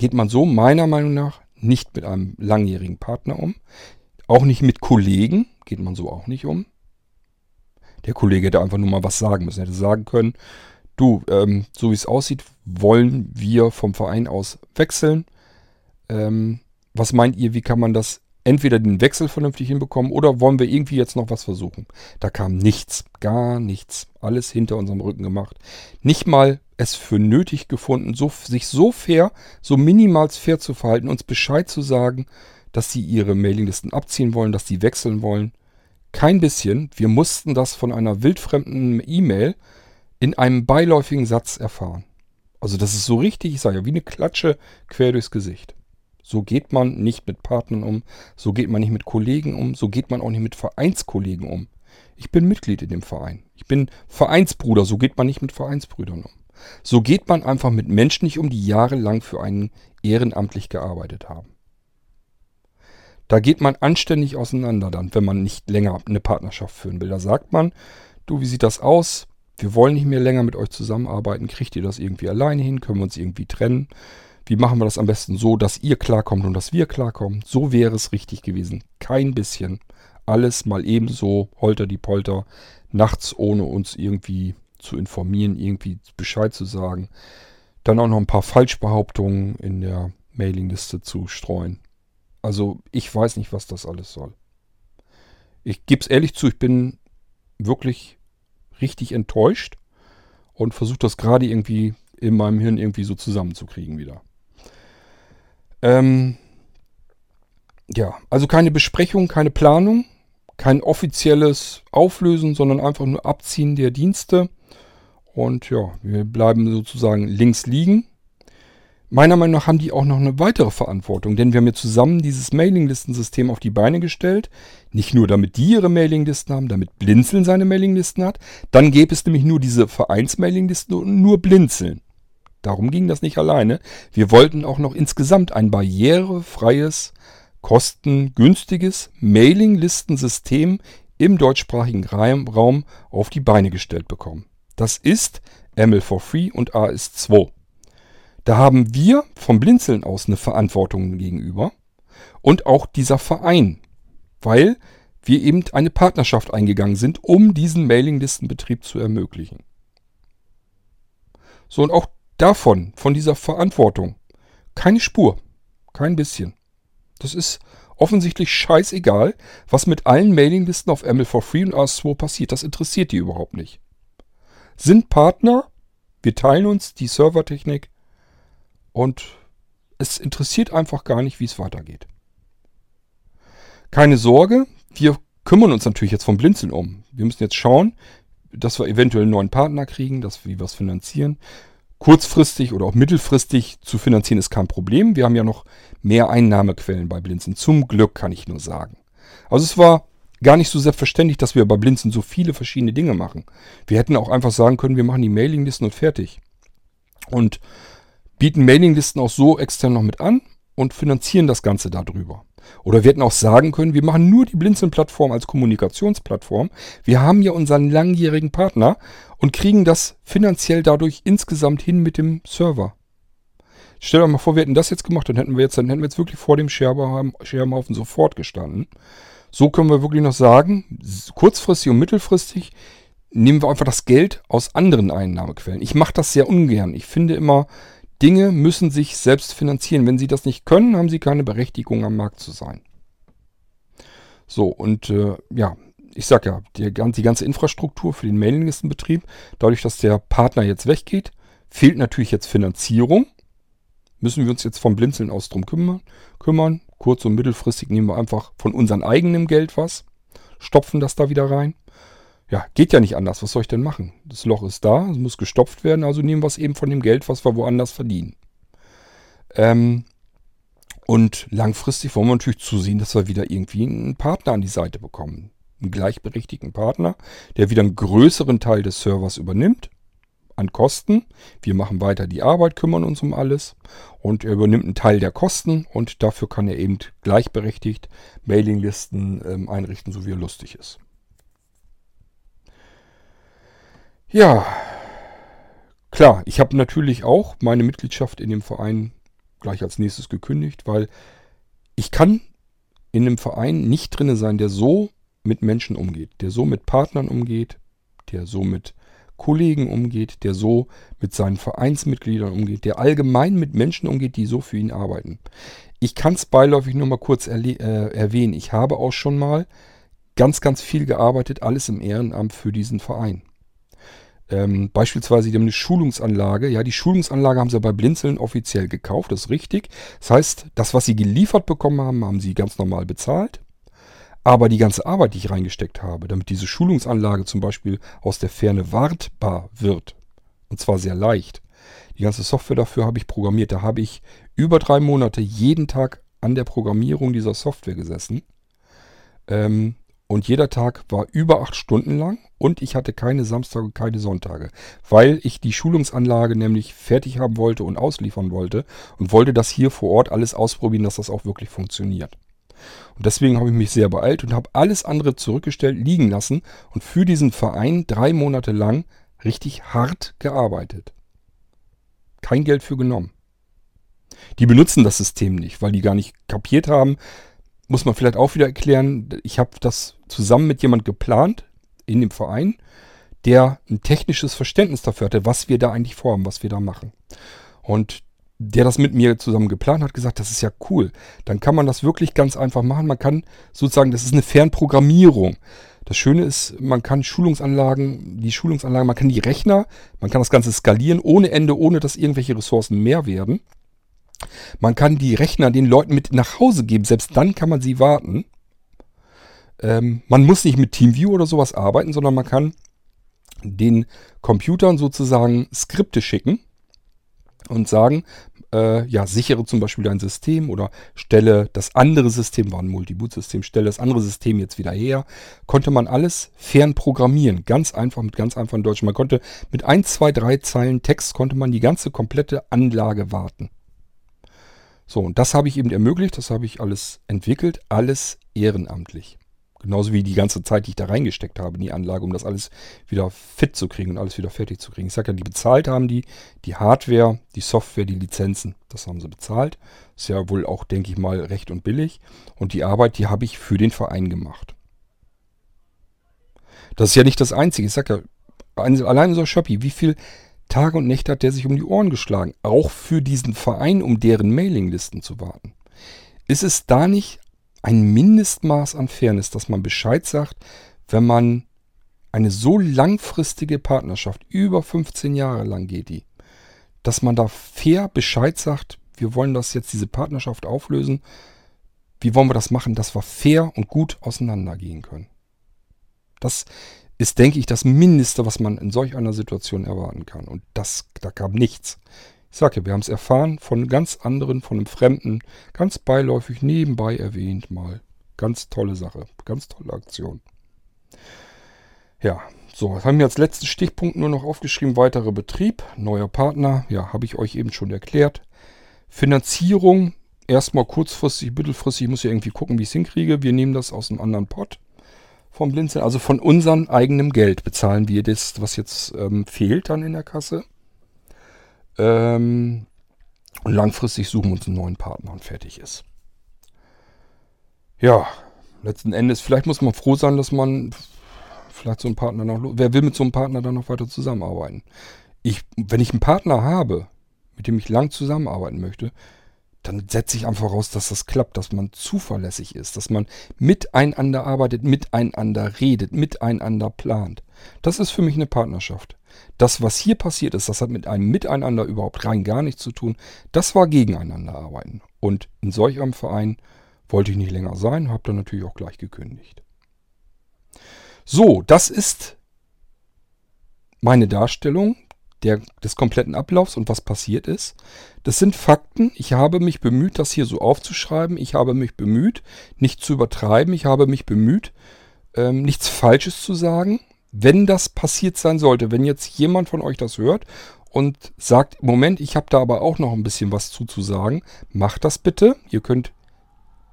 A: geht man so meiner Meinung nach nicht mit einem langjährigen Partner um. Auch nicht mit Kollegen geht man so auch nicht um. Der Kollege hätte einfach nur mal was sagen müssen. Er hätte sagen können, du, ähm, so wie es aussieht, wollen wir vom Verein aus wechseln. Ähm, was meint ihr, wie kann man das entweder den Wechsel vernünftig hinbekommen oder wollen wir irgendwie jetzt noch was versuchen? Da kam nichts, gar nichts. Alles hinter unserem Rücken gemacht. Nicht mal es für nötig gefunden, so, sich so fair, so minimals fair zu verhalten, uns Bescheid zu sagen, dass sie ihre Mailinglisten abziehen wollen, dass sie wechseln wollen. Kein bisschen. Wir mussten das von einer wildfremden E-Mail in einem beiläufigen Satz erfahren. Also das ist so richtig, ich sage ja, wie eine Klatsche quer durchs Gesicht. So geht man nicht mit Partnern um, so geht man nicht mit Kollegen um, so geht man auch nicht mit Vereinskollegen um. Ich bin Mitglied in dem Verein. Ich bin Vereinsbruder, so geht man nicht mit Vereinsbrüdern um. So geht man einfach mit Menschen nicht um, die jahrelang für einen ehrenamtlich gearbeitet haben. Da geht man anständig auseinander dann, wenn man nicht länger eine Partnerschaft führen will. Da sagt man, du, wie sieht das aus? Wir wollen nicht mehr länger mit euch zusammenarbeiten. Kriegt ihr das irgendwie alleine hin? Können wir uns irgendwie trennen? Wie machen wir das am besten so, dass ihr klarkommt und dass wir klarkommen? So wäre es richtig gewesen. Kein bisschen. Alles mal ebenso, holter die Polter, nachts ohne uns irgendwie zu informieren, irgendwie Bescheid zu sagen. Dann auch noch ein paar Falschbehauptungen in der Mailingliste zu streuen. Also ich weiß nicht, was das alles soll. Ich gebe es ehrlich zu, ich bin wirklich richtig enttäuscht und versuche das gerade irgendwie in meinem Hirn irgendwie so zusammenzukriegen wieder. Ähm, ja, also keine Besprechung, keine Planung, kein offizielles Auflösen, sondern einfach nur Abziehen der Dienste. Und ja, wir bleiben sozusagen links liegen Meiner Meinung nach haben die auch noch eine weitere Verantwortung, denn wir haben ja zusammen dieses Mailinglistensystem auf die Beine gestellt. Nicht nur damit die ihre Mailinglisten haben, damit Blinzeln seine Mailinglisten hat. Dann gäbe es nämlich nur diese Vereinsmailinglisten und nur Blinzeln. Darum ging das nicht alleine. Wir wollten auch noch insgesamt ein barrierefreies, kostengünstiges Mailinglistensystem im deutschsprachigen Raum auf die Beine gestellt bekommen. Das ist ML for Free und AS2. Da haben wir vom Blinzeln aus eine Verantwortung gegenüber und auch dieser Verein, weil wir eben eine Partnerschaft eingegangen sind, um diesen Mailinglistenbetrieb zu ermöglichen. So und auch davon, von dieser Verantwortung, keine Spur, kein bisschen. Das ist offensichtlich scheißegal, was mit allen Mailinglisten auf ML4Free und RS2 passiert. Das interessiert die überhaupt nicht. Sind Partner, wir teilen uns die Servertechnik, und es interessiert einfach gar nicht, wie es weitergeht. Keine Sorge, wir kümmern uns natürlich jetzt vom Blinzeln um. Wir müssen jetzt schauen, dass wir eventuell einen neuen Partner kriegen, dass wir was finanzieren. Kurzfristig oder auch mittelfristig zu finanzieren ist kein Problem. Wir haben ja noch mehr Einnahmequellen bei Blinzen. Zum Glück kann ich nur sagen. Also es war gar nicht so selbstverständlich, dass wir bei Blinzen so viele verschiedene Dinge machen. Wir hätten auch einfach sagen können, wir machen die Mailinglisten und fertig. Und bieten Mailinglisten auch so extern noch mit an und finanzieren das Ganze darüber. Oder wir hätten auch sagen können, wir machen nur die Blinzeln-Plattform als Kommunikationsplattform. Wir haben ja unseren langjährigen Partner und kriegen das finanziell dadurch insgesamt hin mit dem Server. Stell dir mal vor, wir hätten das jetzt gemacht, dann hätten wir jetzt, dann hätten wir jetzt wirklich vor dem Scherbenhaufen sofort gestanden. So können wir wirklich noch sagen, kurzfristig und mittelfristig nehmen wir einfach das Geld aus anderen Einnahmequellen. Ich mache das sehr ungern. Ich finde immer, Dinge müssen sich selbst finanzieren. Wenn sie das nicht können, haben sie keine Berechtigung am Markt zu sein. So, und äh, ja, ich sag ja, die, die ganze Infrastruktur für den Mailinglistenbetrieb, dadurch, dass der Partner jetzt weggeht, fehlt natürlich jetzt Finanzierung. Müssen wir uns jetzt vom Blinzeln aus drum kümmern. kümmern. Kurz- und mittelfristig nehmen wir einfach von unserem eigenen Geld was, stopfen das da wieder rein. Ja, geht ja nicht anders. Was soll ich denn machen? Das Loch ist da, es muss gestopft werden, also nehmen wir es eben von dem Geld, was wir woanders verdienen. Ähm, und langfristig wollen wir natürlich zusehen, dass wir wieder irgendwie einen Partner an die Seite bekommen. Einen gleichberechtigten Partner, der wieder einen größeren Teil des Servers übernimmt an Kosten. Wir machen weiter die Arbeit, kümmern uns um alles und er übernimmt einen Teil der Kosten und dafür kann er eben gleichberechtigt Mailinglisten ähm, einrichten, so wie er lustig ist. Ja, klar, ich habe natürlich auch meine Mitgliedschaft in dem Verein gleich als nächstes gekündigt, weil ich kann in einem Verein nicht drinne sein, der so mit Menschen umgeht, der so mit Partnern umgeht, der so mit Kollegen umgeht, der so mit seinen Vereinsmitgliedern umgeht, der allgemein mit Menschen umgeht, die so für ihn arbeiten. Ich kann es beiläufig nur mal kurz äh, erwähnen. Ich habe auch schon mal ganz, ganz viel gearbeitet, alles im Ehrenamt für diesen Verein. Ähm, beispielsweise, die haben eine Schulungsanlage. Ja, die Schulungsanlage haben sie bei Blinzeln offiziell gekauft, das ist richtig. Das heißt, das, was sie geliefert bekommen haben, haben sie ganz normal bezahlt. Aber die ganze Arbeit, die ich reingesteckt habe, damit diese Schulungsanlage zum Beispiel aus der Ferne wartbar wird, und zwar sehr leicht, die ganze Software dafür habe ich programmiert. Da habe ich über drei Monate jeden Tag an der Programmierung dieser Software gesessen. Ähm, und jeder Tag war über acht Stunden lang und ich hatte keine Samstage, keine Sonntage, weil ich die Schulungsanlage nämlich fertig haben wollte und ausliefern wollte und wollte das hier vor Ort alles ausprobieren, dass das auch wirklich funktioniert. Und deswegen habe ich mich sehr beeilt und habe alles andere zurückgestellt, liegen lassen und für diesen Verein drei Monate lang richtig hart gearbeitet. Kein Geld für genommen. Die benutzen das System nicht, weil die gar nicht kapiert haben, muss man vielleicht auch wieder erklären, ich habe das zusammen mit jemand geplant in dem Verein, der ein technisches Verständnis dafür hatte, was wir da eigentlich vorhaben, was wir da machen. Und der das mit mir zusammen geplant hat, gesagt, das ist ja cool. Dann kann man das wirklich ganz einfach machen. Man kann sozusagen, das ist eine Fernprogrammierung. Das Schöne ist, man kann Schulungsanlagen, die Schulungsanlagen, man kann die Rechner, man kann das Ganze skalieren ohne Ende, ohne dass irgendwelche Ressourcen mehr werden. Man kann die Rechner den Leuten mit nach Hause geben. Selbst dann kann man sie warten. Ähm, man muss nicht mit TeamView oder sowas arbeiten, sondern man kann den Computern sozusagen Skripte schicken und sagen, äh, ja, sichere zum Beispiel dein System oder stelle das andere System, war ein Multiboot-System, stelle das andere System jetzt wieder her. Konnte man alles fern programmieren. Ganz einfach, mit ganz einfachen Deutsch. Man konnte mit ein, zwei, drei Zeilen Text konnte man die ganze komplette Anlage warten. So, und das habe ich eben ermöglicht, das habe ich alles entwickelt, alles ehrenamtlich. Genauso wie die ganze Zeit, die ich da reingesteckt habe in die Anlage, um das alles wieder fit zu kriegen und alles wieder fertig zu kriegen. Ich sage ja, die bezahlt haben die, die Hardware, die Software, die Lizenzen, das haben sie bezahlt. Ist ja wohl auch, denke ich mal, recht und billig. Und die Arbeit, die habe ich für den Verein gemacht. Das ist ja nicht das Einzige. Ich sage ja, allein so Shopee, wie viel Tage und Nächte hat der sich um die Ohren geschlagen, auch für diesen Verein, um deren Mailinglisten zu warten. Ist es da nicht ein Mindestmaß an Fairness, dass man Bescheid sagt, wenn man eine so langfristige Partnerschaft, über 15 Jahre lang geht die, dass man da fair Bescheid sagt, wir wollen das jetzt, diese Partnerschaft auflösen, wie wollen wir das machen, dass wir fair und gut auseinandergehen können. Das ist, denke ich, das Mindeste, was man in solch einer Situation erwarten kann. Und das, da kam nichts. Ich sage ja, wir haben es erfahren von ganz anderen, von einem Fremden, ganz beiläufig nebenbei erwähnt mal. Ganz tolle Sache, ganz tolle Aktion. Ja, so, jetzt haben wir als letzten Stichpunkt nur noch aufgeschrieben, weiterer Betrieb, neuer Partner, ja, habe ich euch eben schon erklärt. Finanzierung, erstmal kurzfristig, mittelfristig, ich muss ja irgendwie gucken, wie ich es hinkriege. Wir nehmen das aus einem anderen Pot vom Blinzeln. Also von unserem eigenen Geld bezahlen wir das, was jetzt ähm, fehlt dann in der Kasse. Ähm, und langfristig suchen wir uns einen neuen Partner und fertig ist. Ja, letzten Endes, vielleicht muss man froh sein, dass man vielleicht so einen Partner noch. Wer will mit so einem Partner dann noch weiter zusammenarbeiten? Ich, wenn ich einen Partner habe, mit dem ich lang zusammenarbeiten möchte, dann setze ich einfach voraus, dass das klappt, dass man zuverlässig ist, dass man miteinander arbeitet, miteinander redet, miteinander plant. Das ist für mich eine Partnerschaft. Das, was hier passiert ist, das hat mit einem Miteinander überhaupt rein gar nichts zu tun. Das war gegeneinander arbeiten. Und in solch einem Verein wollte ich nicht länger sein, habe dann natürlich auch gleich gekündigt. So, das ist meine Darstellung der, des kompletten Ablaufs und was passiert ist. Das sind Fakten. Ich habe mich bemüht, das hier so aufzuschreiben. Ich habe mich bemüht, nicht zu übertreiben. Ich habe mich bemüht, ähm, nichts Falsches zu sagen. Wenn das passiert sein sollte, wenn jetzt jemand von euch das hört und sagt, Moment, ich habe da aber auch noch ein bisschen was zuzusagen, macht das bitte. Ihr könnt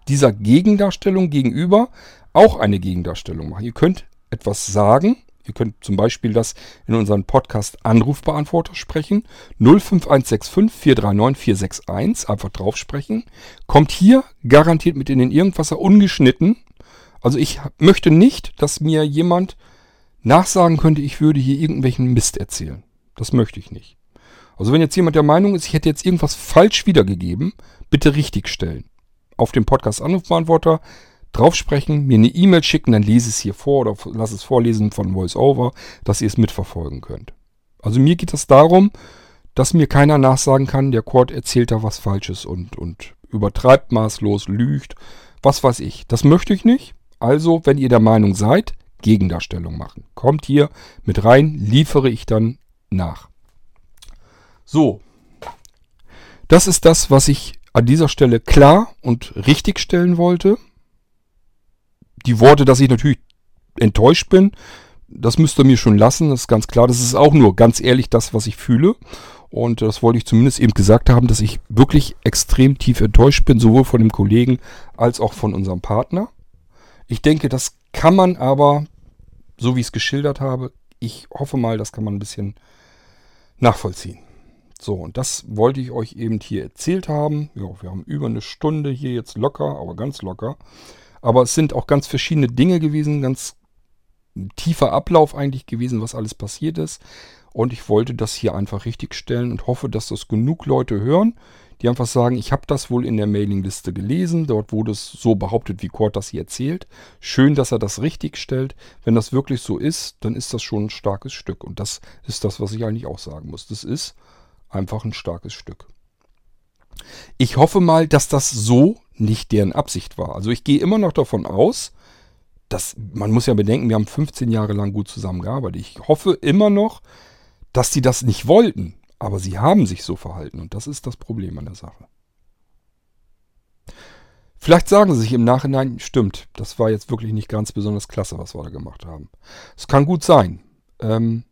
A: dieser Gegendarstellung gegenüber auch eine Gegendarstellung machen. Ihr könnt etwas sagen Ihr könnt zum Beispiel das in unserem Podcast Anrufbeantworter sprechen. 05165 439 461. Einfach drauf sprechen. Kommt hier garantiert mit in den Irgendwasser ungeschnitten. Also ich möchte nicht, dass mir jemand nachsagen könnte, ich würde hier irgendwelchen Mist erzählen. Das möchte ich nicht. Also wenn jetzt jemand der Meinung ist, ich hätte jetzt irgendwas falsch wiedergegeben, bitte richtigstellen. Auf dem Podcast Anrufbeantworter draufsprechen, mir eine E-Mail schicken, dann lese es hier vor oder lass es vorlesen von VoiceOver, dass ihr es mitverfolgen könnt. Also mir geht es darum, dass mir keiner nachsagen kann, der Cord erzählt da was Falsches und, und übertreibt maßlos, lügt, was weiß ich. Das möchte ich nicht. Also, wenn ihr der Meinung seid, Gegendarstellung machen. Kommt hier mit rein, liefere ich dann nach. So, das ist das, was ich an dieser Stelle klar und richtig stellen wollte die Worte, dass ich natürlich enttäuscht bin, das müsst ihr mir schon lassen, das ist ganz klar. Das ist auch nur ganz ehrlich das, was ich fühle. Und das wollte ich zumindest eben gesagt haben, dass ich wirklich extrem tief enttäuscht bin, sowohl von dem Kollegen als auch von unserem Partner. Ich denke, das kann man aber, so wie ich es geschildert habe, ich hoffe mal, das kann man ein bisschen nachvollziehen. So, und das wollte ich euch eben hier erzählt haben. Ja, wir haben über eine Stunde hier jetzt locker, aber ganz locker. Aber es sind auch ganz verschiedene Dinge gewesen, ganz tiefer Ablauf eigentlich gewesen, was alles passiert ist. Und ich wollte das hier einfach richtig stellen und hoffe, dass das genug Leute hören, die einfach sagen, ich habe das wohl in der Mailingliste gelesen. Dort wurde es so behauptet, wie Kurt das hier erzählt. Schön, dass er das richtig stellt. Wenn das wirklich so ist, dann ist das schon ein starkes Stück. Und das ist das, was ich eigentlich auch sagen muss. Das ist einfach ein starkes Stück. Ich hoffe mal, dass das so nicht deren Absicht war. Also ich gehe immer noch davon aus, dass man muss ja bedenken, wir haben 15 Jahre lang gut zusammengearbeitet. Ich hoffe immer noch, dass sie das nicht wollten, aber sie haben sich so verhalten und das ist das Problem an der Sache. Vielleicht sagen sie sich im Nachhinein, stimmt, das war jetzt wirklich nicht ganz besonders klasse, was wir da gemacht haben. Es kann gut sein. Ähm,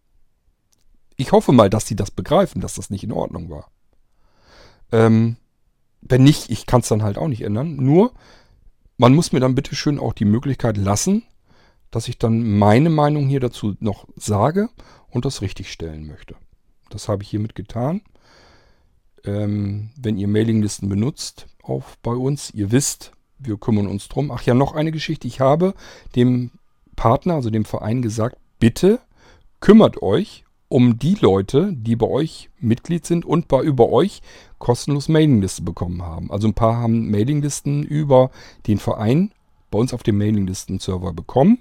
A: ich hoffe mal, dass sie das begreifen, dass das nicht in Ordnung war. Ähm, wenn nicht, ich kann es dann halt auch nicht ändern. Nur, man muss mir dann bitte schön auch die Möglichkeit lassen, dass ich dann meine Meinung hier dazu noch sage und das richtig stellen möchte. Das habe ich hiermit getan. Ähm, wenn ihr Mailinglisten benutzt, auch bei uns, ihr wisst, wir kümmern uns drum. Ach ja, noch eine Geschichte. Ich habe dem Partner, also dem Verein gesagt, bitte kümmert euch um die Leute, die bei euch Mitglied sind und bei über euch kostenlos Mailinglisten bekommen haben. Also ein paar haben Mailinglisten über den Verein bei uns auf dem Mailinglisten-Server bekommen.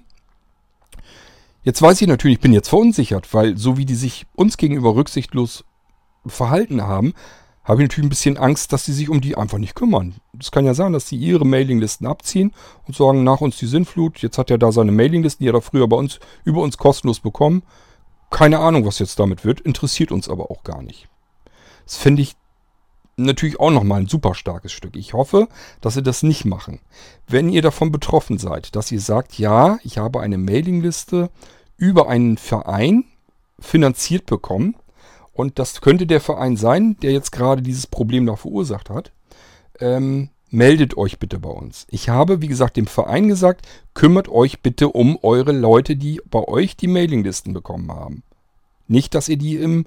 A: Jetzt weiß ich natürlich, ich bin jetzt verunsichert, weil so wie die sich uns gegenüber rücksichtslos verhalten haben, habe ich natürlich ein bisschen Angst, dass sie sich um die einfach nicht kümmern. Es kann ja sein, dass sie ihre Mailinglisten abziehen und sagen, nach uns die Sinnflut, jetzt hat er da seine Mailinglisten, die hat er früher bei uns, über uns kostenlos bekommen. Keine Ahnung, was jetzt damit wird, interessiert uns aber auch gar nicht. Das finde ich natürlich auch nochmal ein super starkes Stück. Ich hoffe, dass sie das nicht machen. Wenn ihr davon betroffen seid, dass ihr sagt, ja, ich habe eine Mailingliste über einen Verein finanziert bekommen und das könnte der Verein sein, der jetzt gerade dieses Problem da verursacht hat, ähm, meldet euch bitte bei uns. Ich habe, wie gesagt, dem Verein gesagt, kümmert euch bitte um eure Leute, die bei euch die Mailinglisten bekommen haben. Nicht, dass ihr die im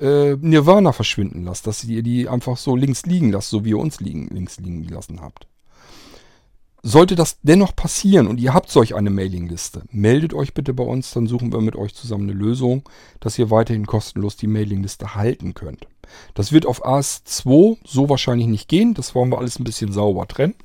A: äh, Nirvana verschwinden lasst, dass ihr die einfach so links liegen lasst, so wie ihr uns liegen, links liegen gelassen habt. Sollte das dennoch passieren und ihr habt solch eine Mailingliste, meldet euch bitte bei uns, dann suchen wir mit euch zusammen eine Lösung, dass ihr weiterhin kostenlos die Mailingliste halten könnt. Das wird auf AS2 so wahrscheinlich nicht gehen, das wollen wir alles ein bisschen sauber trennen.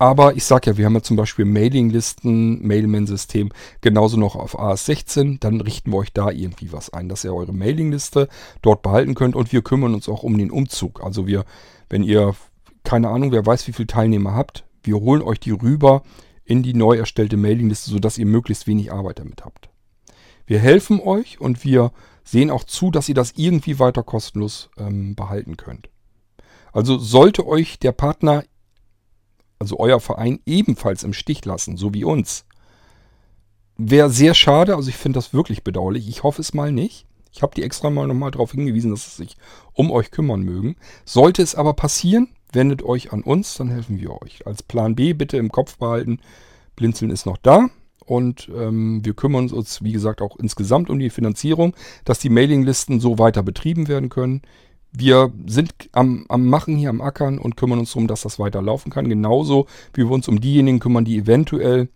A: Aber ich sage ja, wir haben ja zum Beispiel Mailinglisten, Mailman-System, genauso noch auf AS16. Dann richten wir euch da irgendwie was ein, dass ihr eure Mailingliste dort behalten könnt. Und wir kümmern uns auch um den Umzug. Also wir, wenn ihr, keine Ahnung, wer weiß, wie viele Teilnehmer habt, wir holen euch die rüber in die neu erstellte Mailingliste, sodass ihr möglichst wenig Arbeit damit habt. Wir helfen euch und wir sehen auch zu, dass ihr das irgendwie weiter kostenlos ähm, behalten könnt. Also sollte euch der Partner also euer Verein, ebenfalls im Stich lassen, so wie uns. Wäre sehr schade, also ich finde das wirklich bedauerlich. Ich hoffe es mal nicht. Ich habe die extra mal nochmal darauf hingewiesen, dass sie sich um euch kümmern mögen. Sollte es aber passieren, wendet euch an uns, dann helfen wir euch. Als Plan B bitte im Kopf behalten, Blinzeln ist noch da und ähm, wir kümmern uns, wie gesagt, auch insgesamt um die Finanzierung, dass die Mailinglisten so weiter betrieben werden können wir sind am, am Machen hier, am Ackern und kümmern uns darum, dass das weiter laufen kann. Genauso wie wir uns um diejenigen kümmern, die eventuell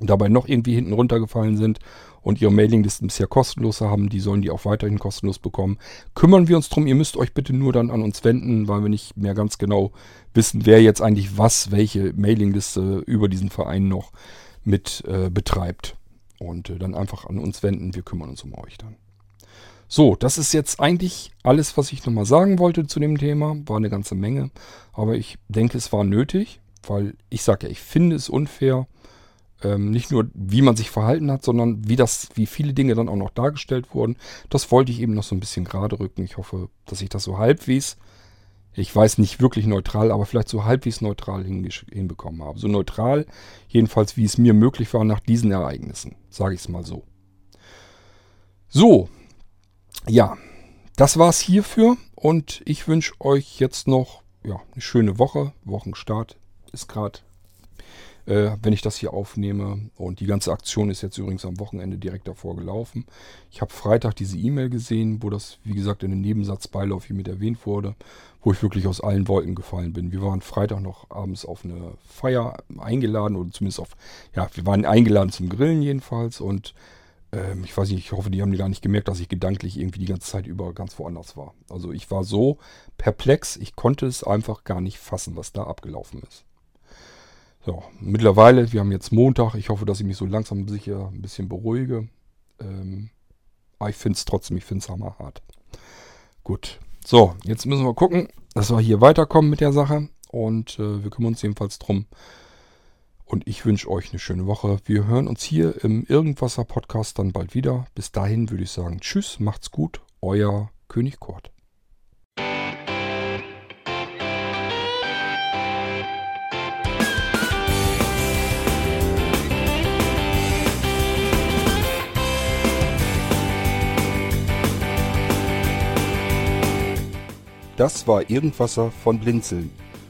A: dabei noch irgendwie hinten runtergefallen sind und ihre Mailinglisten bisher kostenlos haben, die sollen die auch weiterhin kostenlos bekommen. Kümmern wir uns drum, ihr müsst euch bitte nur dann an uns wenden, weil wir nicht mehr ganz genau wissen, wer jetzt eigentlich was, welche Mailingliste über diesen Verein noch mit äh, betreibt. Und äh, dann einfach an uns wenden, wir kümmern uns um euch dann. So, das ist jetzt eigentlich alles, was ich nochmal sagen wollte zu dem Thema. War eine ganze Menge. Aber ich denke, es war nötig, weil ich sage ja, ich finde es unfair. Ähm, nicht nur, wie man sich verhalten hat, sondern wie das, wie viele Dinge dann auch noch dargestellt wurden. Das wollte ich eben noch so ein bisschen gerade rücken. Ich hoffe, dass ich das so halbwegs, ich weiß nicht wirklich neutral, aber vielleicht so halbwegs neutral hinbekommen habe. So neutral, jedenfalls, wie es mir möglich war nach diesen Ereignissen. Sage ich es mal so. So, ja, das war's hierfür und ich wünsche euch jetzt noch ja, eine schöne Woche. Wochenstart ist gerade, äh, wenn ich das hier aufnehme. Und die ganze Aktion ist jetzt übrigens am Wochenende direkt davor gelaufen. Ich habe Freitag diese E-Mail gesehen, wo das, wie gesagt, in den Nebensatzbeilauf hier mit erwähnt wurde, wo ich wirklich aus allen Wolken gefallen bin. Wir waren Freitag noch abends auf eine Feier eingeladen oder zumindest auf, ja, wir waren eingeladen zum Grillen jedenfalls und ähm, ich weiß nicht, ich hoffe, die haben die gar nicht gemerkt, dass ich gedanklich irgendwie die ganze Zeit über ganz woanders war. Also ich war so perplex, ich konnte es einfach gar nicht fassen, was da abgelaufen ist. So, mittlerweile, wir haben jetzt Montag, ich hoffe, dass ich mich so langsam sicher ein bisschen beruhige. Ähm, aber ich finde es trotzdem, ich finde es hammerhart. Gut, so, jetzt müssen wir gucken, dass wir hier weiterkommen mit der Sache. Und äh, wir kümmern uns jedenfalls drum, und ich wünsche euch eine schöne Woche. Wir hören uns hier im Irgendwasser Podcast dann bald wieder. Bis dahin würde ich sagen, tschüss, macht's gut, euer König Kurt. Das war Irgendwasser von Blinzeln.